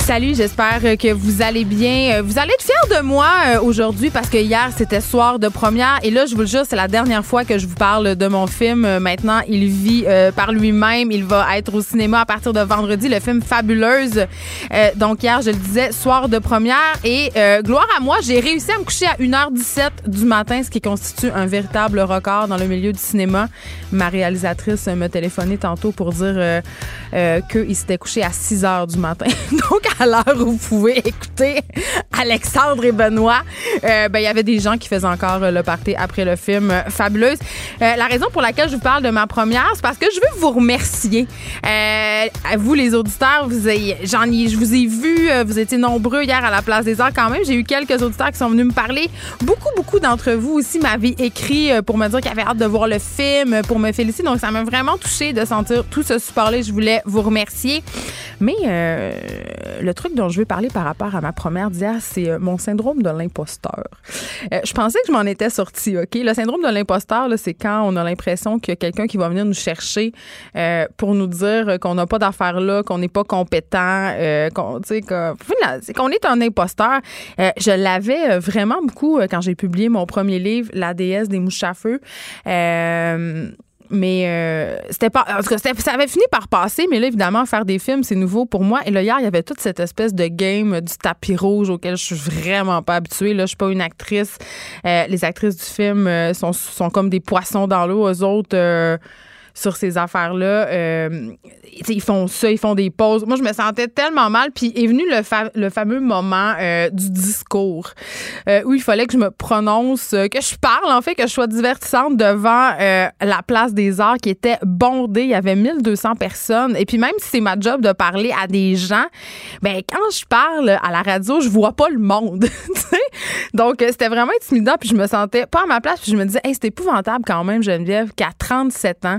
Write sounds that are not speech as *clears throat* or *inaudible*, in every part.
Salut, j'espère que vous allez bien. Euh, vous allez être fiers de moi euh, aujourd'hui parce que hier, c'était soir de première. Et là, je vous le jure, c'est la dernière fois que je vous parle de mon film. Euh, maintenant, il vit par lui-même. Il va être au cinéma à partir de vendredi, le film Fabuleuse. donc, hier, je le disais, soir de première. Et gloire à moi, j'ai réussi à me coucher à 1h17 du matin, ce qui constitue un véritable record dans le milieu du cinéma. Ma réalisatrice me téléphonait tantôt pour dire qu'il s'était couché à 6h du matin. *laughs* *laughs* à l'heure où vous pouvez écouter Alexandre et Benoît, euh, ben, il y avait des gens qui faisaient encore le party après le film euh, Fabuleuse. Euh, la raison pour laquelle je vous parle de ma première, c'est parce que je veux vous remercier. à vous, les auditeurs, vous j'en ai, je vous ai vu, vous étiez nombreux hier à la Place des Arts quand même. J'ai eu quelques auditeurs qui sont venus me parler. Beaucoup, beaucoup d'entre vous aussi m'avaient écrit pour me dire qu'ils avaient hâte de voir le film, pour me féliciter. Donc, ça m'a vraiment touché de sentir tout ce support-là. Je voulais vous remercier. Mais le le truc dont je veux parler par rapport à ma première d'hier, c'est euh, mon syndrome de l'imposteur. Euh, je pensais que je m'en étais sortie, OK? Le syndrome de l'imposteur, c'est quand on a l'impression qu'il y a quelqu'un qui va venir nous chercher euh, pour nous dire qu'on n'a pas d'affaires là, qu'on n'est pas compétent, qu'on, qu'on est un imposteur. je l'avais vraiment beaucoup quand j'ai publié mon premier livre, La déesse des mouches à feu mais euh, c'était pas. En tout cas, ça avait fini par passer, mais là, évidemment, faire des films, c'est nouveau pour moi. Et là, hier, il y avait toute cette espèce de game du tapis rouge auquel je suis vraiment pas habituée. Là, je suis pas une actrice. Euh, les actrices du film euh, sont, sont comme des poissons dans l'eau. Eux autres sur ces affaires-là. Euh, ils font ça, ils font des pauses. Moi, je me sentais tellement mal. Puis est venu le, fameux moment euh, du discours euh, où il fallait que je me prononce, que je parle, en fait, que je sois divertissante devant la place des arts qui était bondée. Il y avait 1200 personnes. Et puis même si c'est ma job de parler à des gens, ben quand je parle à la radio, je vois pas le monde. *laughs* Donc, c'était vraiment intimidant. Puis je me sentais pas à ma place. Puis je me disais, hey, c'est épouvantable quand même, Geneviève, qu'à 37 ans,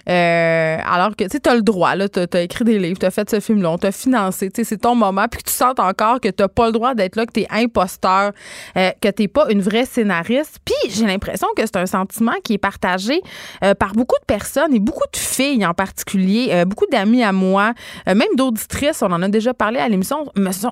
euh, alors que tu as le droit, tu as, écrit des livres, tu as fait ce film-là, on t'a financé, c'est ton moment, puis que tu sens encore que tu pas le droit d'être là, que tu es imposteur, euh, que tu pas une vraie scénariste. Puis j'ai l'impression que c'est un sentiment qui est partagé euh, par beaucoup de personnes et beaucoup de filles en particulier, beaucoup d'amis à moi, même d'auditrices, on en a déjà parlé à l'émission,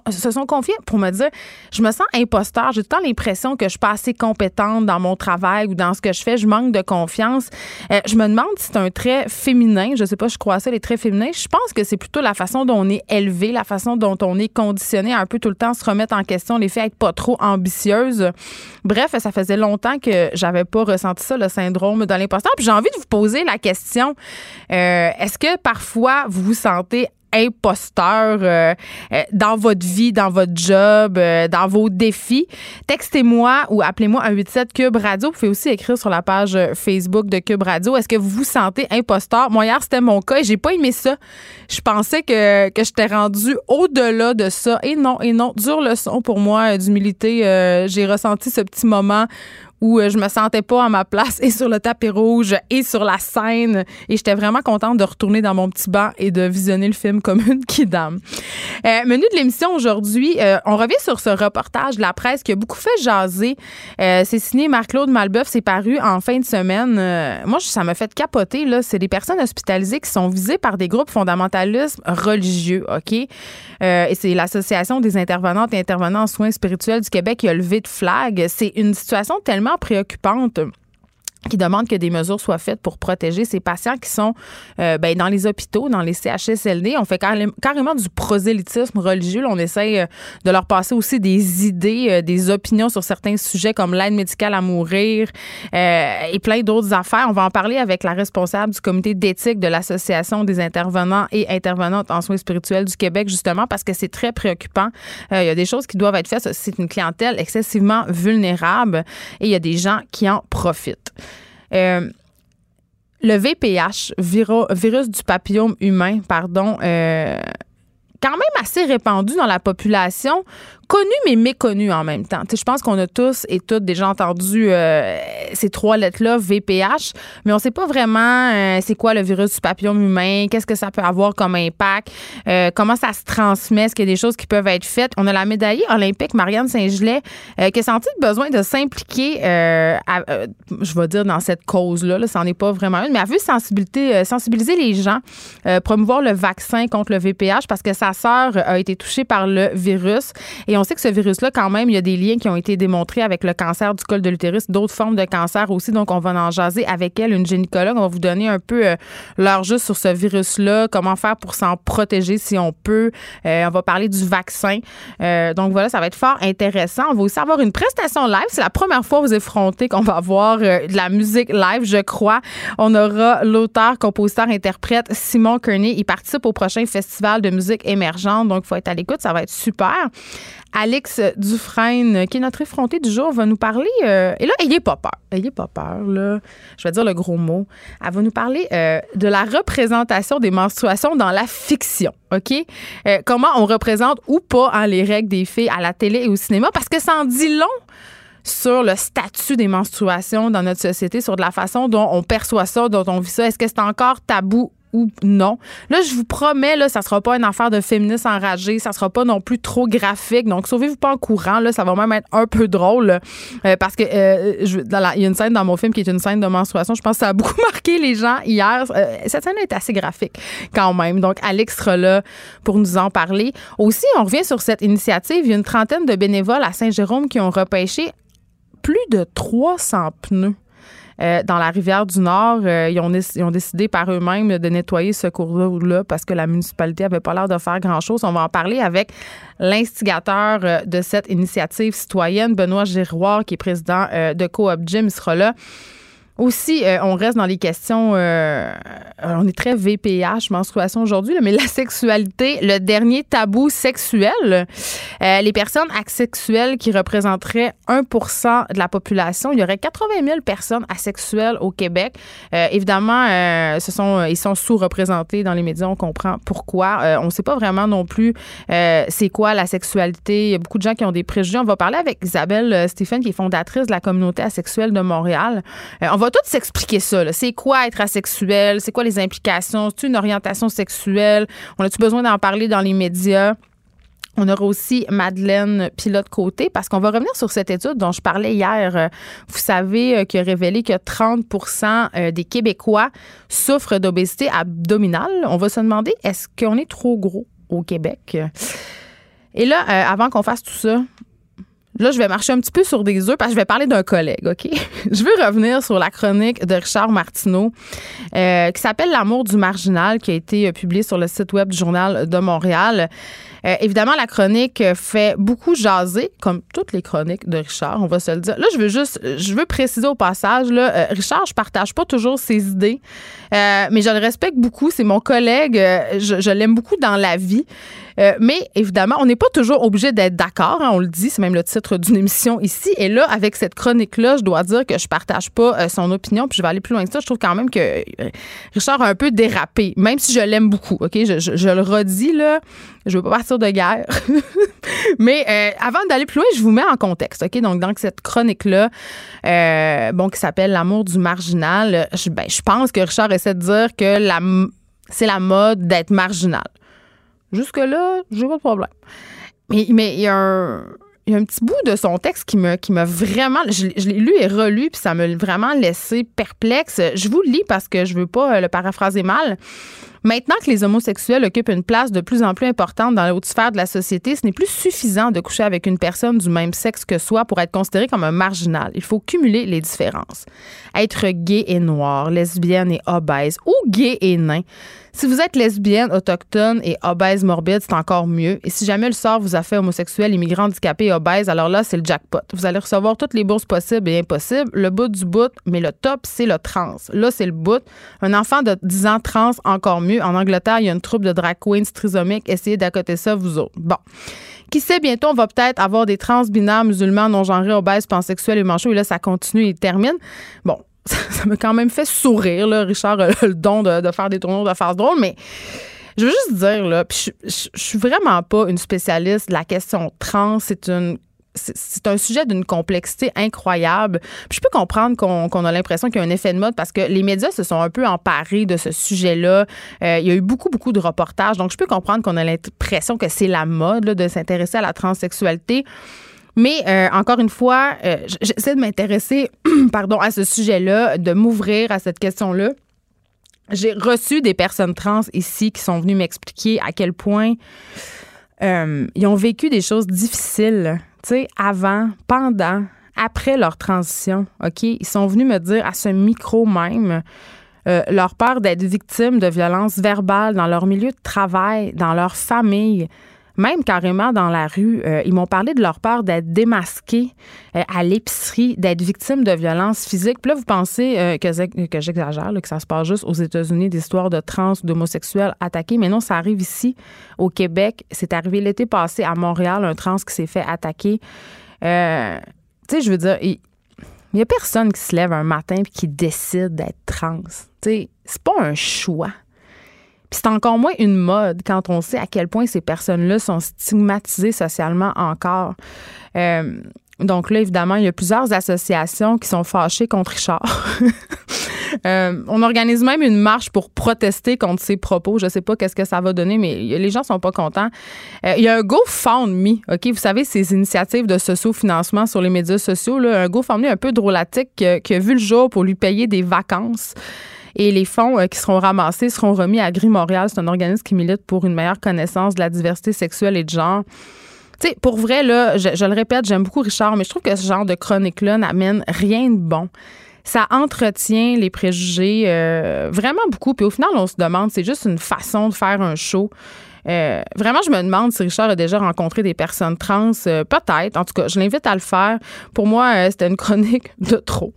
se sont confiées pour me dire je me sens imposteur, j'ai tout le temps l'impression que je suis pas assez compétente dans mon travail ou dans ce que je fais, je manque de confiance. je me demande si c'est un trait féminin. Je sais pas, je crois ça, les traits féminins. Je pense que c'est plutôt la façon dont on est élevé, la façon dont on est conditionné un peu tout le temps se remettre en question, les faits être pas trop ambitieuse. Bref, ça faisait longtemps que j'avais pas ressenti ça, le syndrome de l'imposteur. Puis j'ai envie de vous poser la question euh, est-ce que parfois vous vous sentez imposteur euh, euh, dans votre vie, dans votre job, euh, dans vos défis, textez-moi ou appelez-moi un 87 Cube Radio. Vous pouvez aussi écrire sur la page Facebook de Cube Radio. Est-ce que vous vous sentez imposteur? Moi, hier, c'était mon cas et j'ai pas aimé ça. Je pensais que, que j'étais rendu au-delà de ça. Et non, et non, dure leçon pour moi d'humilité. j'ai ressenti ce petit moment où euh, je me sentais pas à ma place et sur le tapis rouge et sur la scène. Et j'étais vraiment contente de retourner dans mon petit banc et de visionner le film *laughs* comme une kidam. Euh, menu de l'émission aujourd'hui, euh, on revient sur ce reportage de la presse qui a beaucoup fait jaser. C'est signé Marc-Claude Malbeuf, c'est paru en fin de semaine. moi, ça m'a fait capoter. Là. C'est des personnes hospitalisées qui sont visées par des groupes fondamentalistes religieux, OK? et c'est l'Association des intervenantes et intervenants en soins spirituels du Québec qui a levé de flag. C'est une situation tellement préoccupante qui demande que des mesures soient faites pour protéger ces patients qui sont euh, ben, dans les hôpitaux, dans les CHSLD. On fait carrément du prosélytisme religieux. on essaye euh, de leur passer aussi des idées, euh, des opinions sur certains sujets comme l'aide médicale à mourir et plein d'autres affaires. On va en parler avec la responsable du comité d'éthique de l'Association des intervenants et intervenantes en soins spirituels du Québec, justement, parce que c'est très préoccupant. il y a des choses qui doivent être faites. C'est une clientèle excessivement vulnérable et il y a des gens qui en profitent. Euh, le VPH, virus du papillome humain, pardon, euh, quand même assez répandu dans la population, connu mais méconnu en même temps. je pense qu'on a tous et toutes déjà entendu euh, ces trois lettres-là, VPH, mais on sait pas vraiment euh, c'est quoi le virus du papillon humain, qu'est-ce que ça peut avoir comme impact, euh, comment ça se transmet, est-ce qu'il y a des choses qui peuvent être faites. On a la médaillée olympique Marianne Saint-Gelais qui a senti le besoin de s'impliquer, je vais dire, dans cette cause-là. Là, ça n'en est pas vraiment une, mais elle veut sensibiliser, sensibiliser les gens, promouvoir le vaccin contre le VPH parce que sa sœur a été touchée par le virus sait que ce virus-là, quand même, il y a des liens qui ont été démontrés avec le cancer du col de l'utérus, d'autres formes de cancer aussi. Donc, on va en jaser avec elle, une gynécologue. On va vous donner un peu euh, l'heure juste sur ce virus-là, comment faire pour s'en protéger si on peut. Euh, on va parler du vaccin. Euh, donc, voilà, ça va être fort intéressant. On va aussi avoir une prestation live. C'est la première fois vous effrontez qu'on va avoir de la musique live, je crois. On aura l'auteur, compositeur, interprète Simon Kearney. Il participe au prochain festival de musique émergente. Donc, il faut être à l'écoute. Ça va être super. Alex Dufresne, qui est notre effronté du jour, va nous parler. Euh, et là, ayez pas peur. Ayez pas peur, là. Je vais dire le gros mot. Elle va nous parler euh, de la représentation des menstruations dans la fiction. OK? Euh, comment on représente ou pas hein, les règles des filles à la télé et au cinéma, parce que ça en dit long sur le statut des menstruations dans notre société, sur de la façon dont on perçoit ça, dont on vit ça. Est-ce que c'est encore tabou ou non. Là, je vous promets, là, ça sera pas une affaire de féministes enragées, ça sera pas non plus trop graphique. Donc, sauvez-vous pas en courant, là, ça va même être un peu drôle euh, parce que euh, y a une scène dans mon film qui est une scène de menstruation. Je pense que ça a beaucoup *laughs* marqué les gens hier. Euh, cette scène est assez graphique quand même. Donc, Alex sera là pour nous en parler. Aussi, on revient sur cette initiative. Il y a une trentaine de bénévoles à Saint-Jérôme qui ont repêché plus de 300 pneus euh, dans la rivière du Nord. Euh, ils, ont, ils, ont, décidé par eux-mêmes de nettoyer ce cours-là parce que la municipalité avait pas l'air de faire grand-chose. On va en parler avec l'instigateur euh, de cette initiative citoyenne, Benoît Giroir, qui est président de Coop Gym. Il sera là. Aussi, euh, on reste dans les questions. Euh, on est très VPH, menstruation aujourd'hui, mais la sexualité, le dernier tabou sexuel. Euh, les personnes asexuelles qui représenteraient 1% de la population, il y aurait 80 000 personnes asexuelles au Québec. évidemment, ce sont, ils sont sous-représentés dans les médias. On comprend pourquoi. on ne sait pas vraiment non plus c'est quoi la sexualité. Il y a beaucoup de gens qui ont des préjugés. On va parler avec Isabelle Stéphane, qui est fondatrice de la communauté asexuelle de Montréal. on va tout s'expliquer ça. C'est quoi être asexuel? C'est quoi les implications? C'est une orientation sexuelle? On a-tu besoin d'en parler dans les médias? On aura aussi Madeleine Pilote Côté parce qu'on va revenir sur cette étude dont je parlais hier. Vous savez, euh, qui a révélé que 30% euh, des Québécois souffrent d'obésité abdominale. On va se demander est-ce qu'on est trop gros au Québec? Et là, euh, avant qu'on fasse tout ça, Là, je vais marcher un petit peu sur des œufs parce que je vais parler d'un collègue, OK? *laughs* je veux revenir sur la chronique de Richard Martineau euh, qui s'appelle L'amour du marginal, qui a été euh, publiée sur le site web du Journal de Montréal. Euh, évidemment, la chronique fait beaucoup jaser, comme toutes les chroniques de Richard, on va se le dire. Là, je veux juste, je veux préciser au passage, là, Richard, je partage pas toujours ses idées, mais je le respecte beaucoup. C'est mon collègue, je, je l'aime beaucoup dans la vie. Euh, mais évidemment, on n'est pas toujours obligé d'être d'accord. Hein, on le dit, c'est même le titre d'une émission ici. Et là, avec cette chronique-là, je dois dire que je partage pas euh, son opinion. Puis je vais aller plus loin que ça. Je trouve quand même que euh, Richard a un peu dérapé, même si je l'aime beaucoup. Ok, je, le redis là. Je veux pas partir de guerre. *laughs* mais avant d'aller plus loin, je vous mets en contexte. Ok, donc dans cette chronique-là, bon, qui s'appelle L'amour du marginal, je, ben, je pense que Richard essaie de dire que la c'est la mode d'être marginal. Jusque-là, j'ai pas de problème. Mais, mais il y a un y a un petit bout de son texte qui me qui m'a vraiment je, l'ai lu et relu puis ça m'a vraiment laissé perplexe. Je vous le lis parce que je veux pas euh, le paraphraser mal. Maintenant que les homosexuels occupent une place de plus en plus importante dans la haute sphère de la société, ce n'est plus suffisant de coucher avec une personne du même sexe que soi pour être considéré comme un marginal. Il faut cumuler les différences. Être gay et noir, lesbienne et obèse ou gay et nain. Si vous êtes lesbienne, autochtone et obèse morbide, c'est encore mieux. Et si jamais le sort vous a fait homosexuel, immigrant, handicapé et obèse, alors là, c'est le jackpot. Vous allez recevoir toutes les bourses possibles et impossibles. Le bout du bout, mais le top, c'est le trans. Là, c'est le bout. Un enfant de 10 ans trans, encore mieux en Angleterre, il y a une troupe de drag queens trisomiques. Essayez d'accoter ça, vous autres. Bon. Qui sait, bientôt, on va peut-être avoir des trans binaires musulmans, non-genrés, obèses, pansexuels et manchots. Et là, ça continue et termine. Bon, *laughs* ça m'a quand même fait sourire. Là. Richard a le don de, faire des tournois de farce drôle, mais Je veux juste dire, là, je, je, suis vraiment pas une spécialiste de la question trans. C'est une c'est un sujet d'une complexité incroyable. Je peux comprendre qu'on a l'impression qu'il y a un effet de mode parce que les médias se sont un peu emparés de ce sujet-là. Euh, il y a eu beaucoup, beaucoup de reportages. Donc, je peux comprendre qu'on a l'impression que c'est la mode de s'intéresser à la transsexualité. Mais euh, encore une fois, euh, j'essaie de m'intéresser *clears throat* pardon, à ce sujet-là, de m'ouvrir à cette question-là. J'ai reçu des personnes trans ici qui sont venues m'expliquer à quel point ils ont vécu des choses difficiles tu avant, pendant, après leur transition, OK, ils sont venus me dire à ce micro même euh, leur peur d'être victimes de violences verbales dans leur milieu de travail, dans leur famille, même carrément dans la rue. Euh, ils m'ont parlé de leur peur d'être démasqués euh, à l'épicerie, d'être victimes de violences physiques. Puis là, vous pensez euh, que, j'exagère, que ça se passe juste aux États-Unis, des histoires de trans d'homosexuels attaqués. Mais non, ça arrive ici, au Québec. C'est arrivé l'été passé à Montréal, un trans qui s'est fait attaquer. tu sais, je veux dire, il n'y a personne qui se lève un matin et qui décide d'être trans. Tu sais, c'est pas un choix. Puis c'est encore moins une mode quand on sait à quel point ces personnes-là sont stigmatisées socialement encore. Euh, donc là, évidemment, il y a plusieurs associations qui sont fâchées contre Richard. *laughs* euh, on organise même une marche pour protester contre ses propos. Je ne sais pas qu'est-ce que ça va donner, mais les gens sont pas contents. Euh, il y a un GoFundMe, OK? Vous savez, ces initiatives de socio-financement sur les médias sociaux, là, un GoFundMe un peu drôlatique qui qui a vu le jour pour lui payer des vacances. Et les fonds euh, qui seront ramassés seront remis à Gris Montréal. C'est un organisme qui milite pour une meilleure connaissance de la diversité sexuelle et de genre. Tu sais, pour vrai, là, je, le répète, j'aime beaucoup Richard, mais je trouve que ce genre de chronique-là n'amène rien de bon. Ça entretient les préjugés euh, vraiment beaucoup. Puis au final, on se demande, c'est juste une façon de faire un show. Euh, vraiment, je me demande si Richard a déjà rencontré des personnes trans. Peut-être. En tout cas, je l'invite à le faire. Pour moi, c'était une chronique de trop.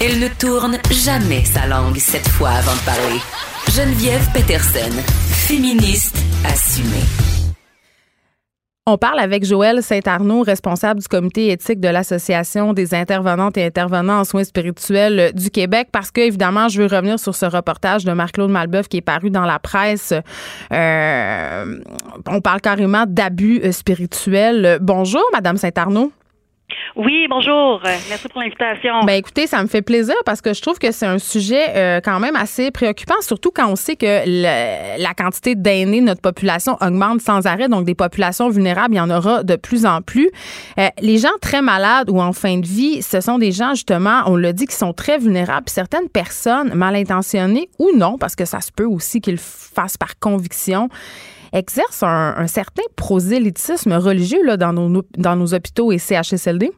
Elle ne tourne jamais sa langue cette fois avant de parler. Geneviève Peterson, féministe assumée. On parle avec Joël Saint-Arnaud, responsable du comité éthique de l'Association des intervenantes et intervenants en soins spirituels du Québec, parce que, évidemment, je veux revenir sur ce reportage de Marc-Claude Malbeuf qui est paru dans la presse. Euh, on parle carrément d'abus spirituels. Bonjour, Madame Saint-Arnaud. Oui, bonjour. Merci pour l'invitation. Ben écoutez, ça me fait plaisir parce que je trouve que c'est un sujet euh, quand même assez préoccupant, surtout quand on sait que la quantité d'aînés de notre population augmente sans arrêt, donc des populations vulnérables, il y en aura de plus en plus. Euh, les gens très malades ou en fin de vie, ce sont des gens justement, on l'a dit, qui sont très vulnérables. Certaines personnes mal intentionnées ou non, parce que ça se peut aussi qu'ils fassent par conviction exerce un, certain prosélytisme religieux là, dans, nos, dans nos hôpitaux et CHSLD?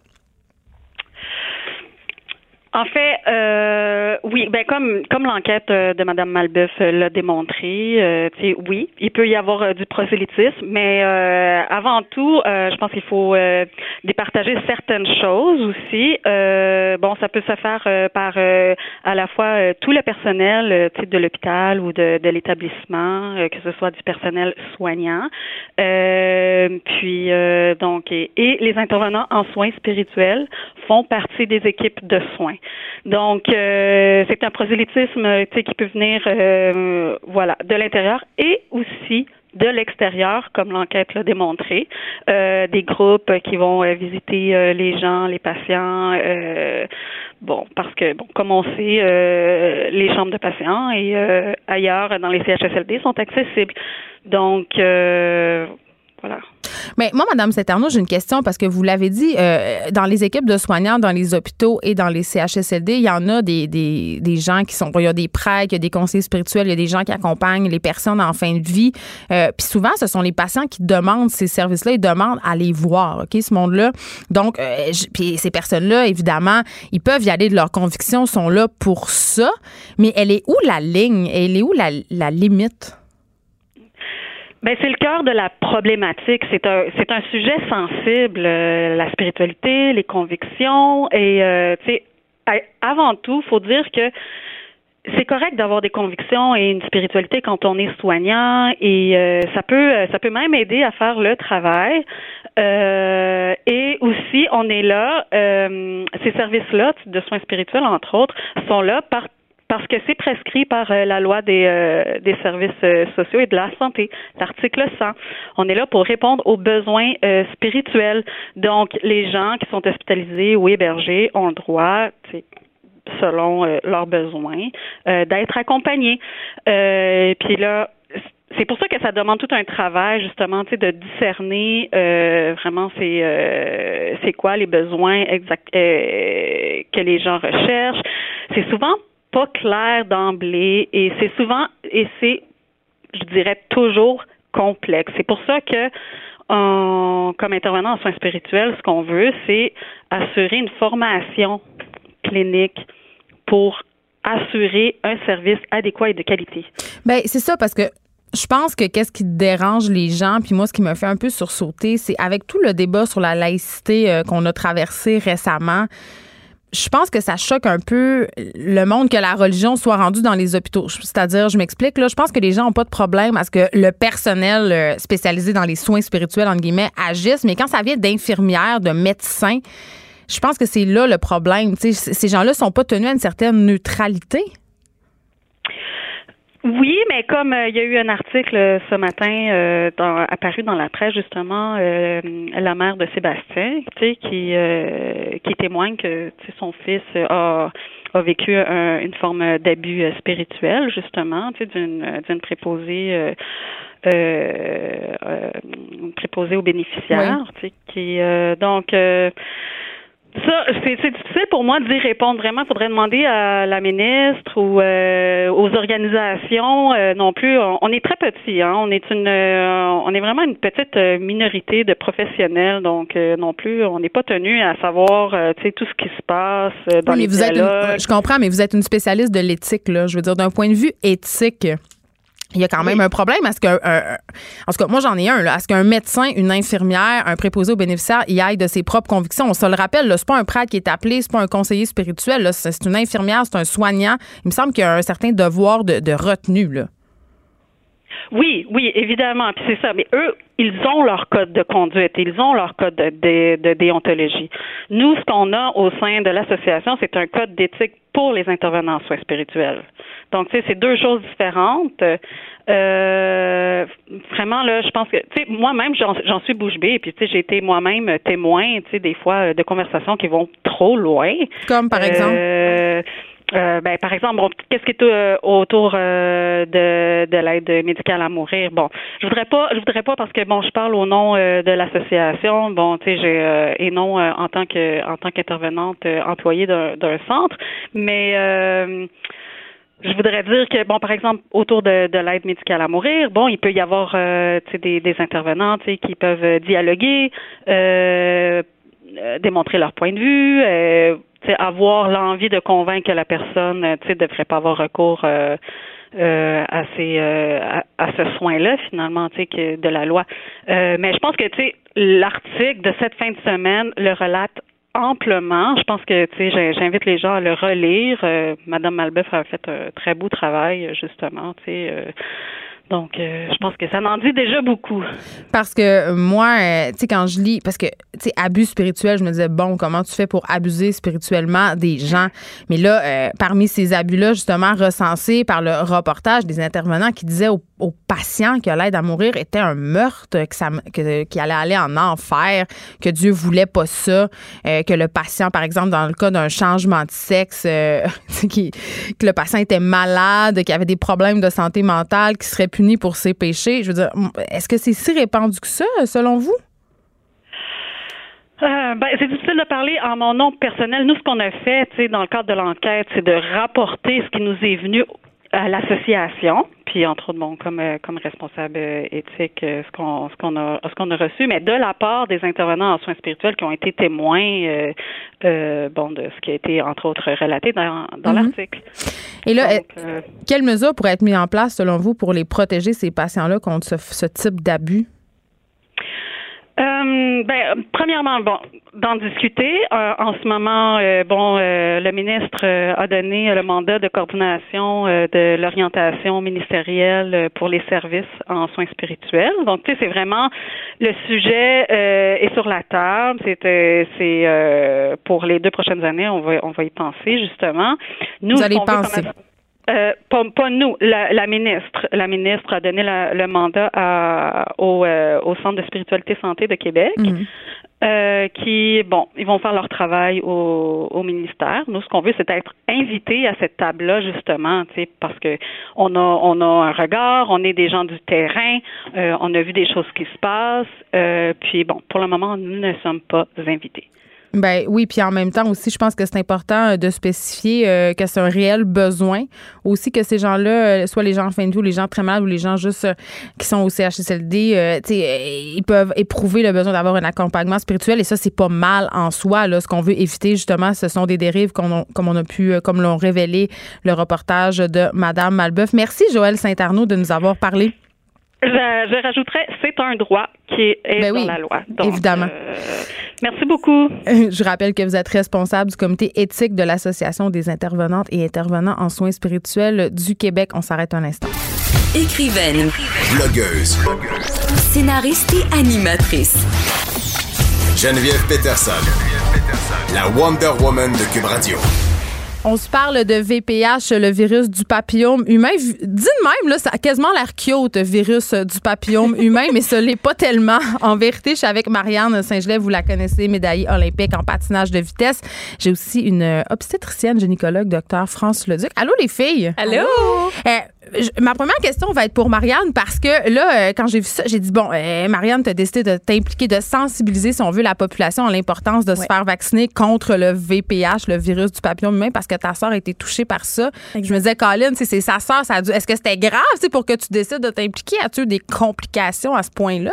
En fait, euh, oui, ben comme comme l'enquête euh, de Madame Malbeuf euh, l'a démontré, euh, oui, il peut y avoir euh, du prosélytisme, mais avant tout, je pense qu'il faut départager certaines choses aussi. bon, ça peut se faire par à la fois tout le personnel de l'hôpital ou de, de l'établissement, que ce soit du personnel soignant, puis donc et les intervenants en soins spirituels font partie des équipes de soins. Donc, euh, c'est un prosélytisme qui peut venir euh, voilà, de l'intérieur et aussi de l'extérieur, comme l'enquête l'a démontré, euh, des groupes qui vont visiter les gens, les patients, bon, parce que bon, comme on sait, les chambres de patients et ailleurs dans les CHSLD sont accessibles. Donc voilà. Mais moi, Madame saint j'ai une question parce que vous l'avez dit, euh, dans les équipes de soignants, dans les hôpitaux et dans les CHSLD, il y en a des, des, des gens qui sont. Il y a des prêtres, il y a des conseillers spirituels, il y a des gens qui accompagnent les personnes en fin de vie. Euh, puis souvent, ce sont les patients qui demandent ces services-là, ils demandent à les voir, OK, ce monde-là. Donc, euh, puis ces personnes-là, évidemment, ils peuvent y aller de leur conviction, sont là pour ça. Mais elle est où la ligne? Elle est où la, la limite? Ben c'est le cœur de la problématique. C'est un c'est un sujet sensible, euh, la spiritualité, les convictions et euh, tu sais avant tout, faut dire que c'est correct d'avoir des convictions et une spiritualité quand on est soignant et euh, ça peut ça peut même aider à faire le travail. Euh, et aussi, on est là, euh, ces services-là de soins spirituels, entre autres, sont là par parce que c'est prescrit par euh, la loi des, euh, des services euh, sociaux et de la santé, l'article 100. On est là pour répondre aux besoins spirituels. Donc, les gens qui sont hospitalisés ou hébergés ont le droit, selon leurs besoins, d'être accompagnés. puis là, c'est pour ça que ça demande tout un travail justement, de discerner vraiment c'est c'est quoi les besoins exacts que les gens recherchent. C'est souvent pas clair d'emblée et c'est souvent et c'est je dirais toujours complexe. C'est pour ça que comme intervenant en soins spirituels, ce qu'on veut, c'est assurer une formation clinique pour assurer un service adéquat et de qualité. Ben c'est ça parce que je pense que qu'est-ce qui dérange les gens, puis moi, ce qui me fait un peu sursauter, c'est avec tout le débat sur la laïcité euh, qu'on a traversé récemment, je pense que ça choque un peu le monde que la religion soit rendue dans les hôpitaux. C'est-à-dire, je m'explique, là, je pense que les gens n'ont pas de problème à ce que le personnel euh, spécialisé dans les soins spirituels, entre guillemets, agisse, mais quand ça vient d'infirmières, de médecins, je pense que c'est là le problème. ces gens-là sont pas tenus à une certaine neutralité. Oui, mais comme euh, il y a eu un article euh, ce matin euh, apparu dans la presse justement, la mère de Sébastien, tu sais, qui qui témoigne que son fils a a vécu une forme d'abus spirituel justement, tu sais, d'une d'une préposée. préposée aux bénéficiaires, tu sais, qui donc ça, c'est difficile pour moi d'y répondre vraiment. Il faudrait demander à la ministre ou euh, aux organisations euh, non plus. On, est très petit, hein. On est une, euh, on est vraiment une petite minorité de professionnels, donc non plus, on n'est pas tenu à savoir, tu sais, tout ce qui se passe dans les vous êtes Je comprends, mais vous êtes une spécialiste de l'éthique, là. Je veux dire, d'un point de vue éthique il y a quand même un problème. Est-ce que, en tout cas, moi j'en ai un. Là. Est-ce qu'un médecin, une infirmière, un préposé aux bénéficiaires y aille de ses propres convictions On se le rappelle. C'est pas un prêtre qui est appelé, c'est pas un conseiller spirituel. C'est une infirmière, c'est un soignant. Il me semble qu'il y a un certain devoir de, de retenue. Là. Oui, oui, évidemment. Puis c'est ça. Mais eux, ils ont leur code de conduite, ils ont leur code de, de déontologie. Nous, ce qu'on a au sein de l'association, c'est un code d'éthique pour les intervenants en soins spirituels. Donc, tu sais, c'est deux choses différentes. Euh, vraiment, là, je pense que, tu sais, moi-même, j'en suis bouche bée, puis, tu sais, j'ai été moi-même témoin, tu sais, des fois, de conversations qui vont trop loin. Comme, par exemple? Euh, euh, ben, par exemple, qu'est-ce qui est euh, autour euh, de, de l'aide médicale à mourir? Bon, je voudrais pas, je voudrais pas parce que bon, je parle au nom de l'association. Bon, tu sais, j'ai et non en tant que en tant qu'intervenante employée d'un centre, mais je voudrais dire que, bon, par exemple, autour de, de l'aide médicale à mourir, bon, il peut y avoir des, des intervenants qui peuvent dialoguer, démontrer leur point de vue, avoir l'envie de convaincre que la personne ne devrait pas avoir recours euh, euh, à ces euh, à, ce soin-là finalement que de la loi. Mais je pense que tu sais l'article de cette fin de semaine le relate amplement. Je pense que tu sais, j'invite les gens à le relire. Madame Malbeuf a fait un très beau travail, justement, tu sais, donc, euh, je pense que ça n'en dit déjà beaucoup. Parce que moi, euh, tu sais, quand je lis, parce que, tu sais, abus spirituel, je me disais, bon, comment tu fais pour abuser spirituellement des gens? Mais là, euh, parmi ces abus-là, justement, recensés par le reportage des intervenants qui disaient aux, patients que l'aide à mourir était un meurtre, que ça, que, qu'il allait aller en enfer, que Dieu voulait pas ça, que le patient, par exemple, dans le cas d'un changement de sexe, *laughs* qui, que le patient était malade, qu'il avait des problèmes de santé mentale, qui serait pour ses péchés. Je veux dire, est-ce que c'est si répandu que ça, selon vous? Euh, ben, c'est difficile de parler en mon nom personnel. Nous, ce qu'on a fait, dans le cadre de l'enquête, c'est de rapporter ce qui nous est venu à l'association, puis entre autres, bon, comme euh, comme responsable euh, éthique, euh, ce qu'on ce qu'on a ce qu'on a reçu, mais de la part des intervenants en soins spirituels qui ont été témoins, bon, de ce qui a été entre autres relaté dans, dans mhm. l'article. Et là, quelles mesures pourraient être mises en place selon vous pour les protéger ces patients-là contre ce, ce type d'abus? Euh, ben, premièrement, bon, d'en discuter. Euh, en ce moment, euh, bon, le ministre a donné le mandat de coordination de l'orientation ministérielle pour les services en soins spirituels. Donc, tu sais, c'est vraiment le sujet est sur la table. C'est, c'est pour les deux prochaines années, on va, on va y penser justement. Nous, Vous allez penser. Euh, pas, nous, la, ministre. La ministre a donné le mandat au, euh, au, Centre de spiritualité santé de Québec. Mhm. Euh, qui, bon, ils vont faire leur travail au, au ministère. Nous, ce qu'on veut, c'est être invités à cette table-là, justement, tu sais, parce que on a, on a un regard, on est des gens du terrain, on a vu des choses qui se passent, puis bon, pour le moment, nous ne sommes pas invités. Ben oui, puis en même temps aussi, je pense que c'est important euh, de spécifier euh, que c'est un réel besoin. Aussi que ces gens-là, euh, soit les gens en fin de vie ou les gens très mal ou les gens juste qui sont au CHSLD, ils peuvent éprouver le besoin d'avoir un accompagnement spirituel et ça, c'est pas mal en soi. Là. Ce qu'on veut éviter, justement, ce sont des dérives comme on a pu, comme l'ont révélé le reportage de Madame Malbeuf. Merci, Joël Saint-Arnaud, de nous avoir parlé. Je, je rajouterais, c'est un droit qui est ben dans la loi. évidemment. Euh, merci beaucoup. *laughs* Je rappelle que vous êtes responsable du comité éthique de l'Association des intervenantes et intervenants en soins spirituels du Québec. On s'arrête un instant. Écrivaine. Blogueuse. Scénariste et animatrice. Geneviève Peterson. Geneviève Peterson. La Wonder Woman de Cube Radio. On se parle de VPH, le virus du papillome humain. Dit de même, là, ça a quasiment l'air cute, virus du papillome *laughs* humain, mais ce n'est pas tellement. En vérité, je suis avec Marianne Saint-Gelais, vous la connaissez, médaillée olympique en patinage de vitesse. J'ai aussi une obstétricienne gynécologue, docteur France Leduc. Allô, les filles? Allô? Euh, ma première question va être pour Marianne parce que là, euh, quand j'ai vu ça, j'ai dit bon, euh, Marianne, tu as décidé de t'impliquer, de sensibiliser, si on veut, la population à l'importance de se faire vacciner contre le VPH, le virus du papillon humain, parce que ta soeur a été touchée par ça. Je me disais, Colin, c'est sa soeur, ça est-ce que c'était grave pour que tu décides de t'impliquer? As-tu eu des complications à ce point-là?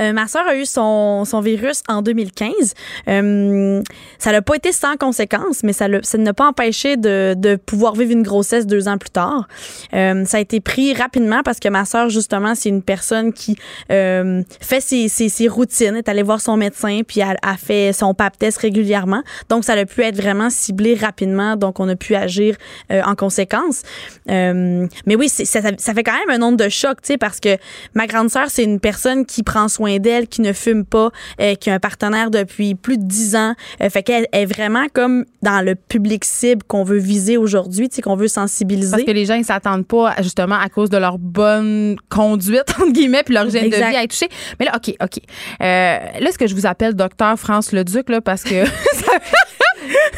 Euh, ma sœur a eu son, son virus en 2015. Euh, ça n'a pas été sans conséquences, mais ça, ça n'a pas empêché de, de, pouvoir vivre une grossesse deux ans plus tard. Euh, ça a été pris rapidement parce que ma sœur, justement, c'est une personne qui euh, fait ses, ses, ses, routines, est allée voir son médecin, puis elle a fait son pap test régulièrement. Donc, ça a pu être vraiment ciblé rapidement. Donc, on a pu agir en conséquence. mais oui, ça, ça, fait quand même un nombre de chocs, tu sais, parce que ma grande sœur, c'est une personne qui prend soin d'elle, qui ne fume pas, euh, qui a un partenaire depuis plus de dix ans. Euh, fait qu'elle est vraiment comme dans le public cible qu'on veut viser aujourd'hui, qu'on veut sensibiliser. Parce que les gens, ils s'attendent pas justement à cause de leur bonne conduite, entre guillemets, puis leur hygiène de vie à être touchée. Mais là, OK, OK. Euh, là, est-ce que je vous appelle docteur France Leduc, là, parce que... *laughs*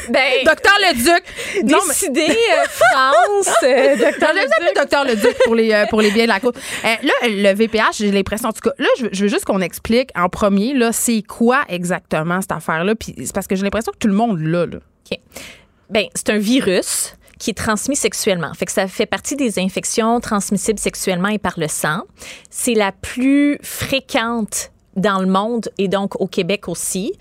Ben, docteur Leduc. Décidé, euh, France. Euh, *laughs* docteur Leduc. docteur Leduc pour les, euh, pour les biens de la côte. là, le VPH, j'ai l'impression, en tout cas, là, je, veux juste qu'on explique en premier, là, c'est quoi exactement cette affaire-là. Puis c'est parce que j'ai l'impression que tout le monde l'a, là. OK. Ben, c'est un virus qui est transmis sexuellement. Fait que ça fait partie des infections transmissibles sexuellement et par le sang. C'est la plus fréquente dans le monde et donc au Québec aussi.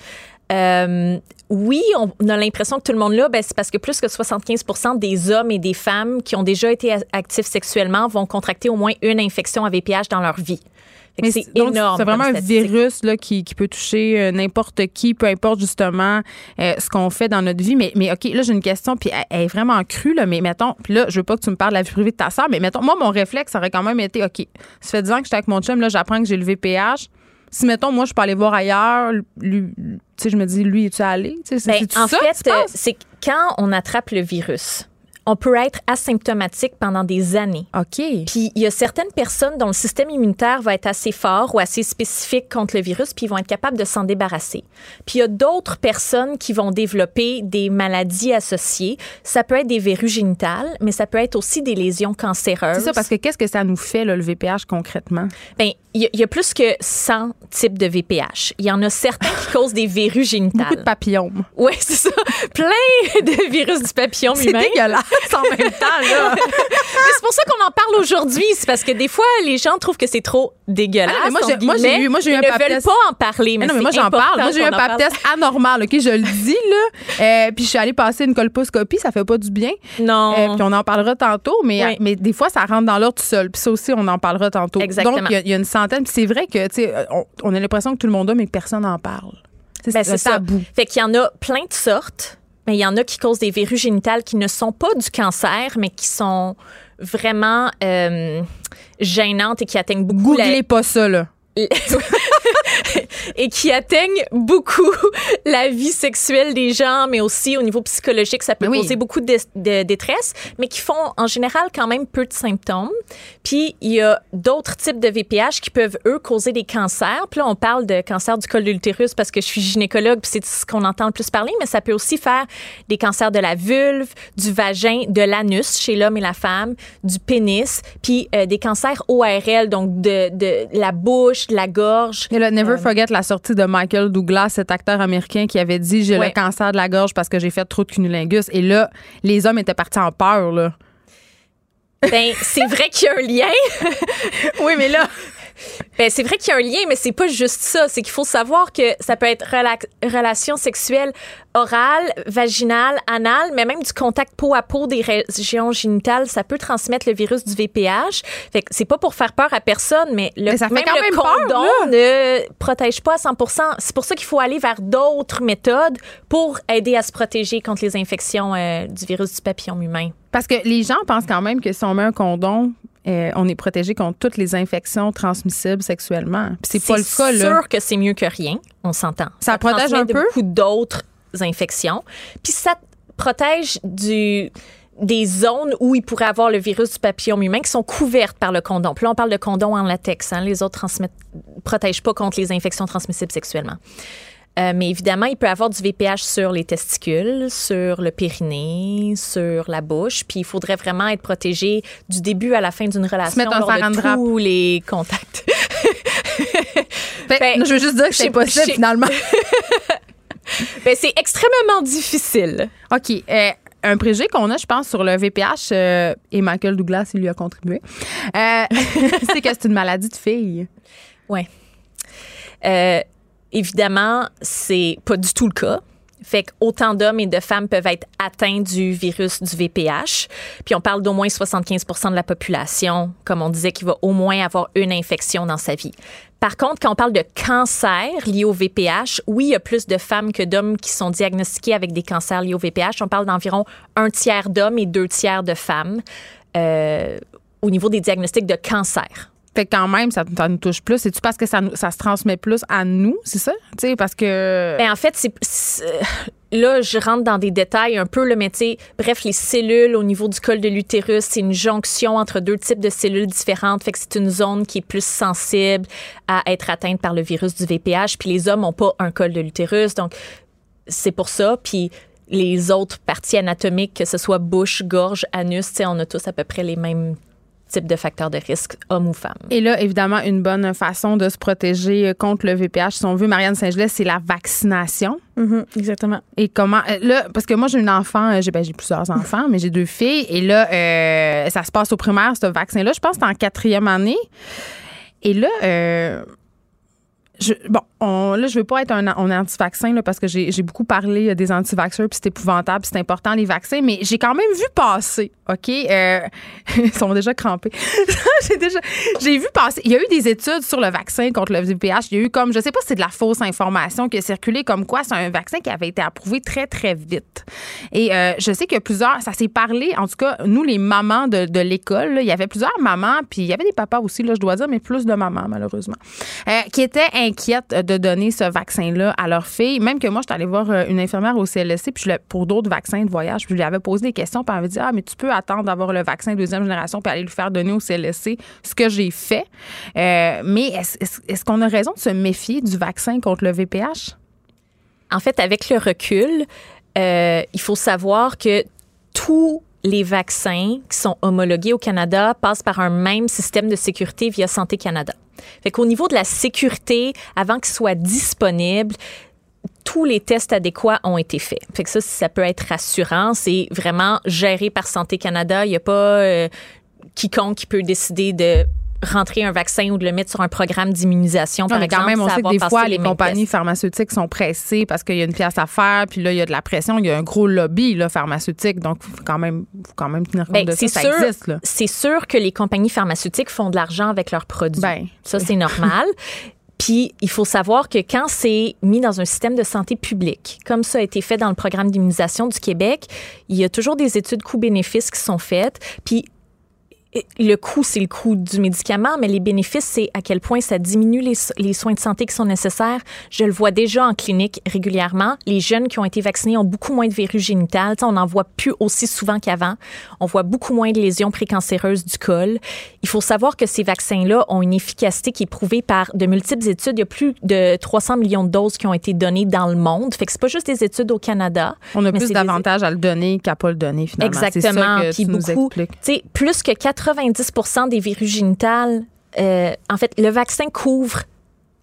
Euh, oui, on a l'impression que tout le monde là, ben, c'est parce que plus que 75 des hommes et des femmes qui ont déjà été actifs sexuellement vont contracter au moins une infection à VPH dans leur vie. C'est énorme. C'est vraiment un virus là, qui, qui peut toucher euh, n'importe qui, peu importe justement euh, ce qu'on fait dans notre vie. Mais, mais OK, là, j'ai une question, puis elle, est vraiment crue, là, mais mettons, puis là, je veux pas que tu me parles de la vie privée de ta soeur, mais mettons, moi, mon réflexe aurait quand même été, OK, ça fait 10 ans que j'étais avec mon chum, là, j'apprends que j'ai le VPH si mettons moi je peux aller voir ailleurs lui sais je me dis lui es-tu allé? Ben, en fait euh, c'est quand on attrape le virus on peut être asymptomatique pendant des années. OK. Puis il y a certaines personnes dont le système immunitaire va être assez fort ou assez spécifique contre le virus, puis ils vont être capables de s'en débarrasser. Puis il y a d'autres personnes qui vont développer des maladies associées. Ça peut être des verrues génitales, mais ça peut être aussi des lésions cancéreuses. C'est ça, parce que qu'est-ce que ça nous fait, le VPH, concrètement? Bien, il y, a plus que 100 types de VPH. Il y en a certains qui causent des verrues génitales. *laughs* Beaucoup de papillomes. Oui, c'est ça. *laughs* Plein de virus du papillome humain. C'est dégueulasse. *laughs* en même temps, là. C'est pour ça qu'on en parle aujourd'hui. C'est parce que des fois, les gens trouvent que c'est trop dégueulasse. Ah non, mais moi, j'ai- moi, j'ai guillemets. eu- moi, j'ai eu Ils un ne pap veulent pas en parler. Mais, Mais non, mais moi, j'en parle. Moi, j'ai eu un pap test anormal, OK? Je le dis, là. Euh, puis je suis allée passer une colposcopie, ça fait pas du bien. Non. Euh, puis on en parlera tantôt, mais, Oui. mais des fois, ça rentre dans l'ordre tout seul. Puis ça aussi, on en parlera tantôt. Exactement. Donc, il y a- il y, a une centaine. Puis c'est vrai que, tu sais, on, on a l'impression que tout le monde a, mais personne n'en parle. Ben, c'est c'est ça. tabou. Fait qu'il y en a plein de sortes, mais il y en a qui causent des verrues génitales qui ne sont pas du cancer, mais qui sont vraiment euh, gênantes et qui atteignent beaucoup la- Googlez pas ça, là. *laughs* *laughs* et qui atteignent beaucoup *laughs* la vie sexuelle des gens, mais aussi au niveau psychologique, ça peut oui. causer beaucoup de, de détresse, mais qui font en général quand même peu de symptômes. Puis il y a d'autres types de VPH qui peuvent eux causer des cancers. Puis là on parle de cancer du col de l'utérus parce que je suis gynécologue, puis c'est ce qu'on entend le plus parler, mais ça peut aussi faire des cancers de la vulve, du vagin, de l'anus chez l'homme et la femme, du pénis, puis euh, des cancers ORL, donc de, de la bouche, de la gorge. Et Euh. never forget la sortie de Michael Douglas, cet acteur américain qui avait dit J'ai le cancer de la gorge parce que j'ai fait trop de cunnilingus. Et là, les hommes étaient partis en peur, là. Ben, c'est vrai qu'il y a un lien. *laughs* Oui, mais là. Ben, c'est vrai qu'il y a un lien, mais c'est pas juste ça. C'est qu'il faut savoir que ça peut être rela- relation sexuelle orale, vaginale, anale, mais même du contact peau à peau des régions génitales, ça peut transmettre le virus du VPH. Fait que c'est pas pour faire peur à personne, mais le, Mais ça fait même quand le même condom ne protège pas à 100 C'est pour ça qu'il faut aller vers d'autres méthodes pour aider à se protéger contre les infections euh, du virus du papillon humain. Parce que les gens pensent quand même que si on met un condom, euh, on est protégé contre toutes les infections transmissibles sexuellement. Puis c'est pas le cas, là. sûr que c'est mieux que rien, on s'entend. Ça protège un peu? beaucoup d'autres infections. Puis ça protège du des zones où il pourrait avoir le virus du papillome humain qui sont couvertes par le condom. Puis là, on parle de condom en latex. Hein. Les autres transmettent, protègent pas contre les infections transmissibles sexuellement. Euh, mais évidemment, il peut avoir du VPH sur les testicules, sur le périnée, sur la bouche. Puis il faudrait vraiment être protégé du début à la fin d'une relation mettre un lors saran de tous les contacts. Fait- *laughs* Ben, je veux juste dire que c'est possible, finalement. *laughs* Ben, c'est extrêmement difficile. OK. euh, un préjugé qu'on a, je pense, sur le VPH, euh, et Michael Douglas, il lui a contribué, euh, *laughs* c'est que c'est une maladie de filles. Ouais. Euh, évidemment, c'est pas du tout le cas. Fait qu'autant d'hommes et de femmes peuvent être atteints du virus du VPH. Puis on parle d'au moins 75% de la population, comme on disait, qui va au moins avoir une infection dans sa vie. Par contre, quand on parle de cancer lié au VPH, oui, il y a plus de femmes que d'hommes qui sont diagnostiqués avec des cancers liés au VPH. On parle d'environ un tiers d'hommes et deux tiers de femmes euh, au niveau des diagnostics de cancer. Quand même, ça, nous touche plus. C'est-tu parce que ça, se transmet plus à nous, c'est ça? Tu sais, parce que. Ben, en fait, là, je rentre dans des détails un peu, le sais, bref, les cellules au niveau du col de l'utérus, c'est une jonction entre deux types de cellules différentes. Fait que c'est une zone qui est plus sensible à être atteinte par le virus du VPH. Puis les hommes n'ont pas un col de l'utérus, donc c'est pour ça. Puis les autres parties anatomiques, que ce soit bouche, gorge, anus, on a tous à peu près les mêmes types de facteurs de risque, hommes ou femmes. Et là, évidemment, une bonne façon de se protéger contre le VPH, si on veut, Marianne Saint-Gelais, c'est la vaccination. Mhm, exactement. Et comment euh, là parce que moi j'ai une enfant, euh, j'ai ben, j'ai plusieurs *laughs* enfants, mais j'ai deux filles et là euh, ça se passe au primaire ce vaccin là, je pense que c'est en quatrième année. Et là euh, bon, on, là, je veux pas être un, un anti-vaccin parce que j'ai beaucoup parlé euh, des anti-vaxxers, puis c'est épouvantable, c'est important les vaccins, mais j'ai quand même vu passer, OK? Euh, *laughs* ils sont déjà crampés. *laughs* j'ai déjà, vu passer. Il y a eu des études sur le vaccin contre le VPH. Il y a eu comme, je sais pas si c'est de la fausse information qui a circulé, comme quoi c'est un vaccin qui avait été approuvé très, très vite. Et euh, je sais que plusieurs, ça s'est parlé, en tout cas, nous, les mamans de, de l'école, il y avait plusieurs mamans, puis il y avait des papas aussi, là, je dois dire, mais plus de mamans, malheureusement, qui étaient inquiètes de donner ce vaccin-là à leur fille. Même que moi, je suis allée voir euh, une infirmière au CLSC puis pour d'autres vaccins de voyage, je lui avais posé des questions, puis elle m'avait dit Ah, mais tu peux attendre d'avoir le vaccin deuxième génération, puis aller le faire donner au CLSC, ce que j'ai fait. Euh, mais est-ce qu'on a raison de se méfier du vaccin contre le VPH? En fait, avec le recul, euh, il faut savoir que tous les vaccins qui sont homologués au Canada passent par un même système de sécurité via Santé Canada. Fait qu'au niveau de la sécurité, avant qu'ils soient disponibles, tous les tests adéquats ont été faits. Fait que ça, ça peut être rassurant. C'est vraiment géré par Santé Canada. Il n'y a pas euh, quiconque qui peut décider de rentrer un vaccin ou de le mettre sur un programme d'immunisation, par mais exemple. quand même, on sait que des fois, les compagnies tests. pharmaceutiques sont pressées parce qu'il y a une pièce à faire, puis là, il y a de la pression, il y a un gros lobby là, pharmaceutique, donc il faut quand même, faut quand même tenir compte Ben, de ça. c'est Ça sûr, existe, c'est sûr que les compagnies pharmaceutiques font de l'argent avec leurs produits. Ben, ça, c'est normal. *laughs* Puis, il faut savoir que quand c'est mis dans un système de santé publique, comme ça a été fait dans le programme d'immunisation du Québec, il y a toujours des études coûts-bénéfices qui sont faites. Puis, le coût, c'est le coût du médicament, mais les bénéfices, c'est à quel point ça diminue les, les soins de santé qui sont nécessaires. Je le vois déjà en clinique régulièrement. Les jeunes qui ont été vaccinés ont beaucoup moins de verrues génitales. On n'en voit plus aussi souvent qu'avant. On voit beaucoup moins de lésions précancéreuses du col. Il faut savoir que ces vaccins-là ont une efficacité qui est prouvée par de multiples études. Il y a plus de 300 millions de doses qui ont été données dans le monde. Fait que c'est pas juste des études au Canada. On a plus des- d'avantages à le donner qu'à pas le donner, finalement. Exactement. C'est ça que Puis tu nous beaucoup, expliques. sais, plus que 90% des verrues génitales, euh, en fait, le vaccin couvre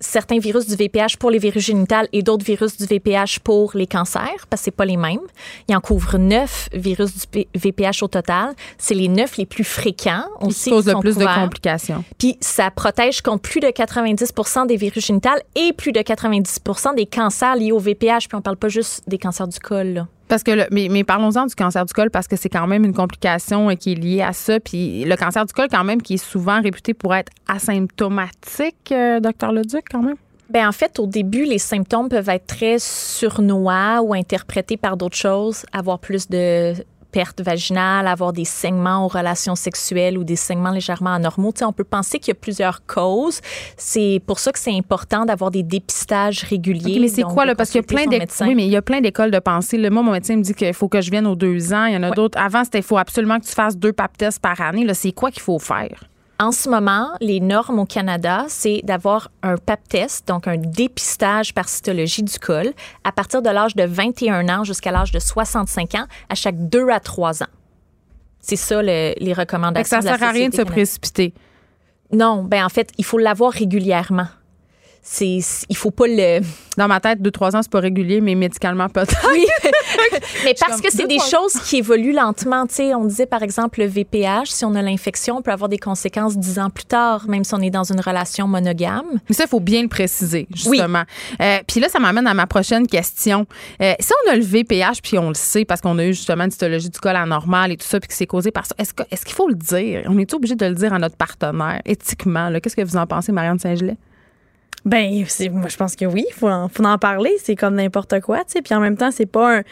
certains virus du VPH pour les verrues génitales et d'autres virus du VPH pour les cancers, parce que c'est pas les mêmes. Il en couvre neuf virus du VPH au total. C'est les neuf les plus fréquents le sont plus de complications. Puis ça protège contre plus de 90% des virus génitales et plus de 90% des cancers liés au VPH. Puis on parle pas juste des cancers du col. Là. Parce que, le- mais, parlons-en du cancer du col parce que c'est quand même une complication qui est liée à ça. Puis le cancer du col, quand même, qui est souvent réputé pour être asymptomatique, euh, docteur Leduc, quand même? Ben en fait, au début, les symptômes peuvent être très surnois ou interprétés par d'autres choses, avoir plus de perte vaginale, avoir des saignements aux relations sexuelles ou des saignements légèrement anormaux. Tu sais, on peut penser qu'il y a plusieurs causes. C'est pour ça que c'est important d'avoir des dépistages réguliers. Mais c'est quoi, là? Parce qu'il y a plein d'écoles. Oui, mais il y a plein d'écoles de pensée. Là, moi, mon médecin me dit qu'il faut que je vienne aux deux ans. Il y en a d'autres. Avant, c'était il faut absolument que tu fasses deux pap tests par année. Là, c'est quoi qu'il faut faire? En ce moment, les normes au Canada, c'est d'avoir un pap test, donc un dépistage par cytologie du col, à partir de l'âge de 21 ans jusqu'à l'âge de 65 ans, à chaque 2 à 3 ans. C'est ça le- les recommandations. ça de la sert à rien de se canadienne. précipiter. Non, ben en fait, il faut l'avoir régulièrement. C'est, il faut pas le. Dans ma tête, deux, trois ans, c'est pas régulier, mais médicalement, peut-être. Oui, *laughs* *laughs* mais parce que c'est des choses qui évoluent lentement. Tu sais, on disait par exemple le VPH, si on a l'infection, on peut avoir des conséquences dix ans plus tard, même si on est dans une relation monogame. Mais ça, il faut bien le préciser, justement. Euh, puis là, ça m'amène à ma prochaine question. Euh, si on a le VPH, puis on le sait, parce qu'on a eu justement une cytologie du col anormal et tout ça, puis que c'est causé par ça, est-ce que- est-ce qu'il faut le dire? On est obligé de le dire à notre partenaire, éthiquement? là? Qu'est-ce que vous en pensez, Marianne Saint-Gelais? Ben, moi, je pense que oui, il faut, en- faut en parler. C'est comme n'importe quoi, tu sais. Puis en même temps, c'est pas un.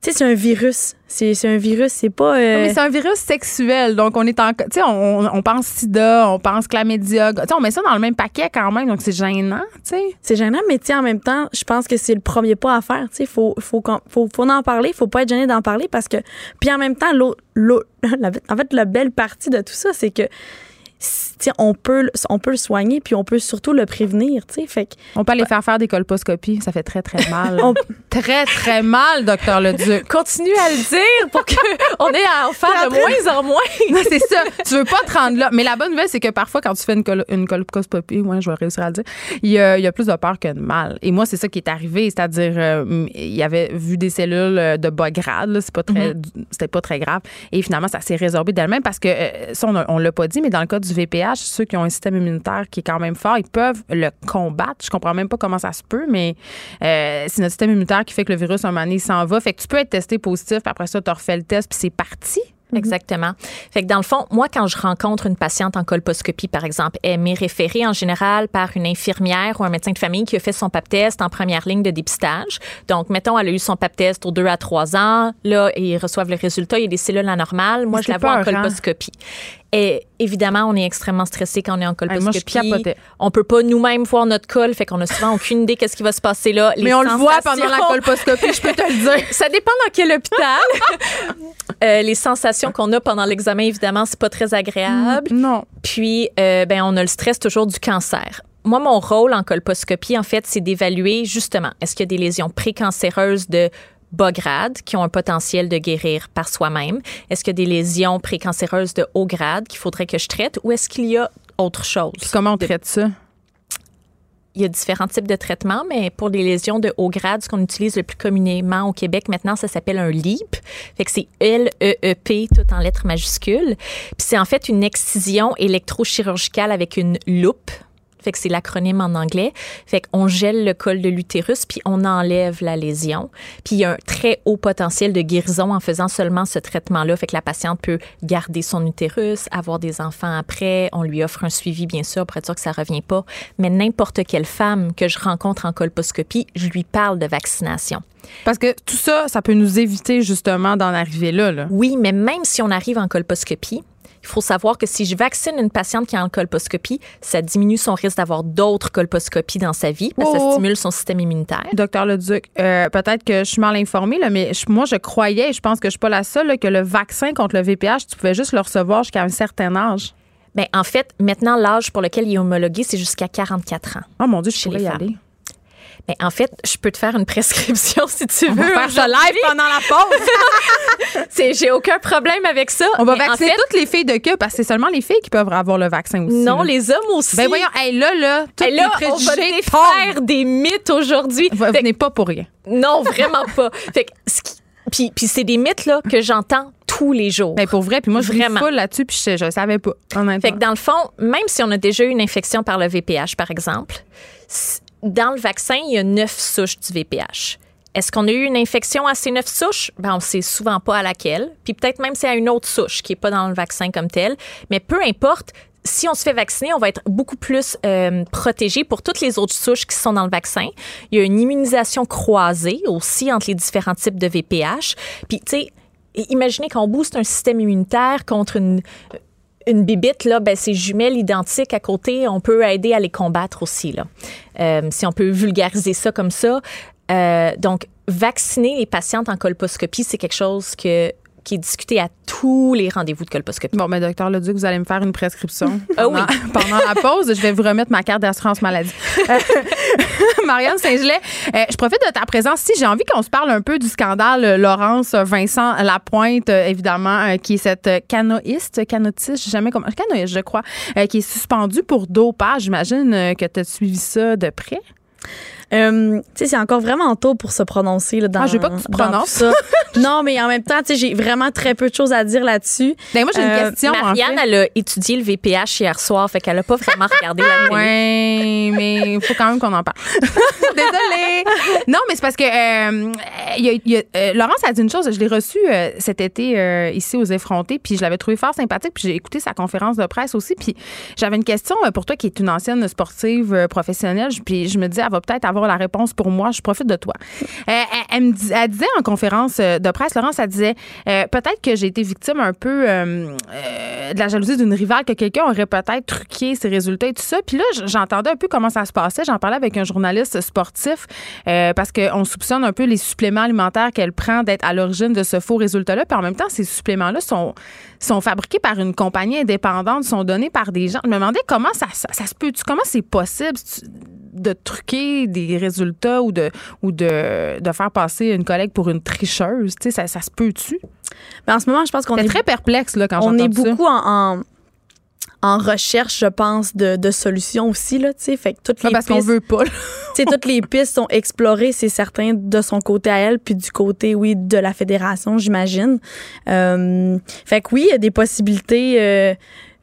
Tu sais, c'est un virus. C'est, un virus, c'est pas. euh, Mais c'est un virus sexuel, donc on est en. Tu sais, on, on pense sida, on pense chlamydia. Tu sais, on met ça dans le même paquet quand même, donc c'est gênant, tu sais. C'est gênant, mais tu sais, en même temps, je pense que c'est le premier pas à faire. Tu sais, faut, faut, faut, faut en parler, faut pas être gêné d'en parler parce que. Puis en même temps, l'autre, l'autre- *laughs* la- en fait, la belle partie de tout ça, c'est que. On peut, le- on peut le soigner, puis on peut surtout le prévenir. Fait que On peut aller faire faire des colposcopies, ça fait très, très mal. *laughs* On- Très, très mal, docteur Leduc. Continue à le dire pour qu'on *laughs* ait à en faire de moins en moins. *laughs* C'est ça. Tu veux pas te rendre là. Mais la bonne nouvelle, c'est que parfois, quand tu fais une, col une colposcopie, ouais, je vais réussir à le dire, il y a, il y a plus de peur que de mal. Et moi, c'est ça qui est arrivé. C'est-à-dire, euh, il y avait vu des cellules euh, de bas grade. C'est pas très, C'était pas très grave. Et finalement, ça s'est résorbé d'elle-même parce que, euh, ça, on, on l'a pas dit, mais dans le cas du VPH, ceux qui ont un système immunitaire qui est quand même fort, ils peuvent le combattre. Je comprends même pas comment ça se peut, mais euh, c'est notre système immunitaire qui fait que le virus, un moment donné, s'en va. Fait que tu peux être testé positif, puis après ça, tu refais le test, puis c'est parti. Exactement. Fait que dans le fond, moi, quand je rencontre une patiente en colposcopie, par exemple, elle m'est référée en général par une infirmière ou un médecin de famille qui a fait son pap test en première ligne de dépistage. Donc, mettons, elle a eu son pap test aux 2 à 3 ans. Là, ils reçoivent le résultat. Il y a des cellules anormales. Moi, je la vois en hein? Et évidemment, on est extrêmement stressé quand on est en moi, colposcopie. capotais. on peut pas nous-mêmes voir notre col, fait qu'on a souvent aucune idée qu'est-ce qui va se passer là. Les Mais on le voit pendant la colposcopie, je peux te le dire. *laughs* ça dépend dans quel hôpital. *laughs* Euh, les sensations qu'on a pendant l'examen, évidemment, c'est pas très agréable. Non. Puis, euh, ben, on a le stress toujours du cancer. Moi, mon rôle en colposcopie, en fait, c'est d'évaluer justement est-ce qu'il y a des lésions précancéreuses de bas grade qui ont un potentiel de guérir par soi-même? Est-ce qu'il y a des lésions précancéreuses de haut grade qu'il faudrait que je traite ou est-ce qu'il y a autre chose? Puis comment on traite ça? il y a différents types de traitements, mais pour les lésions de haut grade, ce qu'on utilise le plus communément au Québec maintenant, ça s'appelle un LEEP. Fait que c'est L-E-E-P, tout en lettres majuscules. Puis c'est en fait une excision électrochirurgicale avec une loupe fait que c'est l'acronyme en anglais. Fait qu'on gèle le col de l'utérus puis on enlève la lésion. Puis il y a un très haut potentiel de guérison en faisant seulement ce traitement-là. Fait que la patiente peut garder son utérus, avoir des enfants après. On lui offre un suivi, bien sûr, pour être sûr que ça revient pas. Mais n'importe quelle femme que je rencontre en colposcopie, je lui parle de vaccination. Parce que tout ça, ça peut nous éviter justement d'en arriver là, là. Oui, mais même si on arrive en colposcopie, il faut savoir que si je vaccine une patiente qui a une colposcopie, ça diminue son risque d'avoir d'autres colposcopies dans sa vie parce que ça Oh. stimule son système immunitaire. Docteur Leduc, euh, peut-être que je suis mal informée, là, mais je- moi, je croyais, et je pense que je suis pas la seule, là, que le vaccin contre le VPH, tu pouvais juste le recevoir jusqu'à un certain âge. Ben, en fait, maintenant, l'âge pour lequel il est homologué, c'est jusqu'à 44 ans. Oh mon Dieu, je pourrais y aller. Ben, en fait, je peux te faire une prescription *laughs* si tu On veux. va faire ça live pendant la pause. *laughs* C'est- J'ai aucun problème avec ça. On va Mais en vacciner fait, toutes les filles de queue parce que c'est seulement les filles qui peuvent avoir le vaccin aussi. Non, là. les hommes aussi. Ben voyons, hey, là, là, tous Et là, les on va défaire tombent. des mythes aujourd'hui. Vous venez pas pour rien. non, vraiment pas. Fait que, ce qui- puis, puis c'est des mythes là, que j'entends tous les jours. Ben pour vrai, puis moi, je Vraiment. full là-dessus, puis je, je savais pas, honnêtement. Fait que dans le fond, même si on a déjà eu une infection par le VPH, par exemple, dans le vaccin, il y a neuf souches du VPH. Est-ce qu'on a eu une infection à ces neuf souches? Ben, on sait souvent pas à laquelle. Puis peut-être même c'est à une autre souche qui est pas dans le vaccin comme tel. Mais peu importe, si on se fait vacciner, on va être beaucoup plus euh, protégé pour toutes les autres souches qui sont dans le vaccin. Il y a une immunisation croisée aussi entre les différents types de VPH. Puis, tu sais, imaginez qu'on booste un système immunitaire contre une, une bibite, là, ben, c'est jumelles identiques à côté. On peut aider à les combattre aussi, là. Euh, si on peut vulgariser ça comme ça. Euh, donc, vacciner les patientes en colposcopie, c'est quelque chose que, qui est discuté à tous les rendez-vous de colposcopie. Bon, mais docteur Leduc, vous allez me faire une prescription *laughs* Ah pendant, oui. pendant la pause. Je vais vous remettre ma carte d'assurance maladie. Euh, *laughs* Marianne Saint-Gelais, euh, je profite de ta présence. Si j'ai envie qu'on se parle un peu du scandale euh, Laurence Vincent Lapointe, évidemment, qui est cette canoïste, canotiste, jamais comment, canoïste, je crois, qui est suspendue pour dopage. J'imagine que tu as suivi ça de près. Euh, tu sais, c'est encore vraiment tôt pour se prononcer là, dans, Ah, *laughs* je veux pas que tu te prononces. non, mais en même temps, tu sais, j'ai vraiment très peu de choses à dire là-dessus. Ben, moi, j'ai une Euh, question. en Marianne, fait. elle a étudié le VPH hier soir, fait qu'elle a pas vraiment regardé la *laughs* télé. Ouais, mais il faut quand même qu'on en parle. *laughs* Désolée. Non, mais c'est parce que euh, il y a- il y a- euh, Laurence a dit une chose. Je l'ai reçue euh, cet été euh, ici aux effrontés, puis je l'avais trouvé fort sympathique. Puis j'ai écouté sa conférence de presse aussi. Puis j'avais une question euh, pour toi qui est une ancienne sportive euh, professionnelle. Puis je me dis, elle va peut-être avoir la réponse pour moi. Je profite de toi. Euh, elle, me disait en conférence euh, de presse, Laurence, elle disait, euh, peut-être que j'ai été victime un peu de la jalousie d'une rivale, que quelqu'un aurait peut-être truqué ses résultats et tout ça. Puis là, j'entendais un peu comment ça se passait. J'en parlais avec un journaliste sportif parce qu'on soupçonne un peu les suppléments alimentaires qu'elle prend d'être à l'origine de ce faux résultat-là. Puis en même temps, ces suppléments-là sont, fabriqués par une compagnie indépendante, sont donnés par des gens. Je me demandais comment ça, se peut, comment c'est possible? De truquer des résultats ou de ou de, de faire passer une collègue pour une tricheuse. Tu sais, ça, ça se peut-tu? Mais en ce moment, je pense qu'on est, très perplexe là, quand on est entendu ça. beaucoup en, en, en recherche, je pense, de, de solutions aussi. Là, tu sais. fait que toutes les parce pistes- veut pas. *laughs* Tu toutes les pistes sont explorées, c'est certain, de son côté à elle, puis du côté, oui, de la fédération, j'imagine. Euh, fait que oui, il y a des possibilités. euh,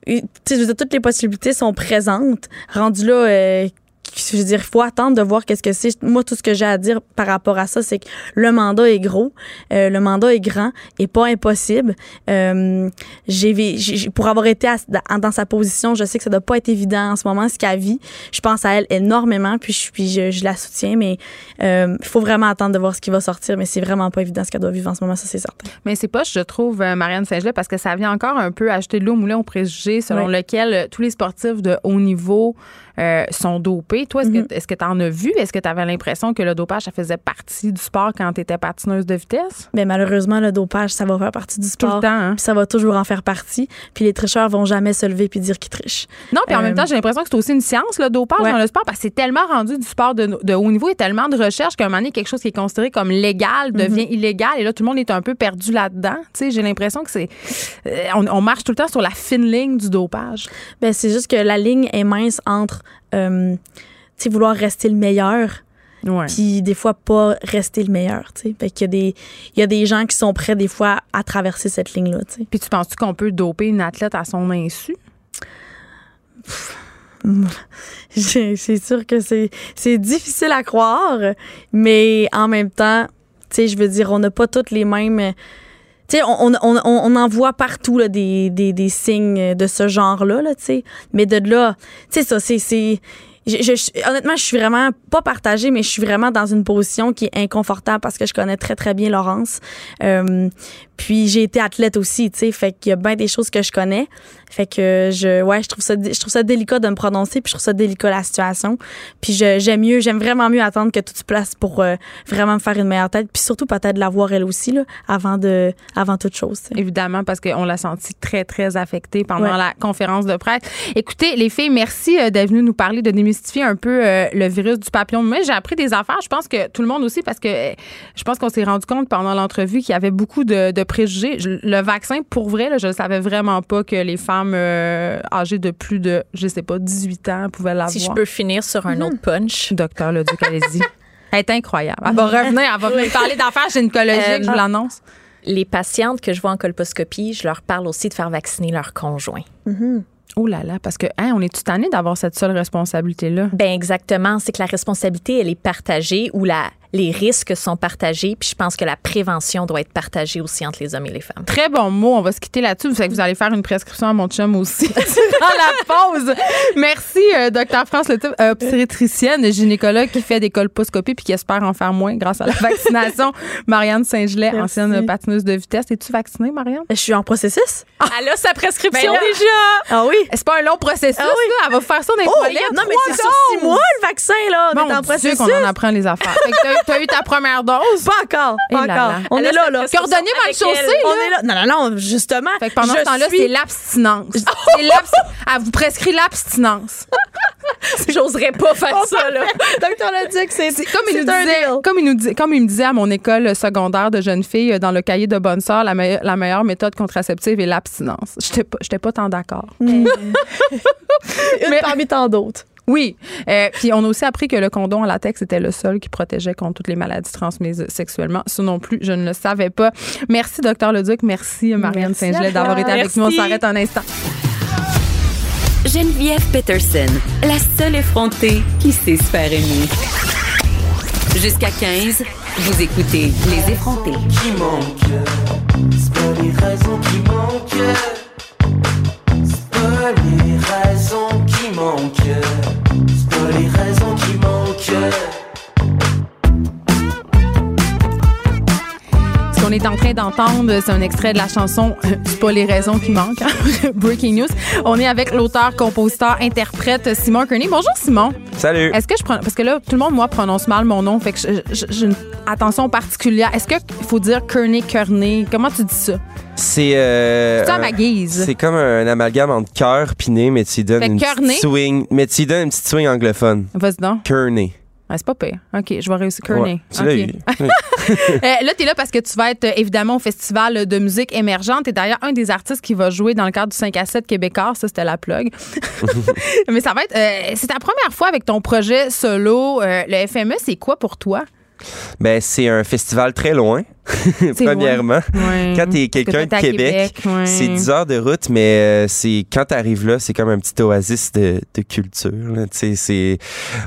tu sais, toutes les possibilités sont présentes. Rendu là, euh, je veux dire, il faut attendre de voir qu'est-ce que c'est. Moi, tout ce que j'ai à dire par rapport à ça, c'est que le mandat est gros, euh, le mandat est grand et pas impossible. Euh, j'ai, pour avoir été à- dans, sa position, je sais que ça doit pas être évident en ce moment ce qu'elle vit. Je pense à elle énormément, puis je, puis je, je la soutiens, mais il faut vraiment attendre de voir ce qui va sortir. Mais c'est vraiment pas évident ce qu'elle doit vivre en ce moment, ça c'est certain. Mais c'est pas, je trouve, euh, Marianne Saint-Gelais, parce que ça vient encore un peu ajouter de l'eau au moulin au préjugé selon Oui. lequel euh, tous les sportifs de haut niveau euh, sont dopés. Toi, est-ce que que tu en as vu? Est-ce que tu avais l'impression que le dopage, ça faisait partie du sport quand tu étais patineuse de vitesse? Mais malheureusement, le dopage, ça va faire partie du Tout sport. le temps, hein? Puis ça va toujours en faire partie. Puis les tricheurs vont jamais se lever puis dire qu'ils trichent. Non, puis en Euh, même temps, j'ai l'impression que c'est aussi une science, le dopage Ouais. dans le sport, parce que c'est tellement rendu du sport de, de haut niveau et tellement de recherche qu'à un moment donné, quelque chose qui est considéré comme légal devient illégal. Et là, tout le monde est un peu perdu là-dedans. Tu sais, j'ai l'impression que c'est. euh, on, on marche tout le temps sur la fine ligne du dopage. Ben, c'est juste que la ligne est mince entre euh, tu vouloir rester le meilleur. Puis des fois, pas rester le meilleur, tu sais. Fait qu'il y a des, il y a des gens qui sont prêts, des fois, à traverser cette ligne-là, tu sais. Puis tu penses-tu qu'on peut doper une athlète à son insu? C'est *laughs* sûr que c'est c'est difficile à croire, mais en même temps, tu sais, je veux dire, on n'a pas toutes les mêmes. Tu on, on, on, on en voit partout là, des, des, des signes de ce genre-là, là. Mais de là, tu sais, ça, c'est. je- je- honnêtement, je suis vraiment pas partagée, mais je suis vraiment dans une position qui est inconfortable parce que je connais très, très bien Laurence. Euh, puis j'ai été athlète aussi, tu sais, fait qu'il y a bien des choses que je connais. Fait que je ouais, je trouve ça je trouve ça délicat de me prononcer, puis je trouve ça délicat la situation. Puis j'aime mieux, j'aime vraiment mieux attendre que tout se place pour euh, vraiment me faire une meilleure tête, puis surtout peut-être la voir elle aussi là avant de avant toute chose. Évidemment, parce qu'on l'a senti très, très affectée pendant Ouais. la conférence de presse. Écoutez, les filles, merci euh, d'être venues nous parler, de démystifier un peu euh, le virus du papillon. Mais j'ai appris des affaires. Je pense que tout le monde aussi, parce que je pense qu'on s'est rendu compte pendant l'entrevue qu'il y avait beaucoup de, de préjugés. Je- le vaccin, pour vrai, là, je ne savais vraiment pas que les femmes euh, âgées de plus de, je sais pas, 18 ans pouvaient l'avoir. Si je peux finir sur un autre punch. Docteur Leduc, allez-y. *laughs* Elle est incroyable. Elle va revenir, elle va me parler d'affaires gynécologiques, Euh, je vous l'annonce. Les patientes que je vois en colposcopie, je leur parle aussi de faire vacciner leur conjoint. Oh là là, parce que, hein, on est-tu tanné d'avoir cette seule responsabilité-là? Ben exactement, c'est que la responsabilité elle est partagée ou la les risques sont partagés, puis je pense que la prévention doit être partagée aussi entre les hommes et les femmes. Très bon mot. On va se quitter là-dessus. Vous savez que vous allez faire une prescription à mon chum aussi *laughs* durant la pause. Merci, euh, docteur France Le Type, obstétricienne, gynécologue qui fait des colposcopies puis qui espère en faire moins grâce à la vaccination. *laughs* Marianne Saint-Gelais, ancienne patineuse de vitesse. Es-tu vaccinée, Marianne? Je suis en processus. Elle a sa prescription Ben là- déjà. Ah oui. C'est pas un long processus, Ah oui. là. Elle va faire ça dans les Oh, toilettes. non mais c'est sur six mois le vaccin là, on Bon, est en Dieu processus. qu'on en apprend les affaires. T'as- eu ta première dose? Pas encore, Eh pas là encore. On est là là. prescription Cordonnier mal avec chaussé, elle. On est là. Non, non, non, justement. Fait que pendant ce temps-là, c'est l'abstinence. *laughs* Elle vous prescrit l'abstinence. *laughs* J'oserais pas faire ça là. Docteur l'a dit que c'est comme il, nous disait, comme, il nous dis- comme il me disait à mon école secondaire de jeunes filles, euh, dans le cahier de bonne sœur, la, meille- la meilleure méthode contraceptive est l'abstinence. J'étais pas, pas tant d'accord. *laughs* Une Mais- parmi tant d'autres. Oui. Euh, puis on a aussi appris que le condom en latex était le seul qui protégeait contre toutes les maladies transmises sexuellement. Ça non plus, je ne le savais pas. Merci, docteur Leduc. Merci, Marianne Saint-Gelais, d'avoir été avec nous. On s'arrête un instant. Geneviève Peterson, la seule effrontée qui sait se faire aimer. Jusqu'à 15, vous écoutez Les effrontés. qui manque? C'est pas les raisons qui manquent. Est en train d'entendre, c'est un extrait de la chanson euh, C'est pas les raisons qui manquent. hein. *laughs* Breaking news. On est avec l'auteur, compositeur, interprète Simon Kearney. Bonjour Simon. Salut. Est-ce que je prends parce que là tout le monde moi prononce mal mon nom fait que j'ai une attention particulière. Est-ce que faut dire Kearney Kearney? Comment tu dis ça? C'est euh, un- ma guise. C'est comme un amalgame entre cœur nez, mais tu donnes une petite swing, mais tu donnes une petite swing anglophone. Vas-y donc. Kearney. Ah, c'est pas pire. OK, je vais réussir Kearney. Ouais, tu *laughs* eu. *laughs* Euh, là, tu es là parce que tu vas être euh, évidemment au Festival de musique émergente. Et d'ailleurs, un des artistes qui va jouer dans le cadre du 5 à 7 québécois, ça, c'était la plug. *laughs* Mais ça va être. euh, c'est ta première fois avec ton projet solo. Euh, le FME, c'est quoi pour toi? Ben, c'est un festival très loin, *laughs* premièrement. Quand t'es Parce que quelqu'un de Québec, ouais. c'est 10 heures de route, mais euh, c'est quand t'arrives là, c'est comme un petit oasis de, de culture. là. Tu c'est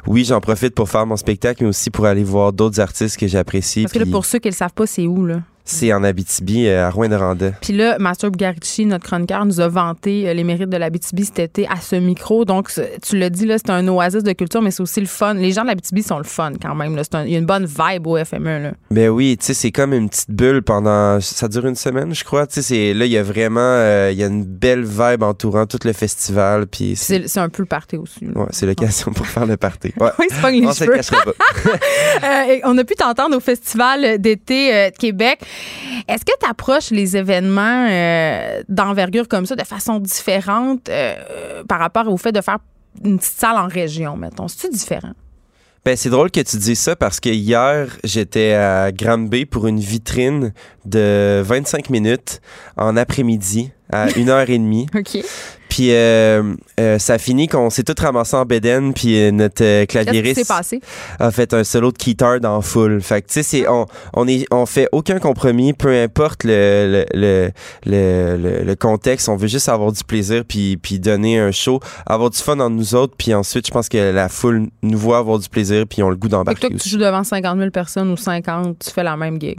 oui, j'en profite pour faire mon spectacle, mais aussi pour aller voir d'autres artistes que j'apprécie. Parce que là, pour ceux qui ne le savent pas, c'est où, là? C'est en Abitibi, euh, à Rouyn-Noranda. Puis là, Master Bugarici, notre chroniqueur, nous a vanté euh, les mérites de l'Abitibi cet été à ce micro. Donc, tu l'as dit, là, c'est un oasis de culture, mais c'est aussi le fun. Les gens de l'Abitibi sont le fun quand même. là. Un- Il y a une bonne vibe au FME. Là. Ben oui, tu sais, c'est comme une petite bulle pendant. Ça dure une semaine, je crois. Tu sais, là, il y a vraiment. euh, Il y a une belle vibe entourant tout le festival. Puis c'est un peu le party aussi. là. ouais, c'est l'occasion pour faire le party. Ouais. *laughs* Oui, c'est pas On se le pas. *laughs* Euh, on a pu t'entendre au Festival d'été euh, de Québec. Est-ce que tu approches les événements euh, d'envergure comme ça de façon différente euh, par rapport au fait de faire une petite salle en région, mettons? C'est-tu différent? Ben, c'est drôle que tu dises ça parce que hier, j'étais à Granby pour une vitrine de 25 minutes en après-midi à 1h30. *laughs* OK. Puis euh, euh, ça finit qu'on s'est tous ramassés en bédaine, puis euh, notre euh, s'est passé? a fait un solo de guitare dans full. Fait que tu sais, c'est on on est on fait aucun compromis, peu importe le le, le le contexte. On veut juste avoir du plaisir puis puis donner un show, avoir du fun entre nous autres. Puis ensuite, je pense que la foule nous voit avoir du plaisir puis ont le goût d'embarquer toi, que tu joues devant 50 000 personnes ou 50, tu fais la même gig?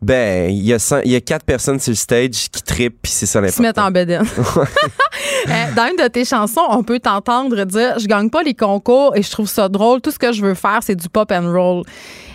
Ben, il y a cent- il y a quatre personnes sur le stage qui trippent puis c'est ça Ils se mettent l'important. en bedaine. *laughs* Euh, Dans une de tes chansons, on peut t'entendre dire Je gagne pas les concours et je trouve ça drôle. Tout ce que je veux faire, c'est du pop and roll.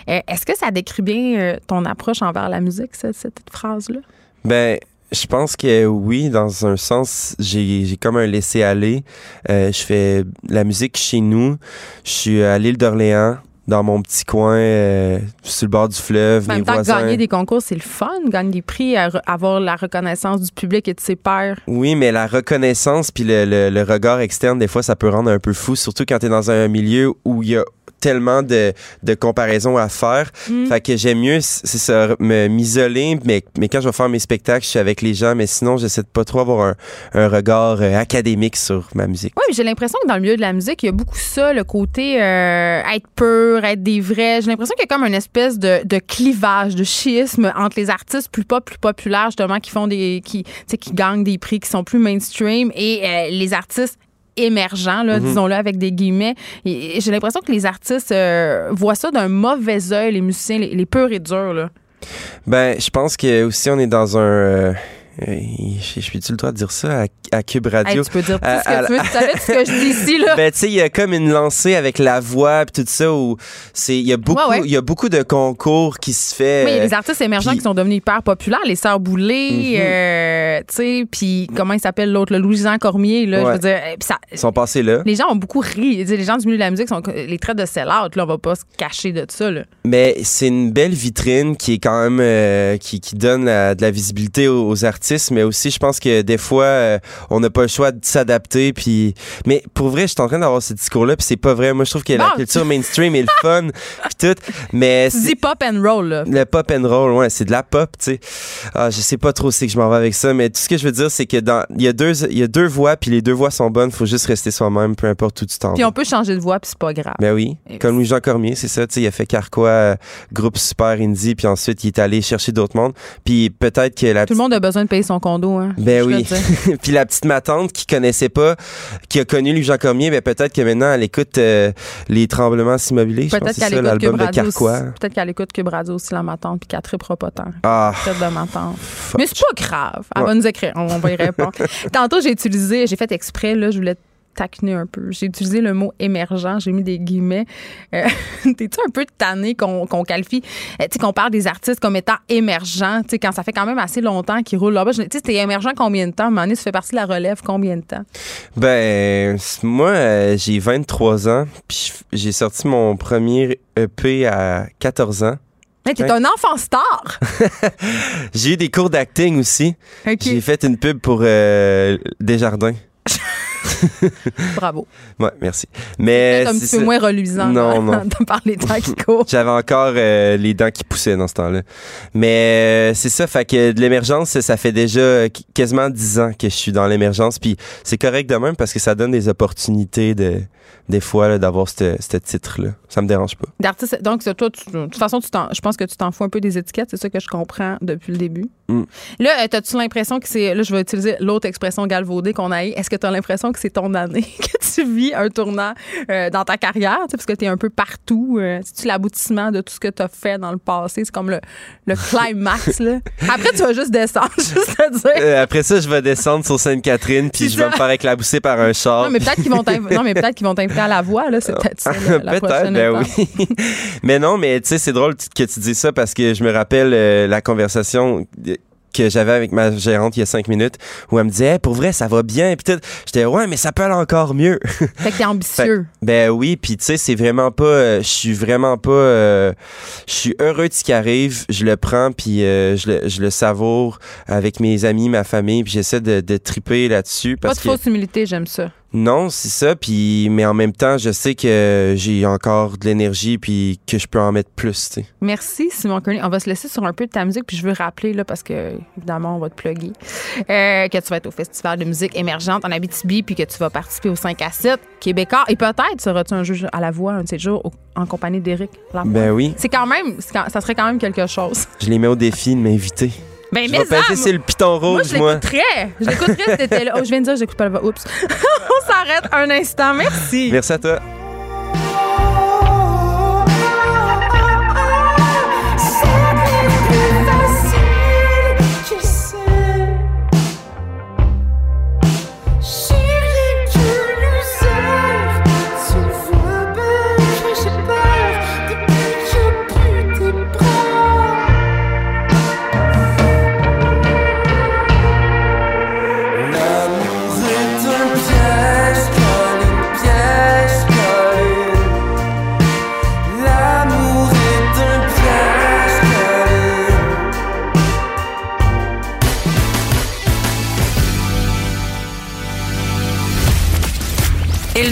Euh, Est-ce que ça décrit bien euh, ton approche envers la musique, cette, phrase-là? Ben, je pense que oui, dans un sens, j'ai comme un laisser-aller. Je fais la musique chez nous. Je suis à l'île d'Orléans, dans mon petit coin, euh, sur le bord du fleuve. En mes même temps, voisins. gagner des concours, c'est le fun. Gagner des prix, avoir la reconnaissance du public et de ses pairs. Oui, mais la reconnaissance puis le, le- le regard externe, des fois, ça peut rendre un peu fou, surtout quand tu es dans un milieu où il y a tellement de, de comparaisons à faire. Mm. Fait que j'aime mieux, c'est ça, me- m'isoler, mais, mais quand je vais faire mes spectacles, je suis avec les gens, mais sinon, j'essaie de pas trop avoir un, un regard euh, académique sur ma musique. Oui, j'ai l'impression que dans le milieu de la musique, il y a beaucoup ça, le côté euh, être pur, être des vrais. J'ai l'impression qu'il y a comme une espèce de, de clivage, de schisme entre les artistes plus pop, plus populaires, justement, qui font des. qui, qui gagnent des prix, qui sont plus mainstream, et euh, les artistes émergents, là, disons-le avec des guillemets. Et, et j'ai l'impression que les artistes euh, voient ça d'un mauvais œil, les musiciens, les, les purs et durs. Là. Ben, je pense que aussi on est dans un. Euh, je suis-tu le droit de dire ça à, à Cube Radio? Hey, tu peux dire tout À- ce que à- tu veux. Tu savais ce que je dis ici, là. *laughs* Ben, tu sais, il y a comme une lancée avec la voix puis tout ça où c'est, il y a beaucoup, Ouais, ouais. il y a beaucoup de concours qui se fait. Oui, il y a euh, des artistes émergents qui sont devenus hyper populaires, les Sœurs Boulay, Mhm. euh, tu sais, puis comment il s'appelle l'autre, le Louis-Jean Cormier, là, je veux dire, ça, ils sont passés là. les gens ont beaucoup ri. Les gens du milieu de la musique sont les traits de sell-out, là, on va pas se cacher de ça, là. Mais c'est une belle vitrine qui est quand même euh, qui, qui donne la- de la visibilité aux, aux artistes, mais aussi je pense que des fois euh, on n'a pas le choix de s'adapter. Puis, mais pour vrai, je suis en train d'avoir ce discours-là, puis c'est pas vrai. Moi, je trouve que la culture mainstream est le fun, *laughs* puis tout. Mais dis pop and roll, là. le pop and roll, ouais, c'est de la pop, tu sais. Ah, je sais pas trop c'est que je m'en vais avec ça, mais tout ce que je veux dire, c'est que dans il y a deux il y a deux voix, puis les deux voix sont bonnes. Faut juste rester soi-même, peu importe où tu t'en Puis on peut changer de voix, puis c'est pas grave. Ben oui, Et comme Louis-Jean Cormier, c'est ça, tu sais, il a fait Carquois, euh, groupe super indie, puis ensuite il est allé chercher d'autres mondes, puis peut-être que la Tout le monde a besoin de payer son condo, hein. ben oui. *laughs* puis la petite ma tante qui connaissait pas, qui a connu Louis-Jean Cormier, ben peut-être que maintenant elle écoute euh, les tremblements immobiliers, Peut-être que qu'elle écoute l'album de. Carquois. Peut-être qu'elle écoute Cube Radio aussi, la matante, puis qu'elle trippera pas tant. Ah, Peut-être de m'entendre. fuck. Mais c'est pas grave. Elle va nous écrire. On, on va y répondre. *laughs* Tantôt, j'ai utilisé, j'ai fait exprès, là, je voulais un peu. J'ai utilisé le mot émergent, j'ai mis des guillemets. Euh, *laughs* T'es-tu un peu tanné qu'on qu'on qualifie, euh, tu sais, qu'on parle des artistes comme étant émergents, tu sais, quand ça fait quand même assez longtemps qu'ils roulent là-bas. Je- Tu sais, t'es émergent combien de temps? Donné, ça fait partie de la relève combien de temps? Ben, moi, euh, j'ai 23 ans, puis j'ai sorti mon premier EP à 14 ans. Hey, t'es Ouais. un enfant star! *laughs* J'ai eu des cours d'acting aussi. J'ai fait une pub pour euh, Desjardins. *laughs* *laughs* Bravo. Ouais, merci. Mais Peut-être un c'est petit peu moins reluisant Non, non. par les temps qui courent. J'avais encore euh, les dents qui poussaient dans ce temps-là. Mais euh, c'est ça, fait que de l'émergence, ça fait déjà qu- quasiment 10 ans que je suis dans l'émergence. Puis c'est correct de même parce que ça donne des opportunités de, des fois d'avoir ce titre-là. Ça me dérange pas. D'artiste, donc, c'est toi, tu- de toute façon, tu je pense que tu t'en fous un peu des étiquettes, c'est ça que je comprends depuis le début. Mm. Là, euh, as-tu l'impression que c'est. Là, je vais utiliser l'autre expression galvaudée qu'on a. Est-ce que tu as l'impression que c'est ton année, *laughs* que tu vis un tournant euh, dans ta carrière, parce que tu es un peu partout? euh, C'est-tu l'aboutissement de tout ce que tu as fait dans le passé? C'est comme le, le *laughs* climax, là. Après, tu vas juste descendre, *laughs* juste te dire. Euh, après ça, je vais descendre sur Sainte-Catherine puis C'est je vais me faire éclabousser par un char. Non, mais peut-être qu'ils vont t'inviter à la voix, là. C'est peut-être ça, la, prochaine ben oui. mais non, mais tu sais, c'est drôle que tu dis ça parce que je me rappelle euh, la conversation que j'avais avec ma gérante il y a cinq minutes où elle me disait Hey, pour vrai ça va bien puis tout j'étais ouais mais ça peut aller encore mieux *laughs* Fait que t'es ambitieux. ben oui puis tu sais c'est vraiment pas euh, je suis vraiment pas euh, je suis heureux de ce qui arrive je le prends puis euh, je, le, je le savoure avec mes amis ma famille puis j'essaie de, de triper là-dessus Pas parce de que fausse humilité, j'aime ça. Non, c'est ça. Puis, mais en même temps, je sais que j'ai encore de l'énergie puis que je peux en mettre plus. Merci, Simon Kearney. On va se laisser sur un peu de ta musique, puis je veux rappeler, là, parce que, évidemment, on va te plugger, euh, que tu vas être au Festival de musique émergente en Abitibi, puis que tu vas participer au 5 à 7 Québécois. Et peut-être seras-tu un juge à la voix un de ces jours en compagnie d'Éric. Ben oui. C'est quand même, ça serait quand même quelque chose. Je les mets au défi de m'inviter. Ben, Je mais vais sur le piton Moi, rouge, je moi. l'écouterais. Je l'écouterais si t'étais là. Oh, je viens de dire, j'écoute pas voix. Oups. *laughs* On s'arrête un instant. Merci. Merci à toi.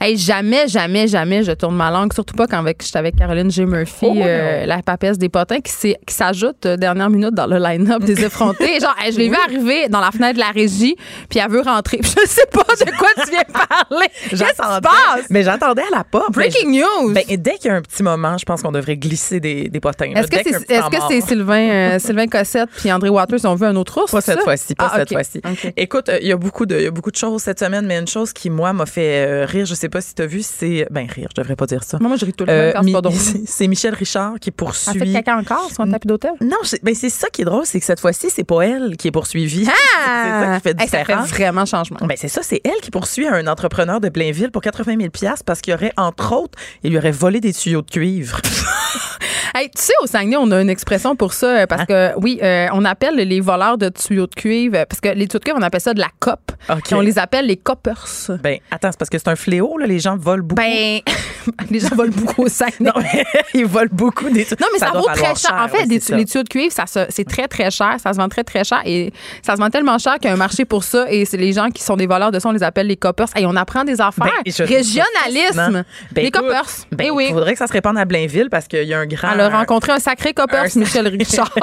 Hey, jamais, jamais, jamais je tourne ma langue, surtout pas quand avec, j'étais avec Caroline J. Murphy, Oh, euh, la papesse des potins, qui, s'ajoute euh, dernière minute dans le line-up des *laughs* effrontés. Genre, hey, je l'ai vu arriver dans la fenêtre de la régie, puis elle veut rentrer. *laughs* Je sais pas de quoi tu viens parler. Qu'est-ce qui se J'attendais. passe? Mais j'attendais à la porte. Breaking news! Ben, dès qu'il y a un petit moment, je pense qu'on devrait glisser des, des potins. Est-ce que c'est que Sylvain, euh, *laughs* Sylvain Cossette puis André Waters ont vu un autre ours? Pas cette fois-ci, pas Ah, cette fois-ci. Écoute, il y a beaucoup de, y a beaucoup de choses cette semaine, mais une chose qui moi m'a fait rire, je sais pas si tu as vu, c'est ben rire, je devrais pas dire ça. Moi, je ris tout le temps Euh, quand c'est *laughs* Michel Richard qui Elle fait poursuit. caca encore sur un tapis d'hôtel? Non, ben c'est ça qui est drôle, c'est que cette fois-ci, c'est pas elle qui est poursuivie. *laughs* c'est ça qui fait Hey, ça fait différent. vraiment changement. Ben c'est ça, c'est elle qui poursuit un entrepreneur de Blainville pour 80 000 parce qu'il aurait, entre autres, il lui aurait volé des tuyaux de cuivre. *laughs* Hey, tu sais, au Saguenay, on a une expression pour ça, euh, Hein? parce que, oui, euh, on appelle les voleurs de tuyaux de cuivre, parce que les tuyaux de cuivre, on appelle ça de la cope. OK. Et on les appelle les coppers. Ben attends, c'est parce que c'est un fléau, là, les gens volent beaucoup. Ben, *laughs* les gens *laughs* volent beaucoup au Saguenay. non, mais *laughs* ils volent beaucoup des Non, mais ça, vaut très cher. En fait, ouais, des- les tuyaux de cuivre, ça c'est très, très cher. Ça se vend très, très cher. Et ça se vend tellement cher qu'il y a un marché pour ça. Et c'est les gens qui sont des voleurs de ça, on les appelle les coppers. Et on apprend des affaires. Ben, Régionalisme. Ben, les coppers. Ben, Eh oui. Il faudrait que ça se répande à Blainville parce qu'il y a un grand. Elle a rencontré un sacré coppers, un- Michel Richard.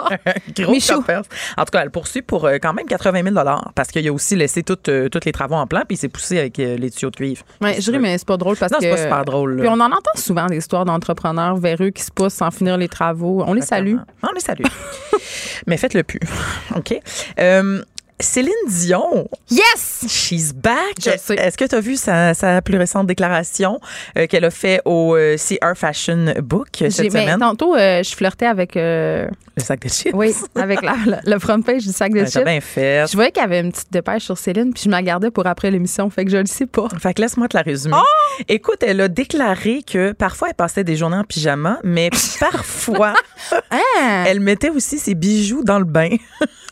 Gros Michou. coppers. En tout cas, elle poursuit pour euh, quand même 80 000 parce qu'il a aussi laissé euh, tous les travaux en plan puis il s'est poussé avec euh, les tuyaux de cuivre. Ouais, mais c'est pas drôle parce Non, que. c'est pas super drôle, là. Puis on en entend souvent des histoires d'entrepreneurs véreux qui se poussent sans finir les travaux. On les salue. On les salue. *laughs* Mais faites-le plus. *laughs* OK. Euh, Céline Dion, Yes! she's back. Je sais. Est-ce que tu as vu sa, sa plus récente déclaration euh, qu'elle a fait au euh, CR Fashion Book J'ai- cette semaine? tantôt, euh, je flirtais avec, euh, Le sac de chips. oui, avec la- le front page du sac de Ouais, chips. bien fait. Je voyais qu'il y avait une petite dépêche sur Céline, puis je me la gardais pour après l'émission, fait que je le sais pas. Fait que laisse-moi te la résumer. Oh! Écoute, elle a déclaré que parfois elle passait des journées en pyjama, mais *laughs* parfois Hein? elle mettait aussi ses bijoux dans le bain.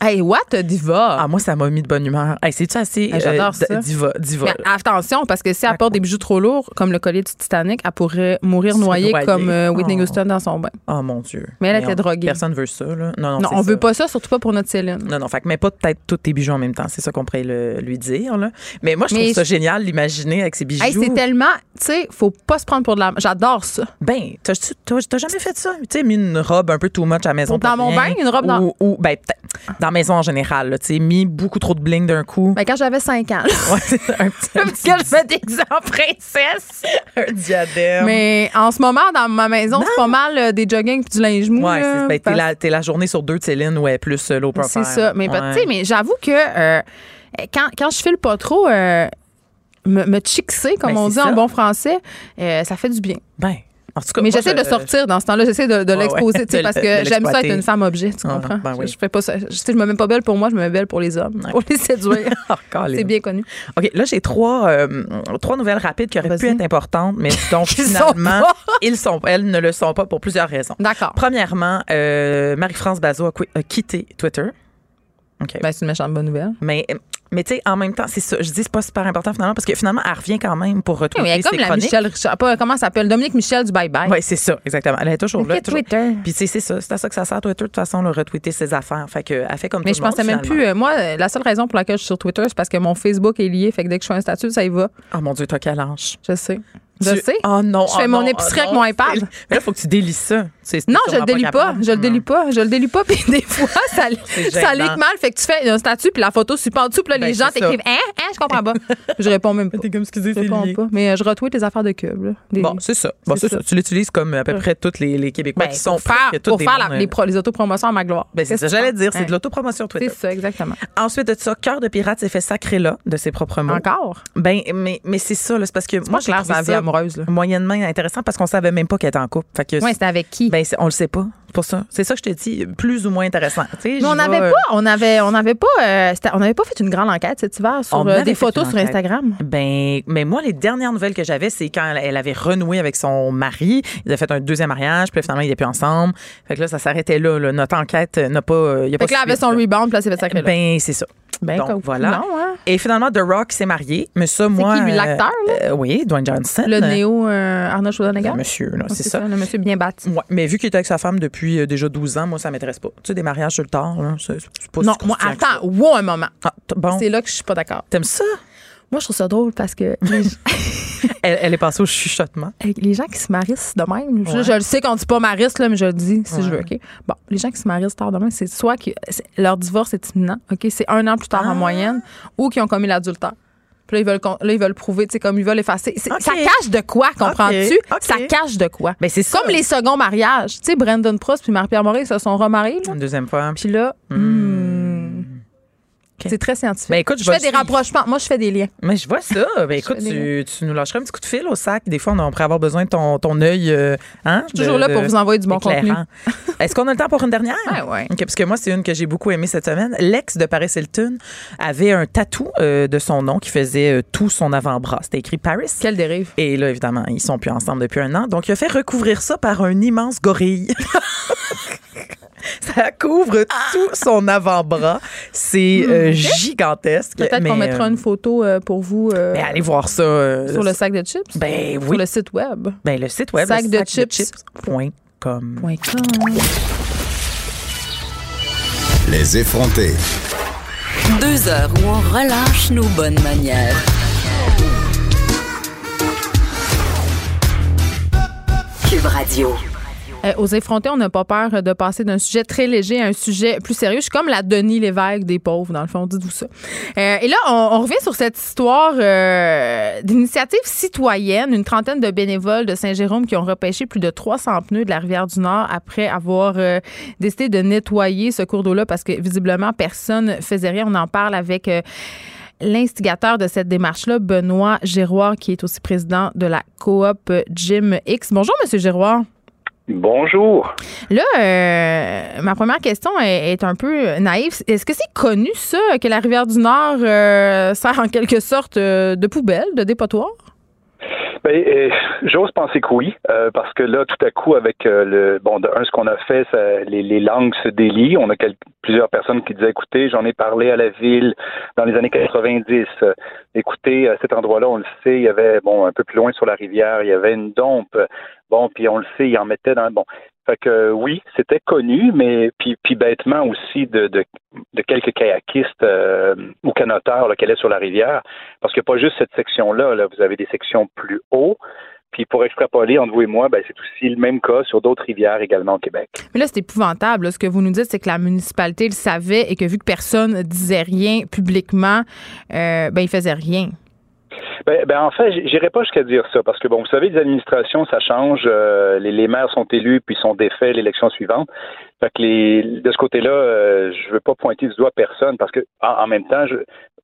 Hey, what a diva? Ah, moi, ça m'a mis de bonne humeur. Hey, c'est-tu assez Ah, j'adore d- ça. diva, diva. Mais attention, parce que si elle porte des bijoux trop lourds, comme le collier du Titanic, elle pourrait mourir Se noyée noyer. comme euh, Whitney Oh. Houston dans son bain. Oh mon Dieu. Mais elle était on- droguée. Personne veut ça, là. Non, non, Non, c'est on ça. veut pas ça, surtout pas pour notre Céline. Non, non, fait que mets pas peut-être tous tes bijoux en même temps. C'est ça qu'on pourrait le- lui dire, là. Mais moi, je Mais trouve ça je- génial, l'imaginer avec ses bijoux. Hey, c'est tellement, tu sais, faut pas se prendre pour de la. J'adore ça. Ben, t'as t'as- t'as jamais fait ça? Tu sais, mis une robe un peu too much à la maison. Dans pour mon rien. bain, une robe dans- Ou, ou, ben, peut-être dans la maison en général, là. Tu sais, mis beaucoup trop de bling d'un coup. Ben, quand j'avais 5 ans. Ouais, c'est un petit, *laughs* un je me déguisais en princesse. un diadème. Mais en ce moment, dans ma maison, c'est pas mal euh, des jogging puis du linge mou. Ouais, là, c'est- ben, t'es parce- la, t'es la journée sur deux de Céline, ouais, plus euh, profile. C'est ça. Mais, Ouais. tu sais, mais j'avoue que euh, quand, quand je file pas trop, euh, me, me chixer, comme Ben, on dit ça. en bon français, ça fait du bien. Ben, en tout cas, Mais j'essaie je- de sortir dans ce temps-là, j'essaie de, de Ouais, l'exposer, ouais. parce que j'aime ça être une femme objet, tu Ah, comprends? ben oui. je, je fais pas ça. Je, je me mets pas belle pour moi, je me mets belle pour les hommes, pour les séduire. *laughs* Encore, C'est bien connu. OK, là, j'ai trois, euh, trois nouvelles rapides qui auraient pu être importantes, mais *laughs* dont finalement, ils sont, elles ne le sont pas pour plusieurs raisons. D'accord. Premièrement, euh, Marie-France Bazot a, a quitté Twitter. OK. Ben, c'est une méchante bonne nouvelle. Mais, mais tu sais, en même temps, c'est ça. Je dis, c'est pas super important finalement parce que finalement, elle revient quand même pour Oui, retrouver elle est comme ses la chroniques. Michelle Richard. Pas, comment ça s'appelle? Dominique Michel du Bye Bye. Oui, c'est ça, exactement. Elle est toujours là. Toujours- Twitter. Puis tu sais, c'est ça, c'est à ça que ça sert Twitter de toute façon, le retweeter ses affaires. Fait que elle fait comme Mais tout je le monde, pensais même plus. euh, moi, euh, la seule raison pour laquelle je suis sur Twitter, c'est parce que mon Facebook est lié. Fait que dès que je fais un statut, ça y va. Oh mon Dieu, t'as quel âge? Je sais. Je Tu- sais. Oh non. Je fais oh mon non, épicerie oh avec mon iPad. *laughs* Mais là, faut que tu délies ça. C'est- Non, je le délie pas. Je le délie pas. Je le délie pas. *laughs* Puis des fois, ça, *laughs* ça mal. Fait que tu fais un statut, puis la photo en dessous. Puis là, Ben, les gens t'écrivent Hein? Hein? Je comprends pas. je réponds même *laughs* pas. T'es comme, excusez, Je c'est lié. pas. Mais euh, je retweet les affaires de Cube. là. Des- Bon, c'est ça. Bon, ça. ça. Tu l'utilises comme à peu près tous les, les Québécois Ben, qui sont pour faire, pour faire la- mondes, les, euh, pro- les autopromotions à ma gloire. Ben, c'est ça, j'allais dire, c'est de l'autopromotion Twitter. C'est ça, exactement. Ensuite de ça, Cœur de pirate s'est fait sacrer là, de ses propres mots. Encore? Ben, mais, mais c'est ça, c'est parce que moi, j'ai trouvé ça amoureuse. Là. moyennement intéressant parce qu'on savait même pas qu'elle était en couple. Fait que, Ouais, c'était avec qui? ben, on le sait pas. Pour ça. C'est ça que je te dis, plus ou moins intéressant. Mais on n'avait pas, on avait, on avait pas, euh, on n'avait pas fait une grande enquête cet hiver sur euh, des photos sur. Instagram. Ben, mais moi, les dernières nouvelles que j'avais, c'est quand elle, elle avait renoué avec son mari. Ils avaient fait un deuxième mariage, puis finalement, ils n'étaient plus ensemble. Fait que là, ça s'arrêtait là, là. Notre enquête n'a pas. euh, y a pas Fait que là, elle avait son rebound, puis là, c'est fait sacré là. Ben, c'est ça. Ben, donc, voilà. Non, hein? Et finalement, The Rock s'est marié. Mais ça, moi. qui, lui, l'acteur, là? euh, oui, Dwayne Johnson. Le néo euh, Arnold Schwarzenegger? Le monsieur, là, c'est ça. Le monsieur bien bâti. Ouais, mais vu qu'il était avec sa femme depuis euh, déjà 12 ans, moi, ça m'intéresse pas. Tu sais, des mariages sur le tard, là, c'est c'est pas Non, moi, attends, wow, un moment. Ah, bon, C'est là que je suis pas d'accord. t'aimes ça? Moi, je trouve ça drôle parce que *laughs* Elle, elle est passée au chuchotement. les gens qui se marissent de même, je, Ouais. je le sais qu'on dit pas marisse, là, mais je le dis si Ouais. je veux, OK? Bon, les gens qui se marissent tard de même, c'est soit que leur divorce est imminent, OK? C'est un an plus tard Ah. en moyenne, ou qui ont commis l'adultère. Puis là, ils veulent, là, ils veulent prouver, tu sais, comme ils veulent effacer. Ça cache de quoi, comprends-tu? Ça cache de quoi? Ben, c'est. Comme les seconds mariages. Tu sais, Brandon Prost puis Marie-Pierre Morin se sont remariés, là. Une deuxième fois. Puis là, hmm, c'est très scientifique. Ben, écoute, je fais des rapprochements. Moi, je fais des liens. Mais je vois ça. Ben, écoute, tu, tu nous lâcherais un petit coup de fil au sac. Des fois, on, on pourrait avoir besoin de ton, ton œil. euh, hein, Je suis toujours là pour vous envoyer du bon éclairant. *laughs* Est-ce qu'on a le temps pour une dernière? Ouais, ouais. OK, parce que moi, c'est une que j'ai beaucoup aimée cette semaine. L'ex de Paris Hilton avait un tatou euh, de son nom qui faisait euh, tout son avant-bras. C'était écrit Paris. Quelle dérive. Et là, évidemment, ils sont plus ensemble depuis un an. Donc, il a fait recouvrir ça par un immense gorille. *laughs* ça couvre tout son avant-bras. C'est euh, gigantesque. Peut-être qu'on mais, mettra euh, une photo euh, pour vous euh, ben, allez voir ça. euh, sur le sac de chips? Ben Sur oui. le site web. Ben, le site web, Sac le de chips. point com. Ouais, Les effrontés. Deux heures où on relâche nos bonnes manières. Cube Radio. Euh, aux effrontés, on n'a pas peur de passer d'un sujet très léger à un sujet plus sérieux. Je suis comme la Denis Lévesque des pauvres, dans le fond, dites-vous ça. Euh, et là, on, revient sur cette histoire euh, d'initiative citoyenne, une trentaine de bénévoles de Saint-Jérôme qui ont repêché plus de 300 pneus de la rivière du Nord après avoir euh, décidé de nettoyer ce cours d'eau-là parce que visiblement, personne faisait rien. On en parle avec... euh, L'instigateur de cette démarche-là, Benoît Giroir, qui est aussi président de la coop Jim X. Bonjour, Monsieur Giroir. Bonjour. Là, euh, ma première question est, un peu naïve. Est-ce que c'est connu, ça, que la rivière du Nord euh, sert en quelque sorte euh, de poubelle, de dépotoir? Ben, j'ose penser que oui, euh, parce que là, tout à coup, avec euh, le bon, de un, ce qu'on a fait, les, langues se délient. On a plusieurs personnes qui disaient, écoutez, j'en ai parlé à la ville dans les années 90. Euh, écoutez, à cet endroit-là, on le sait, il y avait, bon, un peu plus loin sur la rivière, il y avait une dompe. Bon, puis on le sait, il en mettait dans, bon. Fait que oui, c'était connu, mais puis, puis bêtement aussi de, de, quelques kayakistes euh, ou canoteurs là, qui allaient sur la rivière. Parce a pas juste cette section-là, là, vous avez des sections plus haut. Puis pour extrapoler entre vous et moi, ben, c'est aussi le même cas sur d'autres rivières également au Québec. Mais là, c'est épouvantable. Ce que vous nous dites, c'est que la municipalité le savait et que vu que personne ne disait rien publiquement, euh, ben, il faisait rien. Ben, ben, en fait, j'irai pas jusqu'à dire ça, parce que bon, vous savez, les administrations, ça change. euh, les, maires sont élus puis sont défaits l'élection suivante. Fait que les, de ce côté-là, euh, je veux pas pointer du doigt personne, parce que en, même temps,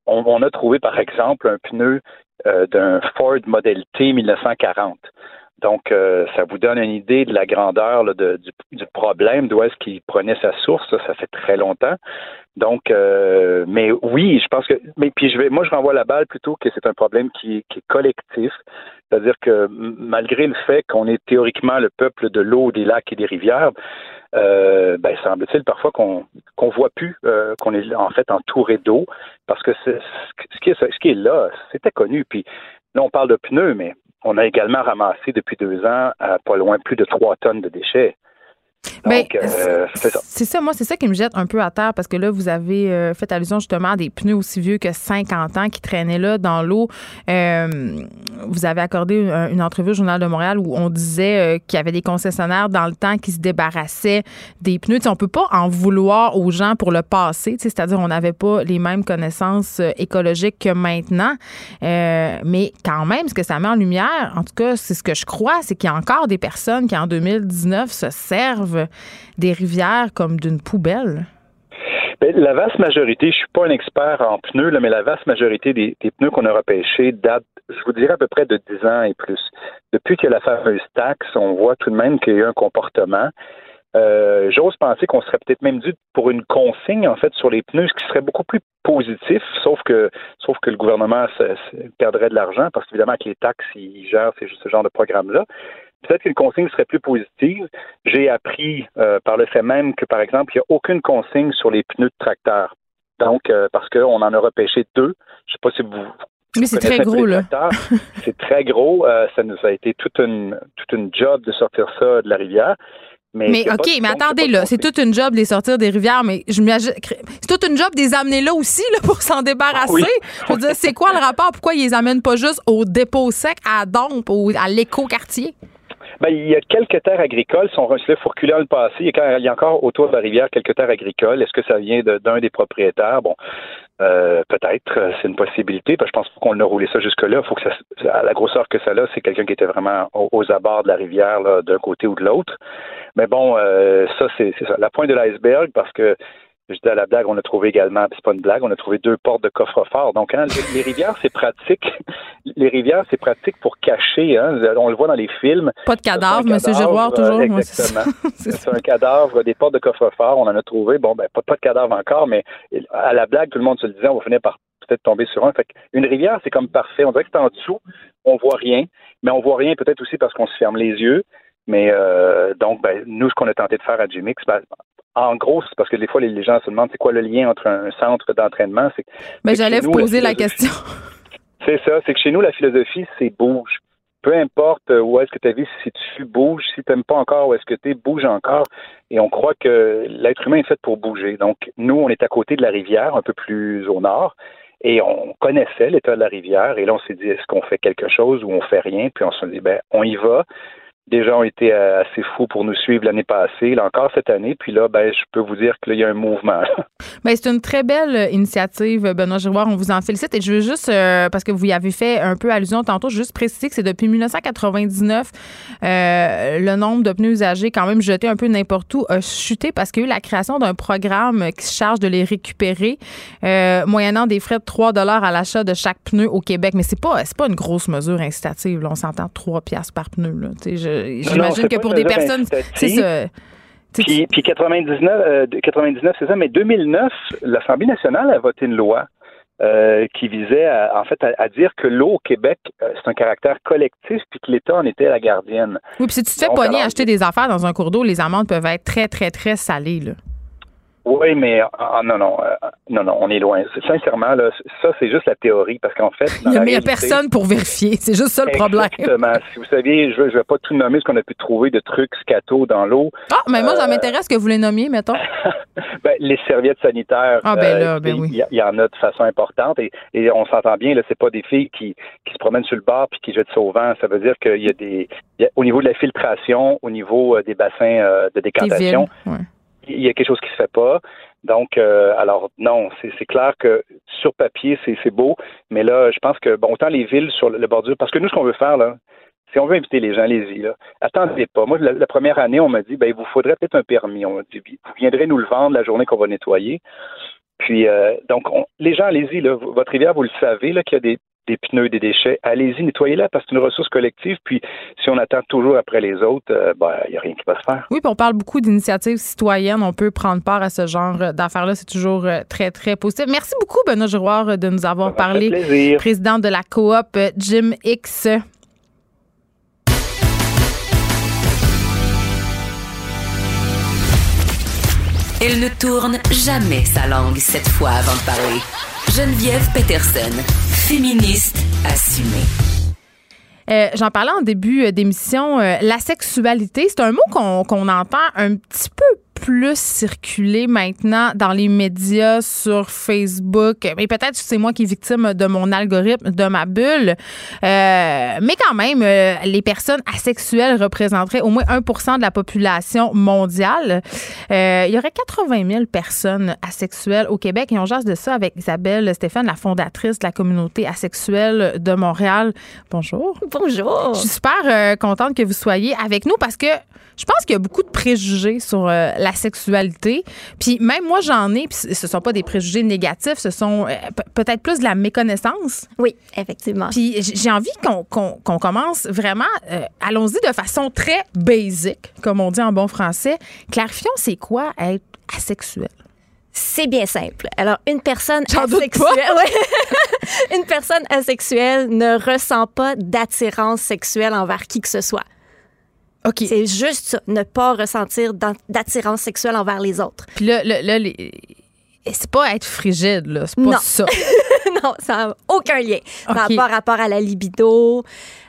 on a trouvé par exemple un pneu euh, d'un Ford Model T 1940. Donc, euh, ça vous donne une idée de la grandeur là, du, du problème, d'où est-ce qu'il prenait sa source. Ça, ça fait très longtemps. Donc, euh, mais oui, je pense que. Mais puis je vais, moi, je renvoie la balle plutôt que c'est un problème qui, qui est collectif. C'est-à-dire que malgré le fait qu'on est théoriquement le peuple de l'eau, des lacs et des rivières, euh, ben, semble-t-il parfois qu'on qu'on voit plus euh, qu'on est en fait entouré d'eau parce que ce qui est ce qui est là, c'était connu. Puis là, on parle de pneus, mais on a également ramassé depuis deux ans à pas loin plus de trois tonnes de déchets. Ben, Donc, euh, c'est ça. C'est ça, moi, c'est ça qui me jette un peu à terre parce que là, vous avez euh, fait allusion justement à des pneus aussi vieux que 50 ans qui traînaient là dans l'eau. Euh, vous avez accordé une, une entrevue au Journal de Montréal où on disait qu'il y avait des concessionnaires dans le temps qui se débarrassaient des pneus. On peut pas en vouloir aux gens pour le passé, c'est-à-dire on n'avait pas les mêmes connaissances écologiques que maintenant. Mais quand même, ce que ça met en lumière, en tout cas, c'est ce que je crois, c'est qu'il y a encore des personnes qui, en 2019, se servent des rivières comme d'une poubelle? Ben, la vaste majorité, je suis pas un expert en pneus, là, mais la vaste majorité des, pneus qu'on a repêchés datent, je vous dirais, à peu près de 10 ans et plus. Depuis qu'il y a la fameuse taxe, on voit tout de même qu'il y a eu un comportement. Euh, J'ose penser qu'on serait peut-être même dû pour une consigne en fait sur les pneus, ce qui serait beaucoup plus positif, sauf que sauf que le gouvernement perdrait de l'argent parce qu'évidemment avec les taxes, il gère ces- ce genre de programme-là. Peut-être qu'une consigne serait plus positive. J'ai appris euh, par le fait même que, par exemple, il n'y a aucune consigne sur les pneus de tracteur. Donc, euh, parce qu'on en a repêché deux. Je sais pas si vous. Mais *laughs* c'est très gros, là. c'est très gros. Ça nous a été toute une, toute une job de sortir ça de la rivière. Mais, OK, mais attendez, là, c'est toute une job de les sortir des rivières, mais je m'imagine- c'est toute une job de les amener là aussi, là, pour s'en débarrasser. Oui. Je veux dire, c'est quoi le rapport? Pourquoi ils les amènent pas juste au dépôt sec, à Dompe, ou à l'éco-quartier? Ben, il y a quelques terres agricoles. Si on il faut reculer dans le passé, il y, a, il y a encore autour de la rivière quelques terres agricoles. Est-ce que ça vient d'un des propriétaires? Bon, euh, peut-être, euh, c'est une possibilité. Parce que je pense qu'on a roulé ça jusque-là. Faut que ça, à la grosseur que ça a, c'est quelqu'un qui était vraiment aux, abords de la rivière, d'un côté ou de l'autre. Mais bon, euh, ça, c'est. La pointe de l'iceberg, parce que je dis à la blague, on a trouvé également, c'est pas une blague, on a trouvé deux portes de coffre-fort. Donc, hein, les, rivières, c'est pratique. *laughs* Les rivières, c'est pratique pour cacher. Hein, on le voit dans les films. Pas de cadavre, Monsieur Giroir, toujours. exactement. *laughs* C'est un cadavre, des portes de coffre-fort, on en a trouvé. Bon, ben, pas, pas de cadavre encore, mais à la blague, tout le monde se le disait, on va finir par peut-être tomber sur un. Fait une rivière, c'est comme parfait. On dirait que c'est en dessous, on voit rien, mais on voit rien peut-être aussi parce qu'on se ferme les yeux. Mais euh, donc, ben, nous, ce qu'on a tenté de faire à Gmix, ben, en gros, c'est parce que des fois, les, gens se demandent c'est quoi le lien entre un centre d'entraînement? Que j'allais vous poser la question. *laughs* c'est ça, c'est que chez nous, la philosophie, c'est bouge. Peu importe euh, où est-ce que ta vie se situe, bouge. Si tu n'aimes pas encore où est-ce que tu es, bouge encore. Et on croit que l'être humain est fait pour bouger. Donc, nous, on est à côté de la rivière, un peu plus au nord, et on connaissait l'état de la rivière. Et là, on s'est dit, est-ce qu'on fait quelque chose ou on fait rien? Puis on s'est dit, ben, on y va. Des gens ont été euh, assez fous pour nous suivre l'année passée, là encore cette année. Puis là, ben, je peux vous dire qu'il y a un mouvement. *laughs* Ben, c'est une très belle euh, initiative, Benoît Giroir. On vous en félicite. Et je veux juste, euh, parce que vous y avez fait un peu allusion tantôt, juste préciser que c'est depuis 1999, euh, le nombre de pneus usagés, quand même jetés un peu n'importe où, a chuté parce qu'il y a eu la création d'un programme qui se charge de les récupérer, moyennant des frais de 3 à l'achat de chaque pneu au Québec. Mais c'est pas, c'est pas une grosse mesure incitative. là. On s'entend 3 piastres par pneu. là. Je- J'imagine c'est que pour des personnes, c'est ça. Puis, puis 99, euh, 99 c'est ça, mais 2009, l'Assemblée nationale a voté une loi euh, qui visait à, en fait à, à dire que l'eau au Québec, euh, c'est un caractère collectif, puis que l'État en était la gardienne. Oui, puis si tu te fais pogner acheter des affaires dans un cours d'eau, les amendes peuvent être très, très, très salées. Là. Oui, mais ah, non, non, euh, non, non, on est loin. Sincèrement, là, ça, c'est juste la théorie, parce qu'en fait, dans Il n'y a, réalité- personne pour vérifier. C'est juste ça le problème. Exactement. Si vous saviez, je ne vais pas tout nommer ce qu'on a pu trouver de trucs scato dans l'eau. Ah, mais moi, ça Euh, m'intéresse que vous les nommiez, mettons. *laughs* Ben, les serviettes sanitaires, Ah, ben là, euh, ben il oui. y, il y en a de façon importante et, et on s'entend bien, là, c'est pas des filles qui, qui se promènent sur le bord puis qui jettent ça au vent. Ça veut dire qu'il y a des, il y a- au niveau de la filtration, au niveau euh, des bassins euh, de décantation. Il y a quelque chose qui se fait pas. Donc, euh, alors non, c'est clair que sur papier, c'est beau, mais là, je pense que bon, autant les villes sur le, bordure, parce que nous, ce qu'on veut faire là, si on veut inviter les gens, allez-y là. Attendez pas. Moi, la, première année, on m'a dit, ben, il vous faudrait peut-être un permis. On m'a dit, vous viendrez nous le vendre la journée qu'on va nettoyer. Puis, euh, donc, on- les gens, allez-y là. Votre rivière, vous le savez là, qu'il y a des des pneus, des déchets, allez-y, nettoyez-la parce que c'est une ressource collective. Puis si on attend toujours après les autres, euh, ben, il n'y a rien qui va se faire. Oui, puis on parle beaucoup d'initiatives citoyennes. On peut prendre part à ce genre d'affaires-là. C'est toujours euh, très, très positif. Merci beaucoup, Benoît Giroir, de nous avoir parlé. plaisir. Président de la coop euh, Jim X. Elle ne tourne jamais sa langue cette fois avant de parler. Geneviève Peterson, féministe assumée. Euh, J'en parlais en début euh, d'émission. euh, la sexualité, c'est un mot qu'on entend un petit peu plus circuler maintenant dans les médias, sur Facebook. Mais peut-être que c'est moi qui est victime de mon algorithme, de ma bulle. Euh, mais quand même, euh, les personnes asexuelles représenteraient au moins 1 de la population mondiale. Euh, il y aurait 80 000 personnes asexuelles au Québec et on jase de ça avec Isabelle Stéphane, la fondatrice de la communauté asexuelle de Montréal. Bonjour. Bonjour. Je suis super contente que vous soyez avec nous parce que je pense qu'il y a beaucoup de préjugés sur euh, la sexualité. Puis même moi, j'en ai, puis ce ne sont pas des préjugés négatifs, ce sont euh, pe- peut-être plus de la méconnaissance. Oui, effectivement. Puis j'ai envie qu'on commence vraiment, euh, allons-y de façon très basic, comme on dit en bon français. Clarifions, c'est quoi être asexuel? C'est bien simple. Alors, une personne asexuelle, *laughs* Ouais. une personne asexuelle ne ressent pas d'attirance sexuelle envers qui que ce soit. C'est juste ça, ne pas ressentir d'attirance sexuelle envers les autres. Puis là, là, là, les- c'est pas être frigide, là. C'est pas Non. ça. *laughs* *laughs* non, ça n'a aucun lien. Ça n'a pas rapport à la libido.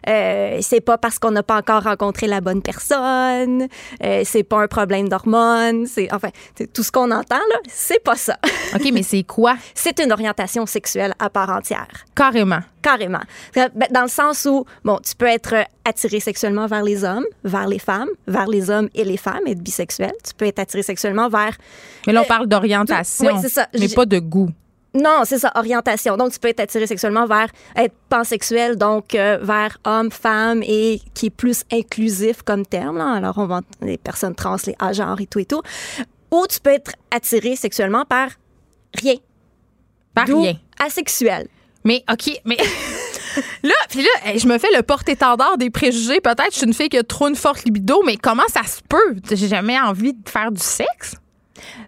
Euh, c'est pas parce qu'on n'a pas encore rencontré la bonne personne. Euh, c'est pas un problème d'hormones. C'est enfin tout ce qu'on entend là. C'est pas ça. *laughs* OK, mais c'est quoi? C'est une orientation sexuelle à part entière. Carrément. Carrément. Ben, Dans le sens où, bon, tu peux être attiré sexuellement vers les hommes, vers les femmes, vers les hommes et les femmes, être bisexuel. Tu peux être attiré sexuellement vers Mais là, on Euh, parle d'orientation. oui, c'est ça. Mais pas de goût. Non, c'est ça, orientation. Donc, tu peux être attiré sexuellement vers être pansexuel, donc euh, vers homme, femme, et qui est plus inclusif comme terme. Là. Alors, on va les personnes trans, les agenres et tout et tout. Ou tu peux être attiré sexuellement par rien. Par rien. Asexuel. Mais OK, mais *laughs* là, puis là, je me fais le porte-étendard des préjugés. Peut-être je suis une fille qui a trop une forte libido, mais comment ça se peut? J'ai jamais envie de faire du sexe?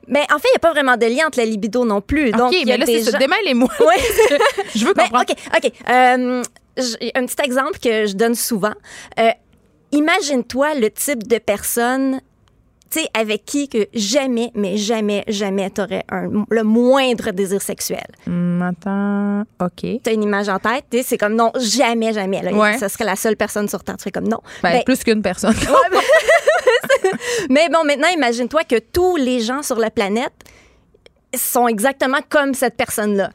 Mais en fait, il n'y a pas vraiment de lien entre la libido non plus. Donc, OK, a mais là, c'est gens- Démêlez-moi. Oui. *laughs* Je veux Ben, comprendre. OK, OK. Euh, un petit exemple que je donne souvent. Euh, Imagine-toi le type de personne tu sais, avec qui que jamais, mais jamais, jamais t'aurais le moindre désir sexuel. Hum, attends. OK. T'as une image en tête, tu sais, c'est comme non, jamais, jamais. Là, Ouais. Ça serait la seule personne sur Terre. Tu fais comme non. Ben, Ben, plus qu'une personne. *laughs* *laughs* mais bon, maintenant, imagine-toi que tous les gens sur la planète sont exactement comme cette personne-là.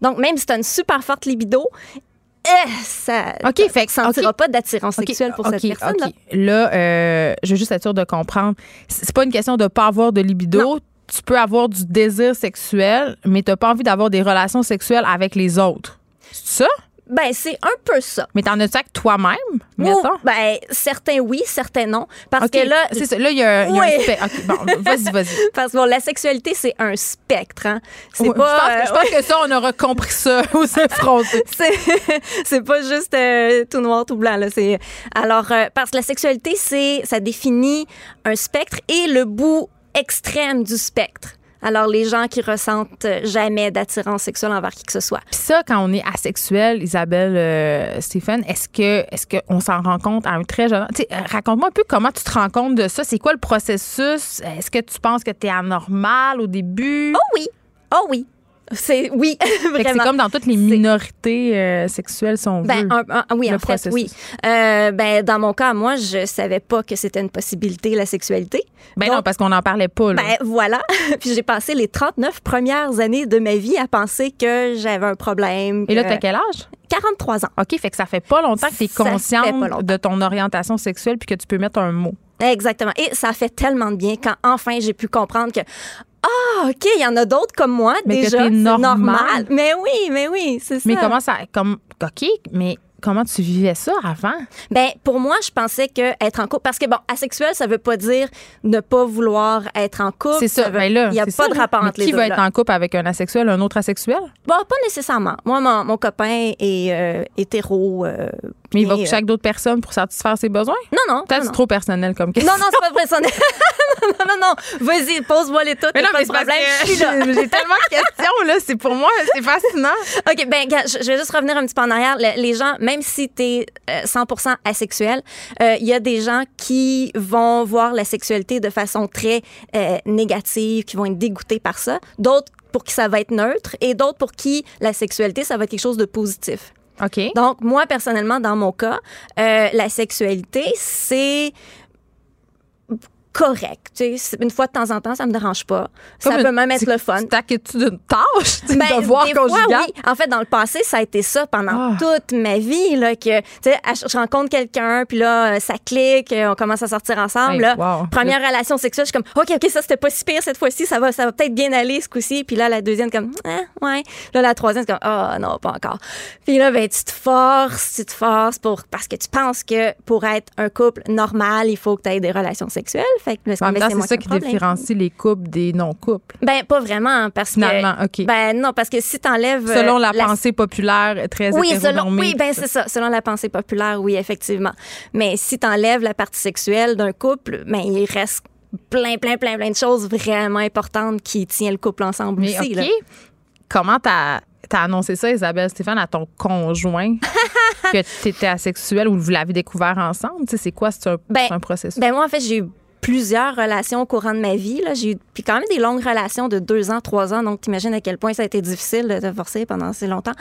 Donc, même si tu as une super forte libido, eh, ça OK, tu fait que- sentiras OK. pas d'attirance sexuelle pour cette personne-là. Là, euh, je veux juste être sûre de comprendre. C'est pas une question de pas avoir de libido. Tu peux avoir du désir sexuel, mais t'as pas envie d'avoir des relations sexuelles avec les autres. C'est ça? Ben, c'est un peu ça. Mais t'en as-tu avec toi-même, mettons? Ben, certains oui, certains non. Parce que là, c'est ça. Là, il y a, y un spectre. OK, bon, vas-y, vas-y. *laughs* parce que bon, la sexualité, c'est un spectre. Hein. C'est pas. je, pense que, euh, je pense que ça, on aura compris ça *laughs* aux effrontés. *laughs* c'est c'est pas juste euh, tout noir tout blanc là c'est alors euh, parce que la sexualité c'est ça définit un spectre et le bout extrême du spectre alors les gens qui ressentent jamais d'attirance sexuelle envers qui que ce soit Puis ça, quand on est asexuel, Isabelle, euh, Stéphane, est-ce que est-ce qu'on s'en rend compte à un très jeune âge? Raconte-moi un peu comment tu te rends compte de ça. C'est quoi le processus? Est-ce que tu penses que tu es anormal au début? oh oui oh oui c'est oui *laughs* que c'est vraiment comme dans toutes les minorités euh, sexuelles, si on Ben, un- oui, le en fait, oui. Euh, ben, dans mon cas, moi, je savais pas que c'était une possibilité, la sexualité. Ben Donc, non, parce qu'on n'en parlait pas. Là. Ben voilà. *laughs* Puis j'ai passé les 39 premières années de ma vie à penser que j'avais un problème. Et là, t'as quel âge? 43 ans. OK, fait que ça fait pas longtemps que tu es consciente de ton orientation sexuelle puis que tu peux mettre un mot. Exactement. Et ça fait tellement de bien quand enfin j'ai pu comprendre que ah ok il y en a d'autres comme moi Mais déjà normal. normal. Mais oui mais oui c'est ça. Mais comment ça. Comme, OK, mais comment tu vivais ça avant? Ben pour moi, je pensais que être en couple parce que bon, asexuel, ça veut pas dire ne pas vouloir être en couple. C'est ça. veut- ben là, il y a pas ça, de rapport Mais entre les Qui deux. va être là. en couple avec un asexuel, un autre asexuel? Bon, pas nécessairement. Moi, mon, mon copain est euh, hétéro. euh, Mais il va coucher avec d'autres personnes pour satisfaire ses besoins? euh, Non, non. Peut-être trop personnel comme question. Non, non, c'est pas personnel. *laughs* non, non, non. Vas-y, pose-moi les toutes. Mais non, pas mais de problème. *laughs* j'ai tellement de questions, là. C'est pour moi, c'est fascinant. OK, ben, je vais juste revenir un petit peu en arrière. Le- Les gens, même si tu es 100% asexuel, euh, il y a des gens qui vont voir la sexualité de façon très euh, négative, qui vont être dégoûtés par ça. D'autres pour qui ça va être neutre et d'autres pour qui la sexualité, ça va être quelque chose de positif. OK. Donc, moi, personnellement, dans mon cas, euh, la sexualité, c'est correct. Tu sais, c'est- une fois de temps en temps, ça me dérange pas. Ça Comme peut une- même être le fun. Tu t'inquiètes-tu d'une tâche? Tu sais, Ben, devoir des fois, conjugal? oui. En fait, dans le passé, ça a été ça pendant Ah. toute ma vie. Là, que, je rencontre quelqu'un, puis là, euh, ça clique, euh, on commence à sortir ensemble. Hey, là. wow. Première relation sexuelle, je suis comme, OK, OK, ça, c'était pas si pire cette fois-ci, ça va, ça va peut-être bien aller ce coup-ci. Puis là, la deuxième, comme, ah, ouais. Là, la troisième, c'est comme, oh non, pas encore. Puis là, ben, tu te forces, tu te forces pour, parce que tu penses que pour être un couple normal, il faut que tu aies des relations sexuelles. Fait que c'est ça qui problème. différencie les couples des non-couples. Ben, pas vraiment, parce Finalement, que. OK. Ben, non, parce que si t'enlèves. euh, Selon la, pensée populaire, très oui, selon, oui, ben c'est ça. Selon la pensée populaire, oui, effectivement. Mais si t'enlèves la partie sexuelle d'un couple, ben il reste plein, plein, plein, plein de choses vraiment importantes qui tiennent le couple ensemble Mais aussi. Là. comment t'as as annoncé ça, Isabelle Stéphane, à ton conjoint? *laughs* Que tu étais asexuelle ou vous l'avez découvert ensemble? C'est quoi? C'est un, Ben, un processus? Ben moi, en fait, j'ai eu plusieurs relations au courant de ma vie. Là. J'ai eu puis quand même des longues relations de deux ans, trois ans. Donc, t'imagines à quel point ça a été difficile de te forcer pendant assez longtemps.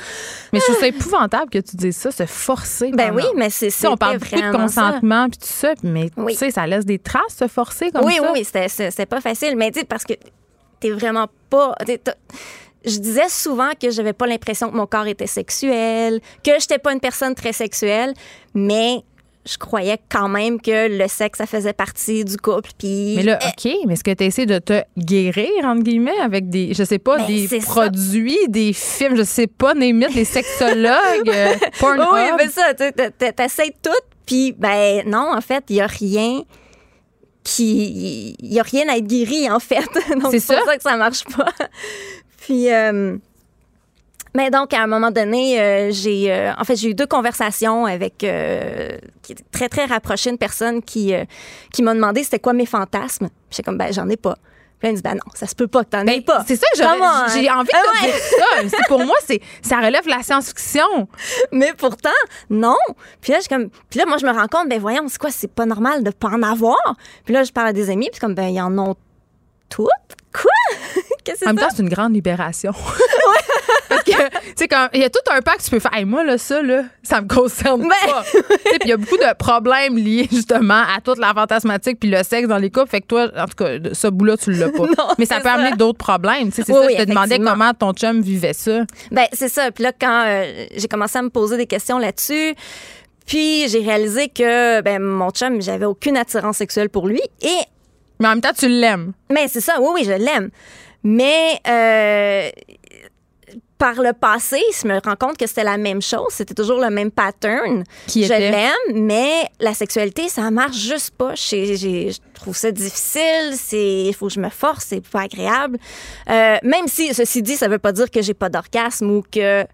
mais je trouve ça épouvantable que tu dises ça, se forcer. Ben oui, mais c'est sais, on parle beaucoup de ça. consentement puis tout ça, mais Oui. tu sais, ça laisse des traces se forcer comme oui, ça. oui, oui, c'était- pas facile. Mais tu sais, parce que t'es vraiment pas. t'es- Je disais souvent que j'avais pas l'impression que mon corps était sexuel, que j'étais pas une personne très sexuelle, mais je croyais quand même que le sexe, ça faisait partie du couple. Puis, Mais là, euh, OK, mais est-ce que tu essaies de te guérir, entre guillemets, avec des, je sais pas, Ben, des ça. produits, des films, je sais pas, Némite, des sexologues, *laughs* euh, Pornhub? oui, mais ça, t'essayes tout, puis ben non, en fait, il y a rien qui... Il y a rien à être guéri, en fait. *laughs* Donc, C'est c'est pour ça? ça que ça marche pas. *laughs* puis... euh, mais donc, à un moment donné, euh, j'ai, euh, en fait, j'ai eu deux conversations avec euh, qui très très rapprochées, une personne qui qui m'a demandé c'était quoi mes fantasmes. J'étais comme ben j'en ai pas. Puis là, elle me dit ben non, ça se peut pas que t'en aies Ben, pas. C'est ça j'ai envie de Ah dire ça. *laughs* C'est pour moi, c'est ça relève la science-fiction. Mais pourtant, non. Puis là, je comme, puis là, moi, je me rends compte, ben voyons, c'est quoi, c'est pas normal de pas en avoir. Puis là, je parle à des amis, puis comme, ben ils en ont toutes? Quoi? *laughs* Qu'est-ce que En c'est même ça? temps, c'est une grande libération. *laughs* Parce que, tu sais, quand il y a tout un que tu peux faire. Hey, moi, là, ça, là, ça me concerne Ben. pas. *laughs* Il y a beaucoup de problèmes liés, justement, à toute la fantasmatique puis le sexe dans les couples. Fait que toi, en tout cas, ce bout-là, tu l'as pas. *laughs* Non, Mais ça peut ça. amener d'autres problèmes. Tu sais, C'est Oui, ça, oui, je te demandais comment ton chum vivait ça. Ben c'est ça. Puis là, quand euh, j'ai commencé à me poser des questions là-dessus, puis j'ai réalisé que ben mon chum, j'avais aucune attirance sexuelle pour lui. Et Mais en même temps, tu l'aimes. mais c'est ça, oui, oui, je l'aime. Mais euh, par le passé, je me rends compte que c'était la même chose. C'était toujours le même pattern. Qui je l'aime, mais la sexualité, ça marche juste pas. Je trouve ça difficile. Il faut que je me force. C'est pas agréable. Euh, même si, ceci dit, ça veut pas dire que j'ai pas d'orgasme ou que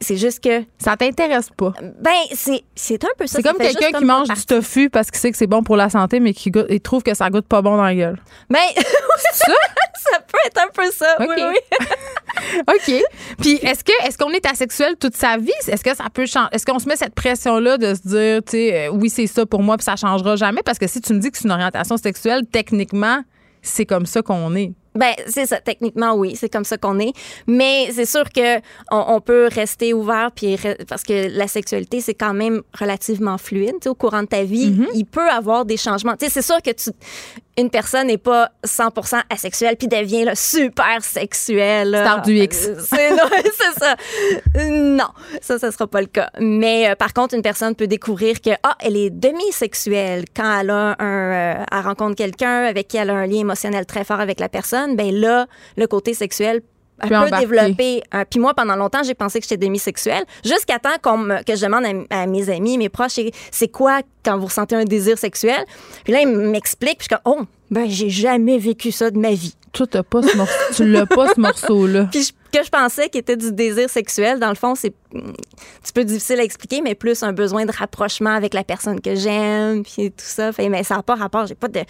c'est juste que, Ça t'intéresse pas. ben, c'est, c'est un peu ça. C'est comme quelqu'un qui comme mange du tofu parce qu'il sait que c'est bon pour la santé, mais qui goûte- il trouve que ça goûte pas bon dans la gueule. Ben, *laughs* Ça? ça peut être un peu ça. OK. Oui, oui. *laughs* OK. Puis est-ce que est-ce qu'on est asexuel toute sa vie? Est-ce que ça peut changer? Est-ce qu'on se met cette pression-là de se dire, tu sais, euh, oui, c'est ça pour moi, puis ça changera jamais? Parce que si tu me dis que c'est une orientation sexuelle, techniquement, c'est comme ça qu'on est. Ben, c'est ça. Techniquement, oui, c'est comme ça qu'on est. Mais c'est sûr que on, on peut rester ouvert puis parce que la sexualité, c'est quand même relativement fluide. Tu sais, au courant de ta vie, Mm-hmm. il peut avoir des changements. C'est sûr que tu, une personne n'est pas 100% asexuelle puis devient là, super sexuelle. Star du X. Euh, *laughs* C'est ça. Non, ça, ça sera pas le cas. Mais euh, par contre, une personne peut découvrir que ah, elle est demi-sexuelle quand elle a un, euh, elle rencontre quelqu'un avec qui elle a un lien émotionnel très fort avec la personne. Ben là, le côté sexuel un Puis peu embarquer. développé. Euh, puis moi, pendant longtemps, j'ai pensé que j'étais demisexuelle, jusqu'à temps qu'on me- que je demande à, à mes amis, mes proches, c'est- quoi quand vous ressentez un désir sexuel? Puis là, ils m'expliquent, puis je suis comme, oh, ben, j'ai jamais vécu ça de ma vie. Toi, t'as pas ce morceau, tu l'as pas, ce morceau-là. *laughs* Puis je- que je pensais qui était du désir sexuel, dans le fond, c'est un petit peu difficile à expliquer, mais plus un besoin de rapprochement avec la personne que j'aime, puis tout ça. Fait, mais ça n'a pas rapport. J'ai pas de,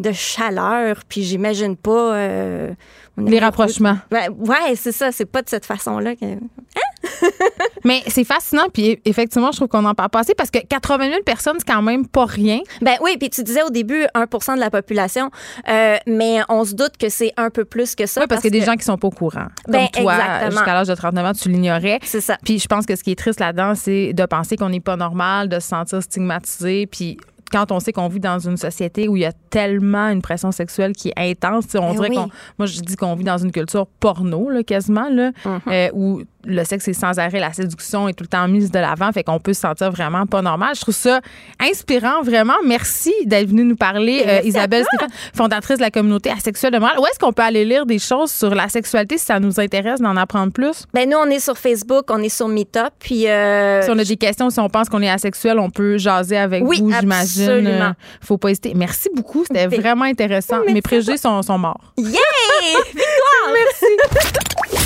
de chaleur, puis j'imagine pas. euh, Les rapprochements. Ouais, ouais, c'est ça. C'est pas de cette façon-là que. *laughs* Mais c'est fascinant, puis effectivement, je trouve qu'on en parle pas assez parce que 80 000 personnes, c'est quand même pas rien. Ben oui, puis tu disais au début 1% de la population, euh, mais on se doute que c'est un peu plus que ça. Oui, parce qu'il y a des gens qui sont pas au courant. Ben, Comme toi, jusqu'à l'âge de 39 ans, tu l'ignorais. C'est ça. Puis je pense que ce qui est triste là-dedans, c'est de penser qu'on n'est pas normal, de se sentir stigmatisé, puis quand on sait qu'on vit dans une société où il y a tellement une pression sexuelle qui est intense, tu sais, on Ben dirait oui. qu'on, moi je dis qu'on vit dans une culture porno là, quasiment là, Mhm. euh, où le sexe est sans arrêt, la séduction est tout le temps mise de l'avant, fait qu'on peut se sentir vraiment pas normal. Je trouve ça inspirant vraiment. Merci d'être venue nous parler, euh, merci Isabelle Stéphane, fondatrice de la communauté asexuelle de Montréal. Où est-ce qu'on peut aller lire des choses sur la sexualité si ça nous intéresse d'en apprendre plus? Ben nous, on est sur Facebook, on est sur Meetup, puis. euh, Si on a des questions, si on pense qu'on est asexuel, on peut jaser avec Oui, vous, j'imagine. Euh, faut pas hésiter. Merci beaucoup. C'était *laughs* vraiment intéressant. merci Mes préjugés sont, sont morts. Yeah! Victoire! *laughs* *laughs*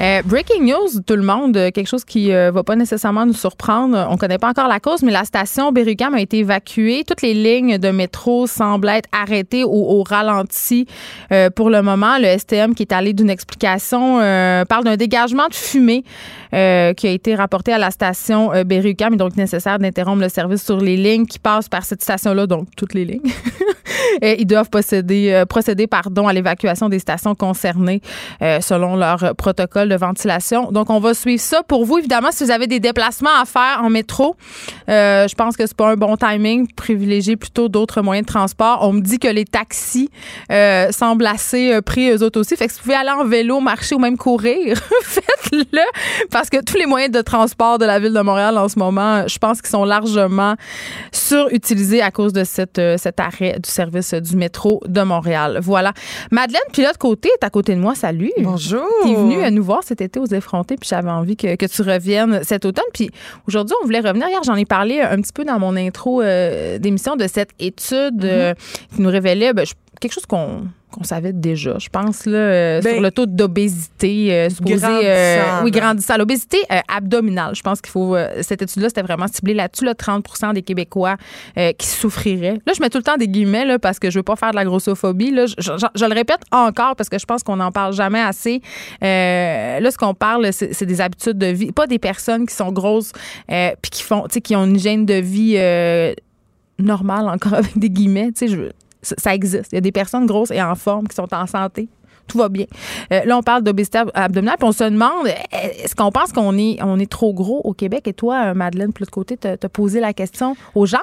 Euh, breaking news, tout le monde, euh, quelque chose qui euh, va pas nécessairement nous surprendre. On connaît pas encore la cause, mais la station Berry-UQAM a été évacuée. Toutes les lignes de métro semblent être arrêtées au, au ralenti pour le moment. Le STM qui est allé d'une explication parle d'un dégagement de fumée qui a été rapporté à la station Berry-UQAM. Il est donc nécessaire d'interrompre le service sur les lignes qui passent par cette station-là, donc toutes les lignes. *laughs* Ils doivent procéder, pardon, à l'évacuation des stations concernées selon leur euh, de ventilation. Donc, on va suivre ça pour vous. Évidemment, si vous avez des déplacements à faire en métro, euh, je pense que c'est pas un bon timing. Privilégiez plutôt d'autres moyens de transport. On me dit que les taxis euh, semblent assez euh, pris eux autres aussi. Fait que si vous pouvez aller en vélo, marcher ou même courir, *laughs* faites-le. Parce que tous les moyens de transport de la ville de Montréal en ce moment, je pense qu'ils sont largement surutilisés à cause de cette, euh, cet arrêt du service du métro de Montréal. Voilà. Madeleine Pilote Côté est à côté de moi. Salut. Bonjour. T'es venue à nous voir cet été aux effrontés, puis j'avais envie que, que tu reviennes cet automne. Puis aujourd'hui, on voulait revenir. Hier, j'en ai parlé un petit peu dans mon intro euh, d'émission de cette étude Mm-hmm. euh, qui nous révélait ben, je- quelque chose qu'on qu'on savait déjà, je pense, là, euh, Ben, sur le taux d'obésité euh, supposé. grandissant, oui, grandissant. L'obésité euh, abdominale, je pense qu'il faut. euh, cette étude-là, c'était vraiment ciblé là-dessus, là, 30% des Québécois euh, qui souffriraient. Là, je mets tout le temps des guillemets là, parce que je veux pas faire de la grossophobie. Là. Je, je- je le répète encore parce que je pense qu'on n'en parle jamais assez. Euh, là, ce qu'on parle, c'est des habitudes de vie, pas des personnes qui sont grosses euh, puis qui font, qui ont une hygiène de vie euh, normale, encore avec des guillemets. Tu sais, je- ça, existe. Il y a des personnes grosses et en forme qui sont en santé. Tout va bien. Euh, là, on parle d'obésité ab- abdominale, puis on se demande est-ce qu'on pense qu'on est, on est trop gros au Québec? Et toi, euh, Madeleine, de l'autre côté, t'as as posé la question aux gens.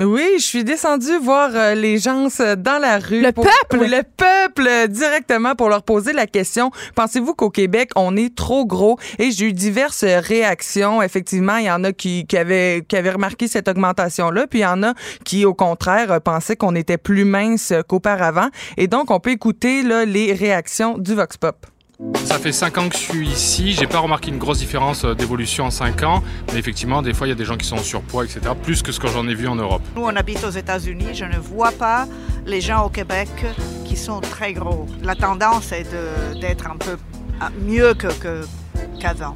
Oui, je suis descendue voir euh, les gens euh, dans la rue. Le peuple! Le peuple, directement pour leur poser la question. Pensez-vous qu'au Québec, on est trop gros? Et j'ai eu diverses réactions. Effectivement, il y en a qui, qui, avaient, qui avaient remarqué cette augmentation-là, puis il y en a qui, au contraire, pensaient qu'on était plus mince qu'auparavant. Et donc, on peut écouter là, les réactions du Vox Pop. Ça fait 5 ans que je suis ici, j'ai pas remarqué une grosse différence euh, d'évolution en 5 ans, mais effectivement, des fois, il y a des gens qui sont en surpoids, etc., plus que ce que j'en ai vu en Europe. Nous, on habite aux États-Unis. Je ne vois pas les gens au Québec qui sont très gros. La tendance est de- d'être un peu ah, mieux que que- qu'avant.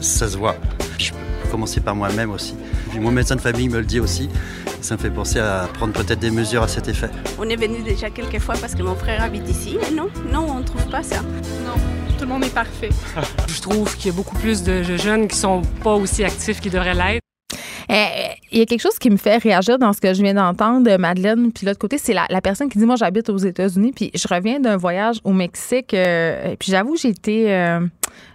Ça se voit. Je peux commencer par moi-même aussi. Puis mon médecin de famille me le dit aussi. Ça me fait penser à prendre peut-être des mesures à cet effet. On est venu déjà quelques fois parce que mon frère habite ici. Et non, non, on ne trouve pas ça. Non, tout le monde est parfait. *laughs* Je trouve qu'il y a beaucoup plus de jeunes qui sont pas aussi actifs qu'ils devraient l'être. Euh, Il y a quelque chose qui me fait réagir dans ce que je viens d'entendre, Madeleine. Puis l'autre côté, c'est la, personne qui dit Moi, j'habite aux États-Unis, puis je reviens d'un voyage au Mexique. euh, puis j'avoue, j'ai été. euh,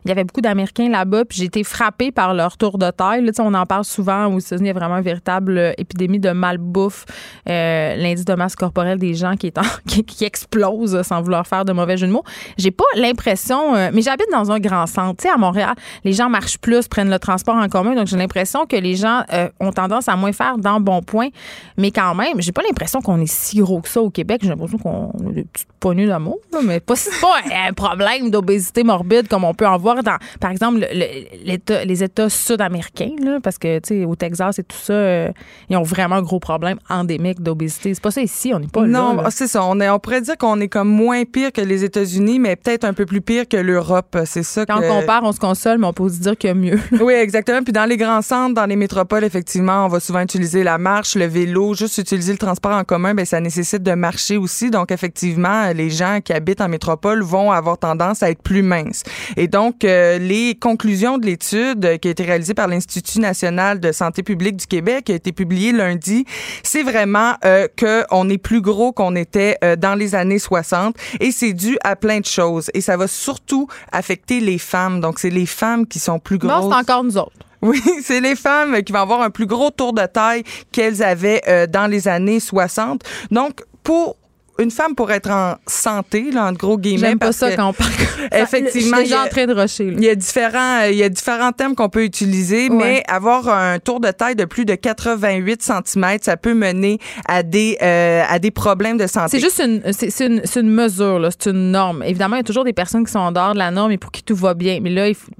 il y avait beaucoup d'Américains là-bas, puis j'ai été frappée par leur tour de taille. Là, on en parle souvent aux États-Unis, il y a vraiment une véritable épidémie de malbouffe, l'indice de masse corporelle des gens qui est en- *laughs* qui, explose sans vouloir faire de mauvais jeu de mots. J'ai pas l'impression, mais j'habite dans un grand centre, tu sais, à Montréal, les gens marchent plus, prennent le transport en commun, donc j'ai l'impression que les gens euh, ont tendance à moins faire dans bon point, mais quand même, j'ai pas l'impression qu'on est si gros que ça au Québec. J'ai l'impression qu'on a des petites poignées d'amour, mais pas, c'est *laughs* pas un problème d'obésité morbide comme on peut en voir dans, par exemple, le- le- l'État- les États sud-américains, là, parce que, tu sais, au Texas et tout ça, euh, ils ont vraiment un gros problème endémique d'obésité. C'est pas ça ici, on n'est pas non, là. là. c'est ça. On, est, on pourrait dire qu'on est comme moins pire que les États-Unis, mais peut-être un peu plus pire que l'Europe. C'est ça Quand que... on compare, on se console, mais on peut aussi dire qu'il y a mieux. Oui, exactement. Puis dans les grands centres, dans les métropoles, effectivement, on va souvent utiliser la marche, le vélo, juste utiliser le transport en commun, ben ça nécessite de marcher aussi. Donc effectivement, les gens qui habitent en métropole vont avoir tendance à être plus minces. Et donc euh, les conclusions de l'étude qui a été réalisée par l'Institut national de santé publique du Québec, qui a été publiée lundi, c'est vraiment euh, que on est plus gros qu'on était euh, dans les années 60 et c'est dû à plein de choses et ça va surtout affecter les femmes. Donc c'est les femmes qui sont plus grosses. Bon, c'est encore nous autres. *laughs* Oui, c'est les femmes qui vont avoir un plus gros tour de taille qu'elles avaient euh, dans les années 60. Donc, pour une femme pour être en santé, là, en gros guillemets. J'aime pas parce ça que, quand on parle. Effectivement. Je suis déjà il y a- en train de rusher. là. il y a différents, il y a différents thèmes qu'on peut utiliser, Ouais. mais avoir un tour de taille de plus de 88 cm, ça peut mener à des, euh, à des problèmes de santé. C'est juste une, c'est, une, une mesure, là, c'est une norme. Évidemment, il y a toujours des personnes qui sont en dehors de la norme et pour qui tout va bien. Mais là, il, faut-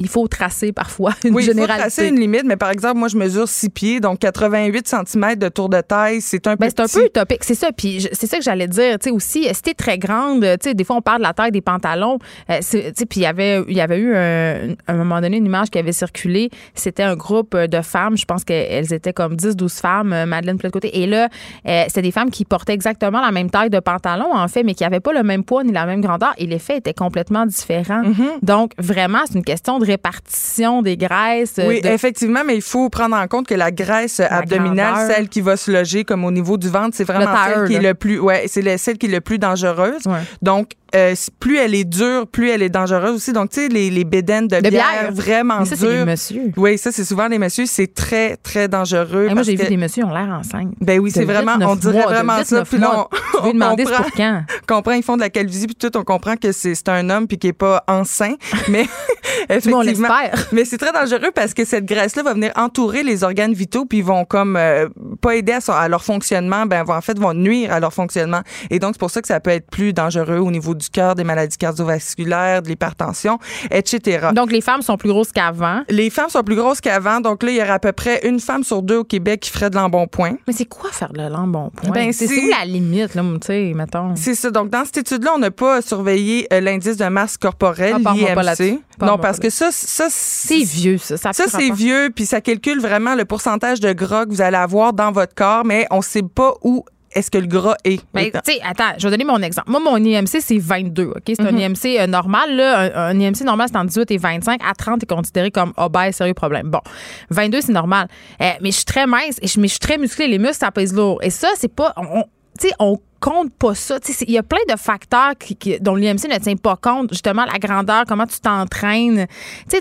il faut tracer parfois une oui, il faut tracer une limite, mais par exemple, moi, je mesure 6 pieds, donc 88 cm de tour de taille, c'est un peu Ben, c'est un peu utopique, c'est ça. Puis c'est ça que j'allais dire. Tu sais aussi, si t'es très grande, tu sais, des fois on parle de la taille des pantalons. Euh, tu sais, puis il y avait, il y avait eu un, à un moment donné une image qui avait circulé. C'était un groupe euh, de femmes. Je pense qu'elles étaient comme 10-12 femmes, euh, Madeleine de l'autre côté. Et là, euh, c'était des femmes qui portaient exactement la même taille de pantalon en fait, mais qui n'avaient pas le même poids ni la même grandeur. Et l'effet était complètement différent. Mm-hmm. Donc vraiment, c'est une question de répartition des graisses. Oui, de- effectivement, mais il faut prendre en compte que la graisse abdominale, grandeur. celle qui va se loger comme au niveau du ventre, c'est vraiment celle qui est le plus, ouais, c'est le- celle qui est le plus dangereuse. Ouais. Donc, euh, plus elle est dure, plus elle est dangereuse aussi. Donc, tu sais, les, les bédaines de, De bière, bière. vraiment ça, dures. messieurs. Oui, ça, c'est souvent les messieurs. C'est très, très dangereux. Hey, moi, j'ai vu que- des messieurs ont l'air enceintes. Ben oui, c'est vraiment, on dirait mois, vraiment ça. Puis là, on, *laughs* on comprend, pour quand? *laughs* comprend, ils font de la calvitie, puis tout, on comprend que c'est c'est un homme puis qui est pas enceint. *laughs* Mais effectivement, mais c'est très dangereux parce que cette graisse-là va venir entourer les organes vitaux puis ils vont comme euh, pas aider à, son- à leur fonctionnement, ben en fait vont nuire à leur fonctionnement. Et donc c'est pour ça que ça peut être plus dangereux au niveau du cœur, des maladies cardiovasculaires, de l'hypertension, etc. Donc, les femmes sont plus grosses qu'avant? les femmes sont plus grosses qu'avant, donc là il y aurait à peu près une femme sur deux au Québec qui ferait de l'embonpoint. Mais c'est quoi faire de l'embonpoint? Ben, c'est la limite, là, tu sais, mettons? C'est ça. Donc, dans cette étude-là, on n'a pas surveillé euh, l'indice de masse corporelle, Ah, l'IMC. Non, parce que ça, ça C'est vieux, ça. Ça, c'est vieux, puis ça calcule vraiment le pourcentage de gras que vous allez avoir dans votre corps, mais on sait pas où est-ce que le gras est. Ben, tu sais, attends, je vais donner mon exemple. Moi, mon IMC, c'est 22, OK? C'est un Mhm. IMC euh, normal, là. Un, un IMC normal, c'est entre 18 et 25. À 30, est considéré comme obèse, sérieux problème. Bon, 22, c'est normal. Euh, mais je suis très mince, et je, mais je suis très musclée. Les muscles, ça pèse lourd. Et ça, c'est pas... on- on- tu sais, on compte pas ça. Il y a plein de facteurs qui, qui- dont l'IMC ne tient pas compte. Justement, la grandeur, comment tu t'entraînes.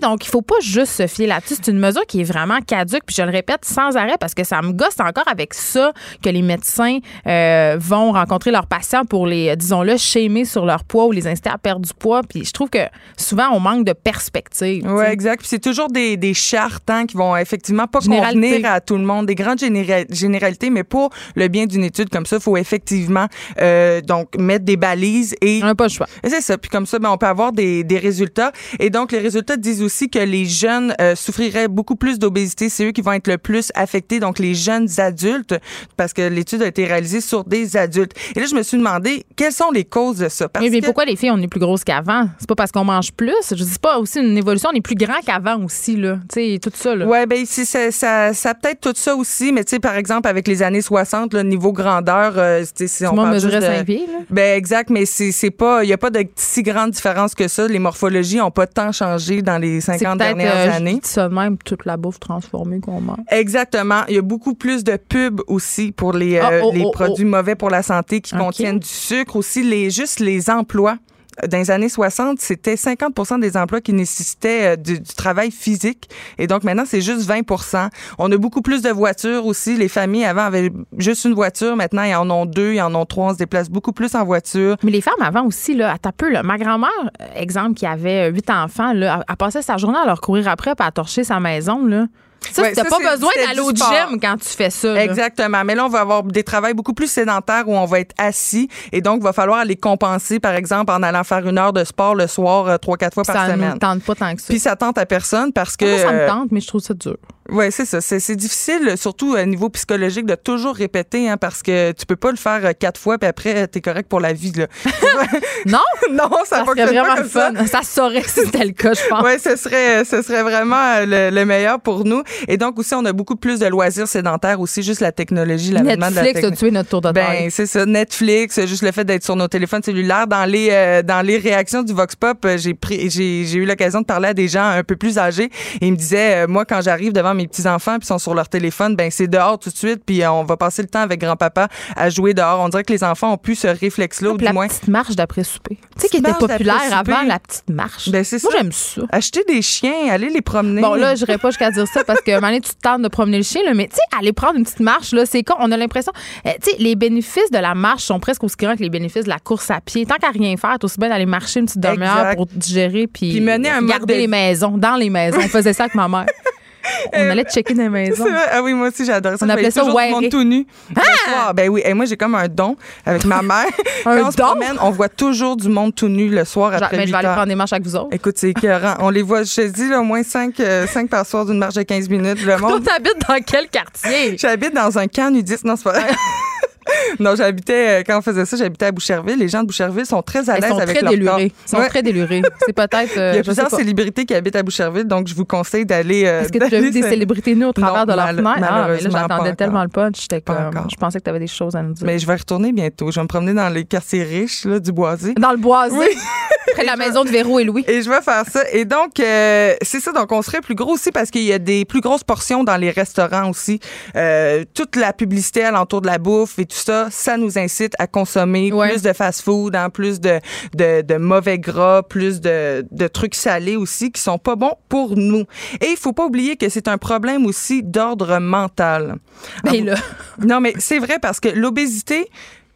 Donc, il faut pas juste se fier là-dessus. C'est une mesure qui est vraiment caduque. Puis je le répète sans arrêt parce que ça me gosse encore avec ça que les médecins euh, vont rencontrer leurs patients pour les, euh, disons-le, schémer sur leur poids ou les inciter à perdre du poids. Puis je trouve que souvent, on manque de perspective. Oui, exact. Puis c'est toujours des, des chartes hein, qui vont effectivement pas convenir à tout le monde, des grandes généra- généralités, mais pour le bien d'une étude comme ça, il faut effectivement euh, donc mettre des balises et On n'a pas le choix. c'est ça. Puis comme ça, ben, on peut avoir des, des résultats. Et donc, les résultats disent aussi que les jeunes euh, souffriraient beaucoup plus d'obésité. C'est eux qui vont être le plus affectés, donc les jeunes adultes, parce que l'étude a été réalisée sur des adultes. Et là, je me suis demandé, quelles sont les causes de ça? Parce Oui, mais que- pourquoi les filles, on est plus grosses qu'avant? C'est pas parce qu'on mange plus? Je dis pas aussi une évolution, on est plus grand qu'avant aussi, là. Tu sais, tout ça, là. Ouais, ben c'est- ça, ça, ça peut-être tout ça aussi, mais tu sais, par exemple, avec les années 60, le niveau grandeur, euh, Tout on monde parle mesurait juste de- 5 pieds, là. Ben exact, mais c'est c'est pas, il y a pas de si grande différence que ça. Les morphologies ont pas tant changé dans les C'est 50 peut-être, dernières euh, années. de même, toute la bouffe transformée qu'on mange. Exactement. Il y a beaucoup plus de pubs aussi pour les, euh, Ah, oh, les oh, produits mauvais pour la santé qui contiennent du sucre. Aussi, les, juste les emplois. Dans les années 60, c'était 50 des emplois qui nécessitaient euh, du, travail physique. Et donc maintenant, c'est juste 20 On a beaucoup plus de voitures aussi. Les familles avant avaient juste une voiture. Maintenant, ils en ont deux, ils en ont trois. On se déplace beaucoup plus en voiture. Mais les femmes avant aussi, là, à peu, là, ma grand-mère, euh, exemple, qui avait huit enfants, là, elle passait sa journée à leur courir après pour à torcher sa maison. Là. Ça, Ouais, t'as pas besoin d'aller au gym quand tu fais ça. là. Exactement. Mais là, on va avoir des travails beaucoup plus sédentaires où on va être assis et donc, il va falloir les compenser, par exemple, en allant faire une heure de sport le soir, euh, trois, quatre fois par Ça ne semaine. tente pas tant que ça. Puis ça tente à personne parce que. Moi, ça me euh, tente, mais je trouve ça dur. Oui, c'est ça. C'est c'est difficile, surtout au niveau psychologique, de toujours répéter, hein, parce que tu peux pas le faire euh, quatre fois, puis après, t'es correct pour la vie. Là. *laughs* *laughs* non? non, ça, Ça serait vraiment pas ça. fun. Ça se saurait si c'était le cas, je pense. Oui, ce serait, ce serait vraiment euh, le, le meilleur pour nous. Et donc aussi, on a beaucoup plus de loisirs sédentaires aussi, juste la technologie, l'avènement de la Netflix a technologie. tué notre tour de taille. Ben, c'est ça. Netflix, juste le fait d'être sur nos téléphones cellulaires. Dans les, euh, dans les réactions du Vox Pop, euh, j'ai pris, j'ai, j'ai eu l'occasion de parler à des gens un peu plus âgés. Et ils me disaient, euh, moi, quand j'arrive devant mes petits-enfants, puis ils sont sur leur téléphone, ben, c'est dehors tout de suite, puis euh, on va passer le temps avec grand-papa à jouer dehors. On dirait que les enfants ont plus ce réflexe-là, ou Puis du la moins. petite marche d'après souper. Tu sais, qui était populaire avant, la petite marche. Ben, c'est Moi, ça. j'aime ça. Acheter des chiens, aller les promener. Bon, là, je n'irais pas jusqu'à dire ça parce que, un moment donné, tu te tentes de promener le chien, là, mais tu sais, aller prendre une petite marche, là, c'est con. On a l'impression. euh, tu sais, les bénéfices de la marche sont presque aussi grands que les bénéfices de la course à pied. Tant qu'à rien faire, t'es aussi bien d'aller marcher une petite demi-heure pour digérer puis, Puis mener un garder de- les maisons, dans les maisons. On faisait ça avec ma mère. On allait checker des maisons. *laughs* C'est vrai. Ah oui, moi aussi, j'adore ça. On appelait ça wirer. monde tout nu. Soir. Ben oui. Et moi, j'ai comme un don avec ma *laughs* mère. Un Quand on se don? promène, on voit toujours du monde tout nu le soir Genre, après mais je 8 vais aller heures. prendre des marches avec vous autres. Écoute, c'est écœurant. On les voit, je te dis, là, au moins 5, par soir d'une marche de 15 minutes. Le Toi, monde. t'habites dans quel quartier? J'habite dans un camp nudiste. Non, c'est pas vrai. *laughs* *laughs* non, j'habitais, euh, quand on faisait ça, j'habitais à Boucherville. Les gens de Boucherville sont très à l'aise avec très leur corps. délurés. Ils sont Ouais. très délurés. C'est peut-être. euh, *laughs* Il y a sais plusieurs célébrités qui habitent à Boucherville, donc je vous conseille d'aller. euh, Est-ce que tu as vu des célébrités nues au travers Non, de leur fenêtre? Ah, mais là, j'attendais tellement le punch. J'étais comme. Je pensais que tu avais des choses à nous dire. Mais je vais retourner bientôt. Je vais me promener dans les quartiers riches là, du Boisé. Dans le boisé. Oui. *laughs* Près de la maison de Véro et Louis. Et je vais faire ça. Et donc, euh, c'est ça. Donc, on serait plus gros aussi parce qu'il y a des plus grosses portions dans les restaurants aussi. Euh, toute la publicité alentour de la bouffe et tout ça, ça nous incite à consommer Ouais. plus de fast-food, hein, plus de, de, de mauvais gras, plus de, de trucs salés aussi qui sont pas bons pour nous. Et il faut pas oublier que c'est un problème aussi d'ordre mental. Ben là. Non, mais c'est vrai parce que l'obésité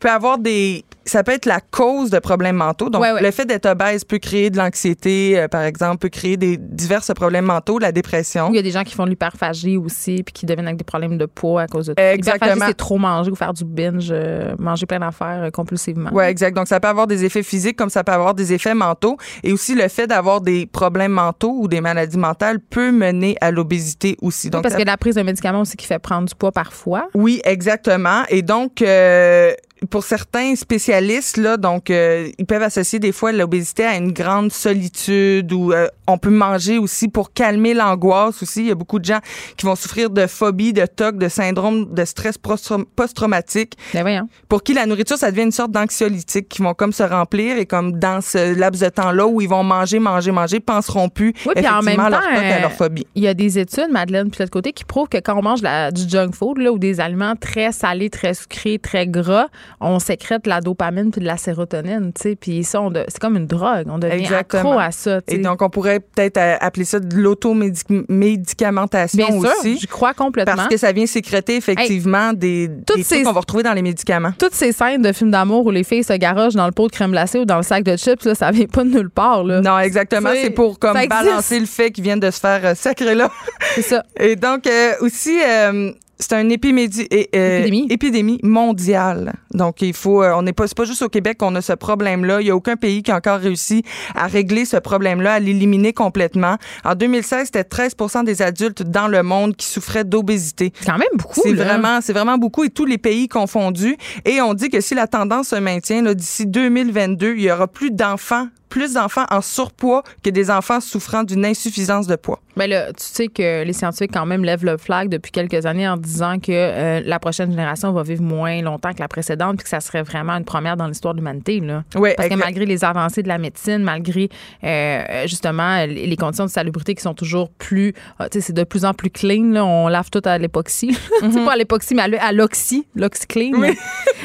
peut avoir des ça peut être la cause de problèmes mentaux. Donc, Ouais, ouais. le fait d'être obèse peut créer de l'anxiété, euh, par exemple, peut créer des divers problèmes mentaux, la dépression. Il y a des gens qui font de l'hyperphagie aussi, puis qui deviennent avec des problèmes de poids à cause de Exactement. L'hyperphagie, c'est trop manger ou faire du binge, euh, manger plein d'affaires euh, compulsivement. Ouais, exact. Donc, ça peut avoir des effets physiques comme ça peut avoir des effets mentaux. Et aussi, le fait d'avoir des problèmes mentaux ou des maladies mentales peut mener à l'obésité aussi. Oui, Donc, parce ça- que la prise de médicaments aussi qui fait prendre du poids parfois. Oui, exactement. Et donc, euh, pour certains spécialistes, là, donc, euh, ils peuvent associer des fois l'obésité à une grande solitude ou euh, on peut manger aussi pour calmer l'angoisse aussi. Il y a beaucoup de gens qui vont souffrir de phobie, de TOC, de syndrome de stress post-traumatique. Ben voyons. Pour qui la nourriture, ça devient une sorte d'anxiolytique qui vont comme se remplir et comme dans ce laps de temps-là où ils vont manger, manger, manger, penseront plus Oui, puis en même effectivement à leur temps, TOC, à leur euh, phobie. Il y a des études, Madeleine, puis de l'autre côté, qui prouvent que quand on mange la- du junk food là, ou des aliments très salés, très sucrés, très gras, on sécrète de la dopamine puis de la sérotonine, tu sais. Puis ça, c'est comme une drogue. On devient Exactement. accro à ça, Et donc, on pourrait peut-être euh, appeler ça de l'automédicamentation Bien sûr, aussi. j'y crois complètement. Parce que ça vient sécréter effectivement des, des toutes trucs ces- qu'on va retrouver dans les médicaments. Toutes ces scènes de films d'amour où les filles se garochent dans le pot de crème glacée ou dans le sac de chips, là, ça vient pas de nulle part. Là. Non, exactement. C'est pour comme balancer le fait qu'ils viennent de se faire euh, sacrer là. C'est ça. Et donc, euh, aussi, euh, c'est une euh, Épidémie. épidémie mondiale. Donc, il faut, euh, on n'est pas, c'est pas juste au Québec qu'on a ce problème-là. Il y a aucun pays qui a encore réussi à régler ce problème-là, à l'éliminer complètement. En 2016, c'était 13% des adultes dans le monde qui souffraient d'obésité. C'est quand même beaucoup. C'est vraiment, c'est vraiment beaucoup et tous les pays confondus. Et on dit que si la tendance se maintient, d'ici 2022, il y aura plus d'enfants, plus d'enfants en surpoids que des enfants souffrant d'une insuffisance de poids. Ben là, tu sais que les scientifiques quand même lèvent le flag depuis quelques années en disant que euh, la prochaine génération va vivre moins longtemps que la précédente puis que ça serait vraiment une première dans l'histoire de l'humanité là. Ouais, Parce que malgré les avancées de la médecine, malgré euh, justement les conditions de salubrité qui sont toujours plus ah, tu sais c'est de plus en plus clean là, on lave tout à l'époxy. *laughs* c'est pas à l'époxy mais à l'oxy, l'oxyclean.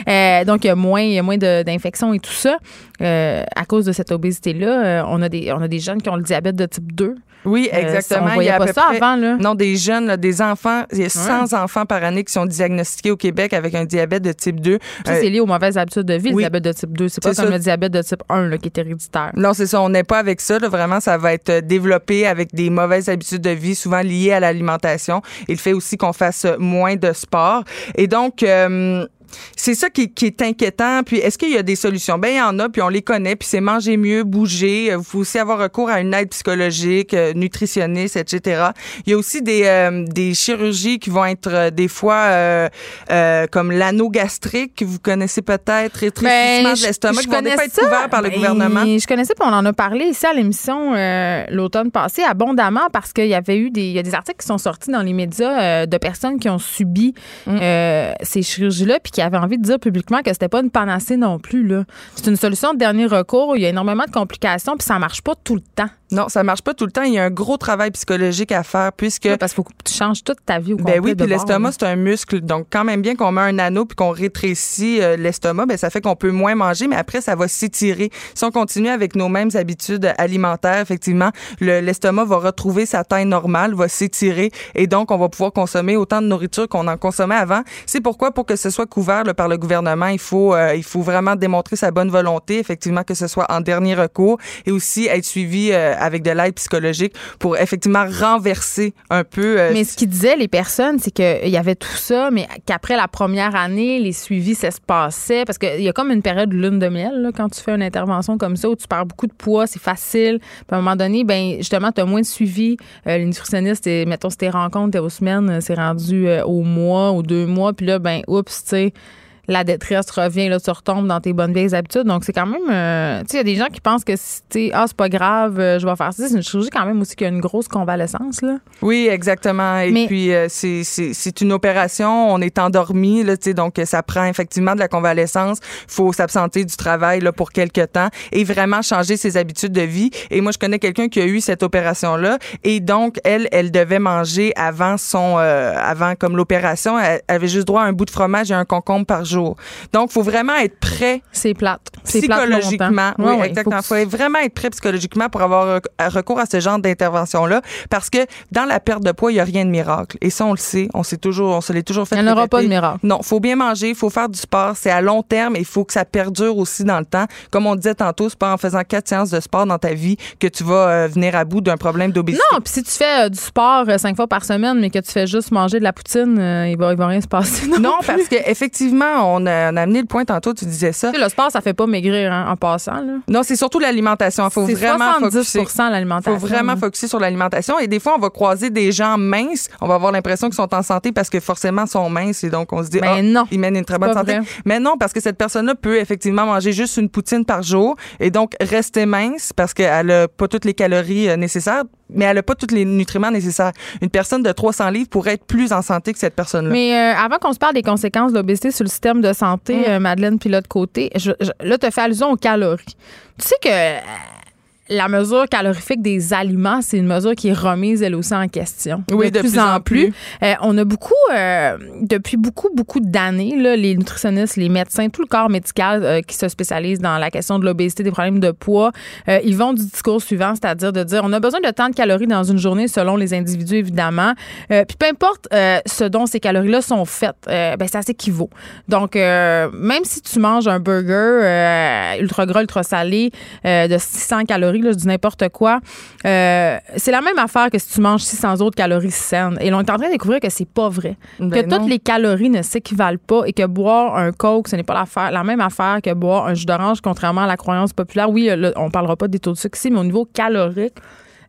Euh, donc il y a moins il y a moins de- d'infections et tout ça. Euh, à cause de cette obésité-là, euh, on, a des, on a des jeunes qui ont le diabète de type 2. Oui, Euh, exactement. on voyait Il y a pas peu ça près- avant, là. Non, des jeunes, là, des enfants. Il y a 100 enfants par année qui sont diagnostiqués au Québec avec un diabète de type 2. Ça, Euh, c'est lié aux mauvaises habitudes de vie, oui. le diabète de type 2. C'est pas comme ça. le diabète de type 1 là, qui est héréditaire. Non, c'est ça. On n'est pas avec ça. là. Vraiment, ça va être développé avec des mauvaises habitudes de vie, souvent liées à l'alimentation. Le fait aussi qu'on fasse moins de sport. Et donc, euh, c'est ça qui, qui est inquiétant. Puis, est-ce qu'il y a des solutions? Ben, il y en a, puis on les connaît. Puis, c'est manger mieux, bouger. Il faut aussi avoir recours à une aide psychologique, euh, nutritionniste, etc. Il y a aussi des, euh, des chirurgies qui vont être euh, des fois euh, euh, comme l'anneau gastrique, que vous connaissez peut-être, rétrécissement Ben, de l'estomac, je qui vont fois être ça. couverts par le Ben, gouvernement. Je connaissais pas, on en a parlé ici à l'émission euh, l'automne passé abondamment parce qu'il y avait eu des, il y a des articles qui sont sortis dans les médias euh, de personnes qui ont subi Mm. euh, ces chirurgies-là puis qui avaient envie de dire publiquement que c'était pas une panacée non plus. là. C'est une solution de dernier recours. Il y a énormément de complications puis ça marche pas tout le temps. Non, ça marche pas tout le temps. Il y a un gros travail psychologique à faire puisque. parce qu'il faut que tu changes toute ta vie au Ben oui, puis l'estomac, c'est un muscle. Donc, quand même bien qu'on met un anneau puis qu'on rétrécit euh, l'estomac, ben ça fait qu'on peut moins manger, mais après, ça va s'étirer. Si on continue avec nos mêmes habitudes alimentaires, effectivement, le- l'estomac va retrouver sa taille normale, va s'étirer et donc, on va pouvoir consommer autant de nourriture qu'on en consommait avant. C'est pourquoi, pour que ce soit couvert par le gouvernement, il faut, euh, il faut vraiment démontrer sa bonne volonté, effectivement, que ce soit en dernier recours et aussi être suivi euh, avec de l'aide psychologique pour effectivement renverser un peu. euh, Mais ce qu'ils disaient, les personnes, c'est qu'il y avait tout ça, mais qu'après la première année, les suivis, ça se passait. Parce qu'il y a comme une période de lune de miel, quand tu fais une intervention comme ça, où tu perds beaucoup de poids, c'est facile. Puis à un moment donné, ben justement, tu as moins de suivi. Les mettons, si tes rencontres, t'es aux semaines, c'est rendu au mois ou deux mois. Puis là, ben, oups, tu sais. La détresse revient, là, tu retombes dans tes bonnes vieilles habitudes. Donc, c'est quand même. euh, tu sais, il y a des gens qui pensent que, si, tu ah, c'est pas grave, euh, je vais faire ça. C'est une chirurgie quand même aussi qui a une grosse convalescence, là. Oui, exactement. Et Mais- puis, euh, c'est- une opération, on est endormi, là, tu sais, donc ça prend effectivement de la convalescence. faut s'absenter du travail là, pour quelque temps et vraiment changer ses habitudes de vie. Et moi, je connais quelqu'un qui a eu cette opération-là et donc, elle, elle devait manger avant son... avant comme l'opération, elle avait juste droit à un bout de fromage et un concombre par jour. Donc, faut vraiment être prêt. C'est plate. C'est plate Psychologiquement. longtemps. oui, exactement. faut faut vraiment être prêt psychologiquement pour avoir rec- recours à ce genre d'intervention-là. Parce que dans la perte de poids, il n'y a rien de miracle. Et ça, on le sait. On sait toujours, on se l'est toujours fait. Il n'y en aura pas de miracle. Non, faut bien manger, il faut faire du sport. C'est à long terme et il faut que ça perdure aussi dans le temps. Comme on disait tantôt, c'est pas en faisant quatre séances de sport dans ta vie que tu vas euh, venir à bout d'un problème d'obésité. Non, puis si tu fais euh, du sport euh, cinq fois par semaine, mais que tu fais juste manger de la poutine, euh, il, va, il va rien se passer. *laughs* Non, Non, parce qu'effectivement, on a, on a amené le point tantôt, tu disais ça. Tu sais, le sport, ça fait pas maigrir hein, en passant. Là. Non, c'est surtout l'alimentation. Il faut vraiment 70 focuser. l'alimentation. faut vraiment focuser sur l'alimentation. Et des fois, on va croiser des gens minces. On va avoir l'impression qu'ils sont en santé parce que forcément, ils sont minces. Et donc, on se dit, Ben ah, non. ils mènent une très bonne santé. vrai. Mais non, parce que cette personne-là peut effectivement manger juste une poutine par jour et donc rester mince parce qu'elle a pas toutes les calories euh, nécessaires, mais elle a pas tous les nutriments nécessaires. Une personne de 300 livres pourrait être plus en santé que cette personne-là. Mais euh, avant qu'on se parle des conséquences de l'obésité sur le système de santé, Mm. euh, Madeleine Pilote côté, je, je- là, tu fais allusion aux calories. Tu sais que euh, la mesure calorifique des aliments, c'est une mesure qui est remise, elle aussi, en question. Oui, de plus en plus. Euh, on a beaucoup, euh, depuis beaucoup, beaucoup d'années, là, les nutritionnistes, les médecins, tout le corps médical euh, qui se spécialise dans la question de l'obésité, des problèmes de poids, euh, ils vont du discours suivant, c'est-à-dire de dire on a besoin de tant de calories dans une journée selon les individus, évidemment. Puis peu importe ce dont ces calories-là sont faites, ben, ça s'équivaut. Donc, même si tu manges un burger ultra gras, ultra salé de 600 calories, là, je dis n'importe quoi, euh, c'est la même affaire que si tu manges 600 autres calories saines. Et on est en train de découvrir que c'est pas vrai. Ben que non. toutes les calories ne s'équivalent pas et que boire un Coke, ce n'est pas la même affaire que boire un jus d'orange, contrairement à la croyance populaire. Oui, là, on parlera pas des taux de sucre ici, mais au niveau calorique,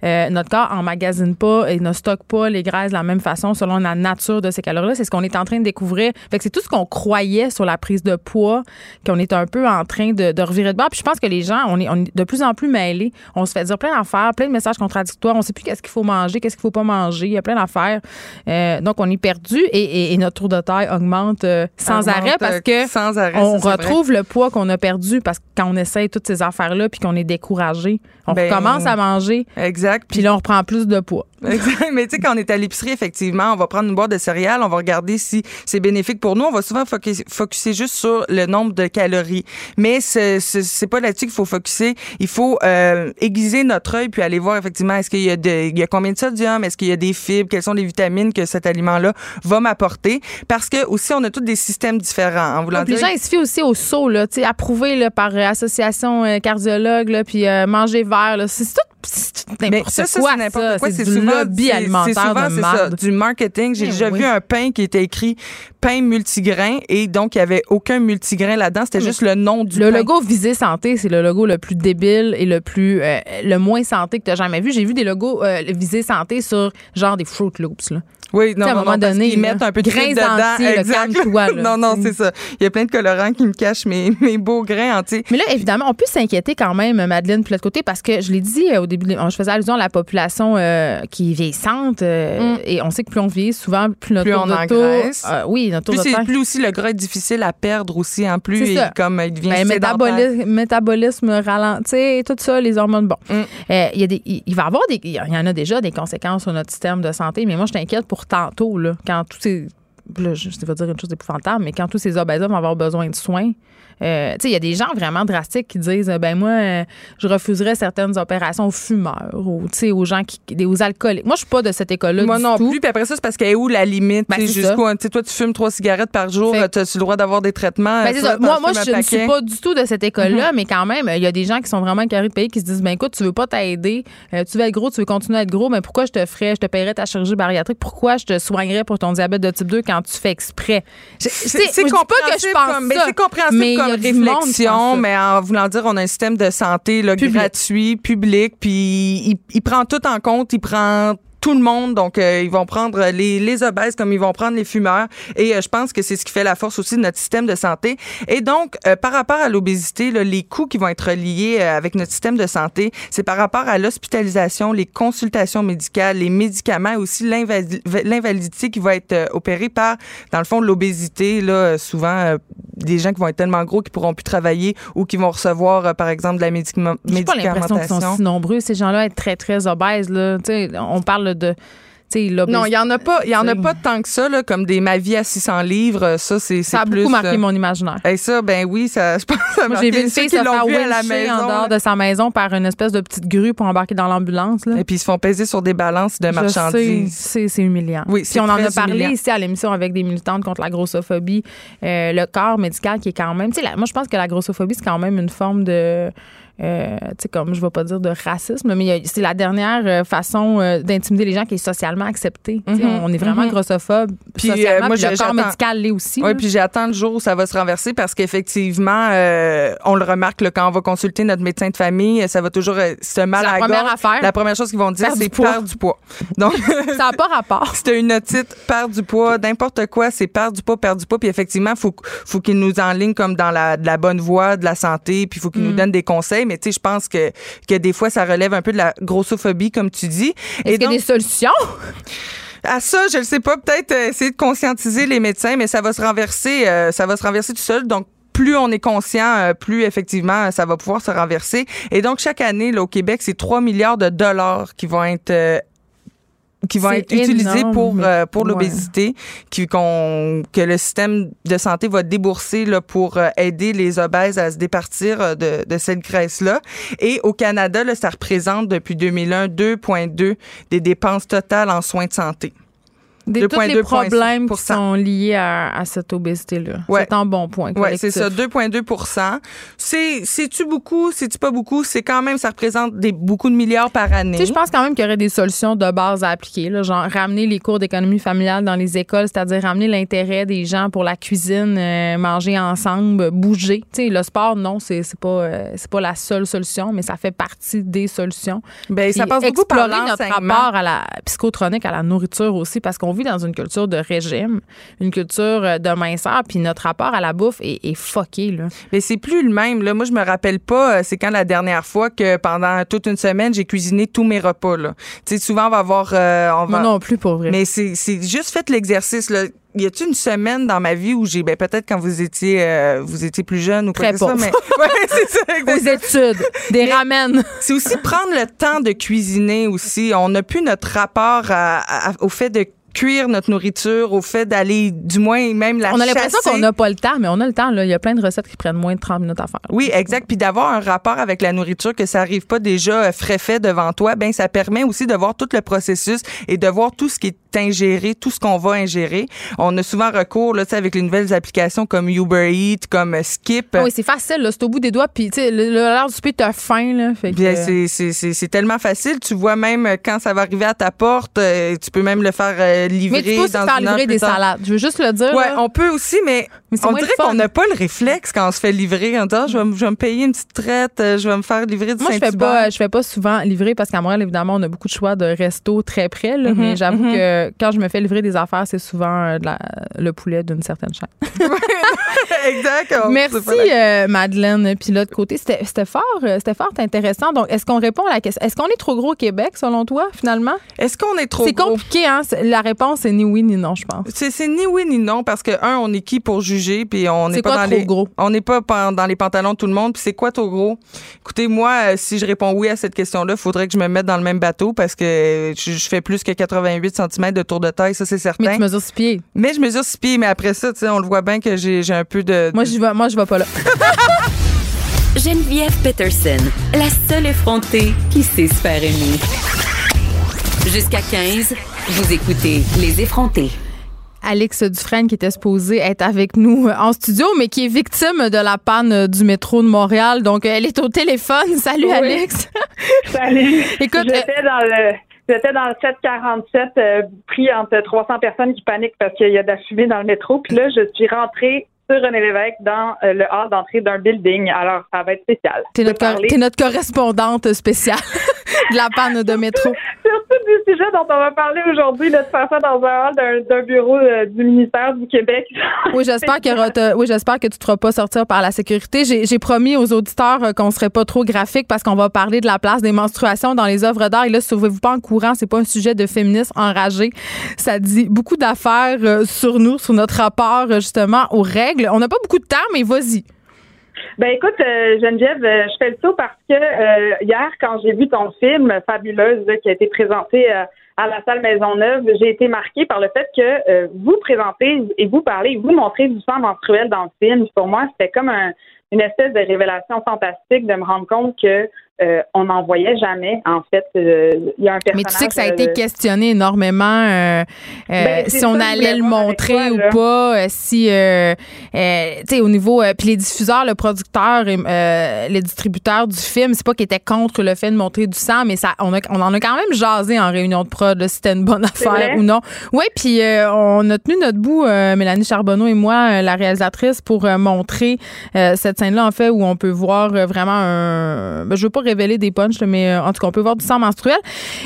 euh, notre corps emmagasine pas et ne stocke pas les graisses de la même façon selon la nature de ces calories-là. C'est ce qu'on est en train de découvrir. Fait que c'est tout ce qu'on croyait sur la prise de poids qu'on est un peu en train de, de revirer de bord. Puis je pense que les gens, on est, on est de plus en plus mêlés. On se fait dire plein d'affaires, plein de messages contradictoires. On sait plus qu'est-ce qu'il faut manger, qu'est-ce qu'il faut pas manger. Il y a plein d'affaires. Euh, donc on est perdu et, et- et notre tour de taille augmente euh, sans Augmente, arrêt parce euh, que sans arrêt, on ça, retrouve le poids qu'on a perdu parce que quand on essaye toutes ces affaires-là puis qu'on est découragé, on Ben, recommence à manger. Exact. Puis là, on reprend plus de poids. *laughs* Mais tu sais, quand on est à l'épicerie, effectivement, on va prendre une boîte de céréales, on va regarder si c'est bénéfique pour nous. On va souvent focus- focuser juste sur le nombre de calories. Mais c'est c'est- pas là-dessus qu'il faut focuser. Il faut euh, aiguiser notre œil puis aller voir effectivement est-ce qu'il y a de, il y a combien de sodium, est-ce qu'il y a des fibres, quelles sont les vitamines que cet aliment-là va m'apporter. Parce que aussi, on a tous des systèmes différents. En voulant Donc, les gens, ils se fient aussi au saut, là, tu sais, approuvé là, par euh, association euh, cardiologue, là, puis euh, manger vert. là. C'est tout, c'est n'importe ça, c'est n'importe quoi. C'est C'est du souvent, lobby alimentaire souvent, de ça, du marketing. J'ai Eh déjà oui. vu un pain qui était écrit pain multigrain et donc il n'y avait aucun multigrain là-dedans. C'était juste le nom du Le pain. logo Visée Santé, c'est le logo le plus débile et le plus euh, le moins santé que tu as jamais vu. J'ai vu des logos euh, Visée Santé sur genre des Fruit Loops. Là. Oui, à un moment donné, qu'ils là, mettent un peu de grains dedans. *laughs* là. non, non, c'est ça. Il y a plein de colorants qui me cachent mes, *laughs* mes beaux grains entiers. Mais là, évidemment, on peut s'inquiéter quand même, Madeleine, de l'autre côté, parce que je l'ai dit euh, au début, je faisais allusion à la population euh, qui est vieillissante. euh, Et on sait que plus on vieillit, souvent, plus notre Mm. Plus tour on de engraisse. tour- euh, oui, notre Plus, de c'est- plus aussi le gras est difficile à perdre aussi. En plus, C'est il, ça. comme il devient Ben, sédentaire. métabolisme, métabolisme ralenti, tout ça, les hormones. Bon, Mm. Euh, il y a des, il il va y avoir des, il y en a déjà des conséquences sur notre système de santé, mais moi je t'inquiète pour tantôt là, quand tous ces, là, je je vais dire une chose épouvantable, mais quand tous ces obèses vont avoir besoin de soins. euh, il y a des gens vraiment drastiques qui disent, euh, ben moi, euh, je refuserais certaines opérations aux fumeurs ou aux gens qui, aux alcooliques. Moi, je suis pas de cette école-là. Moi du non tout. plus. Puis après ça, c'est parce qu'elle est où la limite? Ben, jusqu'où, toi, tu fumes trois cigarettes par jour, Fait- tu as le droit d'avoir des traitements? Ben, toi, t'en Moi, moi je ne suis pas du tout de cette école-là, mais quand même, il y a des gens qui sont vraiment carrés de pays qui se disent ben écoute, tu veux pas t'aider, euh, tu veux être gros, tu veux continuer à être gros, mais pourquoi je te ferais, je te paierais ta chirurgie bariatrique, pourquoi je te soignerais pour ton diabète de type 2 quand tu fais exprès? C'est pas que compréhensible comme, mais ça, c'est compréhensible mais comme monde réflexion, mais en voulant dire, on a un système de santé là, gratuit, public, puis il, il prend tout en compte, il prend tout le monde. Donc, euh, ils vont prendre les, les obèses comme ils vont prendre les fumeurs. Et euh, je pense que c'est ce qui fait la force aussi de notre système de santé. Et donc, euh, par rapport à l'obésité, les coûts qui vont être liés euh, avec notre système de santé, c'est par rapport à l'hospitalisation, les consultations médicales, les médicaments et aussi l'invali- l'invalidité qui va être euh, opérée par, dans le fond, l'obésité. Là, euh, souvent, euh, des gens qui vont être tellement gros qu'ils pourront plus travailler ou qui vont recevoir, euh, par exemple, de la médicament- J'ai pas l'impression qu'ils sont médicamentation. si nombreux, ces gens-là, être très, très obèses. Là. Tu sais, On parle de. Non, il y en a pas, il y en a pas tant que ça là, comme des ma vie à 600 livres, euh, ça c'est Ça a plus beaucoup marqué euh, mon imaginaire. Et ça ben oui, ça je pense que ça j'ai vu une fille se faire à la maison. en dehors de sa maison par une espèce de petite grue pour embarquer dans l'ambulance. Et puis ils se font peser sur des balances de marchandises. C'est humiliant. Oui, Puis on en a parlé humiliant. ici à l'émission avec des militantes contre la grossophobie. Euh, le corps médical qui est quand même. Tu sais, la- moi, je pense que la grossophobie, c'est quand même une forme de. Euh, tu sais, comme je ne vais pas dire de racisme, mais il c'est la dernière euh, façon euh, d'intimider les gens qui est socialement acceptée. Mhm, On est vraiment mhm. grossophobe Puis, socialement, euh, moi, puis le corps médical l'est aussi. Oui, puis j'attends le jour où ça va se renverser parce qu'effectivement, euh, on le remarque là, quand on va consulter notre médecin de famille, ça va toujours se mal la à la première affaire. La première chose qu'ils vont dire, Perdre c'est perdre du poids. Donc, *laughs* ça n'a pas rapport. *laughs* T'as une otite, perdre du poids, n'importe quoi, c'est perdre du poids, perdre du poids. Puis effectivement, faut faut qu'ils nous enlignent comme dans la, de la bonne voie de la santé, puis faut qu'ils Mm. nous donnent des conseils. Mais tu sais, je pense que que des fois, ça relève un peu de la grossophobie, comme tu dis. Est-ce qu'il y a des solutions? À ça, je ne sais pas. Peut-être euh, essayer de conscientiser les médecins, mais ça va se renverser. euh, ça va se renverser tout seul. Donc plus on est conscient, euh, plus effectivement ça va pouvoir se renverser. Et donc chaque année là, au Québec, c'est 3 milliards de dollars qui vont être euh, qui vont être utilisés énorme, pour euh, pour ouais. l'obésité, qui qu'on que le système de santé va débourser là pour euh, aider les obèses à se départir euh, de, de cette graisse là. Et au Canada, là, ça représente depuis 2001 2,2 des dépenses totales en soins de santé. Des, tous les 2,2 problèmes qui sont liés à, à cette obésité-là. Ouais. C'est un bon point. Oui, c'est ça, collectif. 2,2 C'est C'est-tu beaucoup? C'est-tu pas beaucoup? C'est quand même, ça représente des, beaucoup de milliards par année. Tu sais, je pense quand même qu'il y aurait des solutions de base à appliquer, là, genre ramener les cours d'économie familiale dans les écoles, c'est-à-dire ramener l'intérêt des gens pour la cuisine, euh, manger ensemble, bouger. Tu sais, le sport, non, c'est c'est pas euh, c'est pas la seule solution, mais ça fait partie des solutions. Ben, ça passe beaucoup par notre rapport à la psychotronique, à la nourriture aussi, parce qu'on vit dans une culture de régime, une culture euh, de minceur, puis notre rapport à la bouffe est, est fucké, là. Mais c'est plus le même. Là. Moi, je me rappelle pas, euh, c'est quand la dernière fois que pendant toute une semaine, j'ai cuisiné tous mes repas. Là. Tu sais, souvent, on va avoir... euh, on Moi non plus, pour vrai. Mais c'est juste fait l'exercice. Là. Y a-t-il une semaine dans ma vie où j'ai, ben peut-être quand vous étiez, euh, vous étiez plus jeune ou quoi que pauvre. mais *laughs* ouais, c'est ça. *laughs* Aux exactement. études, des Mais ramen. C'est aussi prendre le temps de cuisiner aussi. On n'a plus notre rapport à- à- au fait de cuire notre nourriture, au fait d'aller, du moins même la On a l'impression qu'on n'a pas le temps, mais on a le temps, là. Il y a plein de recettes qui prennent moins de 30 minutes à faire. Oui, exact. Puis d'avoir un rapport avec la nourriture, que ça arrive pas déjà euh, frais fait devant toi, ben ça permet aussi de voir tout le processus et de voir tout ce qui est ingéré, tout ce qu'on va ingérer. On a souvent recours là, avec les nouvelles applications comme Uber Eats, comme euh, Skip. Oui, c'est facile, là. C'est au bout des doigts, puis, tu sais, l'heure du souper, t'as faim, là. Fait Bien, euh, c'est- c'est c'est- c'est tellement facile. Tu vois même quand ça va arriver à ta porte, tu peux même le faire livrer mais tu peux aussi dans faire une heure livrer plus des tard. salades. Je veux juste le dire. Ouais, là. on peut aussi, mais, Mais on dirait qu'on n'a pas le réflexe quand on se fait livrer. En disant, Ah, je vais, me- je vais me payer une petite traite, euh, je vais me faire livrer du Moi, je fais pas, je fais pas souvent livrer parce qu'à Montréal, évidemment, on a beaucoup de choix de restos très près. là, Mhm, mais j'avoue mhm. que quand je me fais livrer des affaires, c'est souvent euh, de la- le poulet d'une certaine chaîne. *laughs* exact. Merci, euh, Madeleine. Puis l'autre côté, c'était c'était fort, euh, c'était fort intéressant. Donc, est-ce qu'on répond à la question Est-ce qu'on est trop gros au Québec, selon toi, finalement? Est-ce qu'on est trop C'est gros? compliqué, hein La réponse est ni oui ni non, je pense. C'est ni oui ni non parce que un on est qui pour juger puis on n'est C'est pas quoi dans trop les gros? on n'est pas dans les pantalons de tout le monde puis c'est quoi trop gros? Écoutez moi euh, si je réponds oui à cette question-là, faudrait que je me mette dans le même bateau parce que je, je fais plus que 88 cm de tour de taille, ça c'est certain. Mais tu mesures six pieds. Mais je mesure 6 pieds mais après ça, tu sais, on le voit bien que j'ai j'ai un peu de Moi, je vais, moi, je vais pas là. *laughs* Geneviève Peterson, la seule effrontée qui sait se faire aimer. Jusqu'à 15, vous écoutez Les effrontés. Alex Dufresne qui était supposée être avec nous euh, en studio, mais qui est victime de la panne euh, du métro de Montréal. Donc, euh, elle est au téléphone. *laughs* Salut, Oui. Alex. *laughs* Salut. Écoute, j'étais dans le j'étais dans le 747 euh, pris entre 300 personnes qui paniquent parce qu'il y a de la fumée dans le métro. Puis là, je suis rentrée sur René Lévesque dans euh, le hall d'entrée d'un building. Alors, ça va être spécial. T'es notre, cor- notre correspondante spéciale *laughs* de la panne de métro. Surtout du sujet dont on va parler aujourd'hui, de faire ça dans un hall d'un, bureau euh, du ministère du Québec. *laughs* Oui, j'espère, te- oui, j'espère que tu ne te feras pas sortir par la sécurité. J'ai, promis aux auditeurs euh, qu'on serait pas trop graphique parce qu'on va parler de la place des menstruations dans les œuvres d'art. Et là, sauvez-vous pas en courant, c'est pas un sujet de féminisme enragé. Ça dit beaucoup d'affaires euh, sur nous, sur notre rapport justement aux règles. On n'a pas beaucoup de temps, mais vas-y. Ben écoute, euh, Geneviève, euh, je fais le saut parce que euh, hier, quand j'ai vu ton film Fabuleuse qui a été présenté euh, à la salle Maisonneuve, j'ai été marquée par le fait que euh, vous présentez et vous parlez, vous montrez du sang menstruel dans le film. Pour moi, c'était comme un- une espèce de révélation fantastique de me rendre compte que euh, on n'en voyait jamais. En fait, Euh, il y a un personnage. Mais tu sais que ça a euh, été questionné énormément euh, euh, Ben, si on ça, allait le montrer toi, ou pas, euh, si euh, euh, tu sais au niveau euh, puis les diffuseurs, le producteur, et, euh, les distributeurs du film, c'est pas qu'ils étaient contre le fait de montrer du sang, mais ça on, a, on en a quand même jasé en réunion de prod là, si c'était une bonne affaire ou non. Oui, puis euh, on a tenu notre bout, euh, Mélanie Charbonneau et moi, euh, la réalisatrice, pour euh, montrer euh, cette scène-là en fait où on peut voir euh, vraiment un. ben, je veux pas révéler des punchs, mais euh, en tout cas on peut voir du sang menstruel.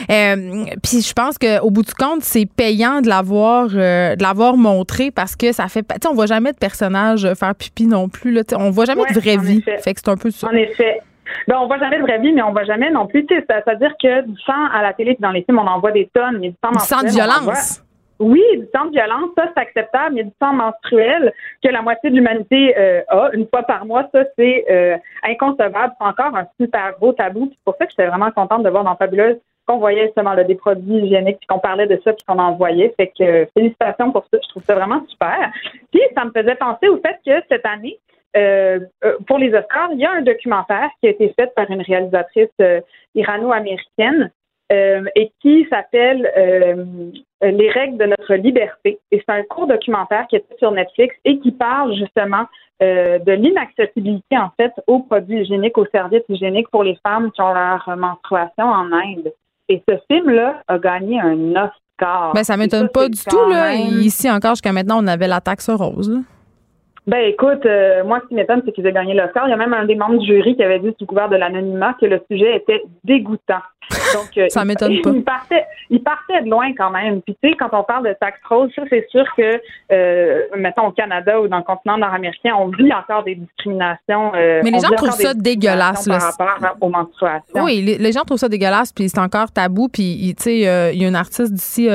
Euh, Puis je pense qu'au bout du compte, c'est payant de l'avoir euh, de l'avoir montré parce que ça fait. Tu sais, on voit jamais de personnage faire pipi non plus. Là, on voit jamais de vraie vie. effet. Fait que c'est un peu ça. En effet. Ben, on voit jamais de vraie vie, mais on voit jamais non plus. C'est-à-dire que du sang à la télé et dans les films, on en voit des tonnes, mais du sang Du sang de violence. Oui, du sang de violence, ça c'est acceptable, mais du sang menstruel que la moitié de l'humanité euh, a une fois par mois, ça c'est euh, inconcevable. C'est encore un super gros tabou. C'est pour ça que j'étais vraiment contente de voir dans Fabuleuse qu'on voyait justement là, des produits hygiéniques, puis qu'on parlait de ça, puis qu'on en voyait. Fait que euh, félicitations pour ça. Je trouve ça vraiment super. Puis ça me faisait penser au fait que cette année, euh, euh, pour les Oscars, il y a un documentaire qui a été fait par une réalisatrice euh, irano-américaine euh, et qui s'appelle euh, Les règles de notre liberté. Et c'est un court documentaire qui est sur Netflix et qui parle justement euh, de l'inaccessibilité en fait aux produits hygiéniques, aux serviettes hygiéniques pour les femmes qui ont leur menstruation en Inde. Et ce film-là a gagné un Oscar. Ben, ça m'étonne pas du tout. Là. même- Ici encore, jusqu'à maintenant, on avait la taxe rose. là. Ben écoute, euh, moi ce qui m'étonne, c'est qu'ils aient gagné l'Oscar. Il y a même un des membres du jury qui avait dit sous couvert de l'anonymat que le sujet était dégoûtant. Donc euh, Ça m'étonne pas. Il partait, il partait de loin quand même. Puis tu sais, quand on parle de taxe rose, ça c'est sûr que, euh, mettons au Canada ou dans le continent nord-américain, on vit encore des discriminations. Mais les gens trouvent ça dégueulasse, là. Par rapport aux menstruations. Oui, les, les gens trouvent ça dégueulasse, puis c'est encore tabou. Puis, tu sais, il y a une artiste d'ici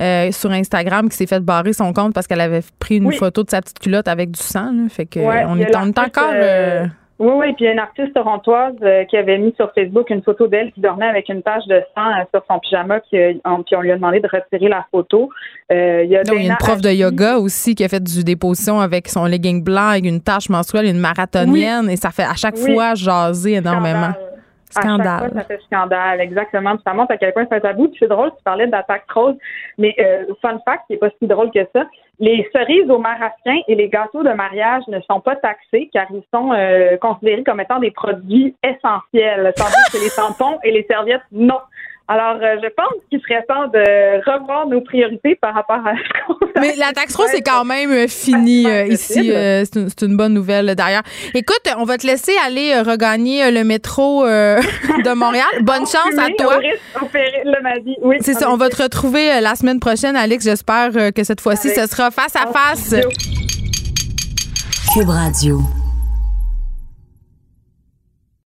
euh, sur Instagram qui s'est fait barrer son compte parce qu'elle avait pris une Oui. photo de sa petite culotte avec du sang. là. Fait que Ouais, on, est, on est l'artiste, encore. euh, euh, Oui, oui, puis il y a une artiste torontoise euh, qui avait mis sur Facebook une photo d'elle qui dormait avec une tache de sang euh, sur son pyjama, euh, on, puis on lui a demandé de retirer la photo. Il y a, une prof de yoga aussi qui a fait du déposition avec son legging blanc avec une tache menstruelle, une marathonienne, et ça fait à chaque Oui. fois jaser énormément. Scandale. fois, ça fait scandale, exactement. Puis ça montre à quel point c'est un tabou. Puis c'est drôle, tu parlais d'attaque rose, mais euh, fun fact, qui n'est pas si drôle que ça, les cerises au marasquin et les gâteaux de mariage ne sont pas taxés car ils sont euh, considérés comme étant des produits essentiels, tandis que les tampons et les serviettes, non. Alors, euh, je pense qu'il serait temps de revoir nos priorités par rapport à ce qu'on *laughs* Mais la taxe rose, c'est quand même euh, fini euh, ici. euh, c'est une, bonne nouvelle, d'ailleurs. Écoute, on va te laisser aller euh, regagner euh, le métro euh, *laughs* de Montréal. *laughs* Bonne chance à toi. Oui, C'est ça, on va te retrouver euh, la semaine prochaine, Alex. J'espère euh, que cette fois-ci, ce sera face à face. Cube Radio.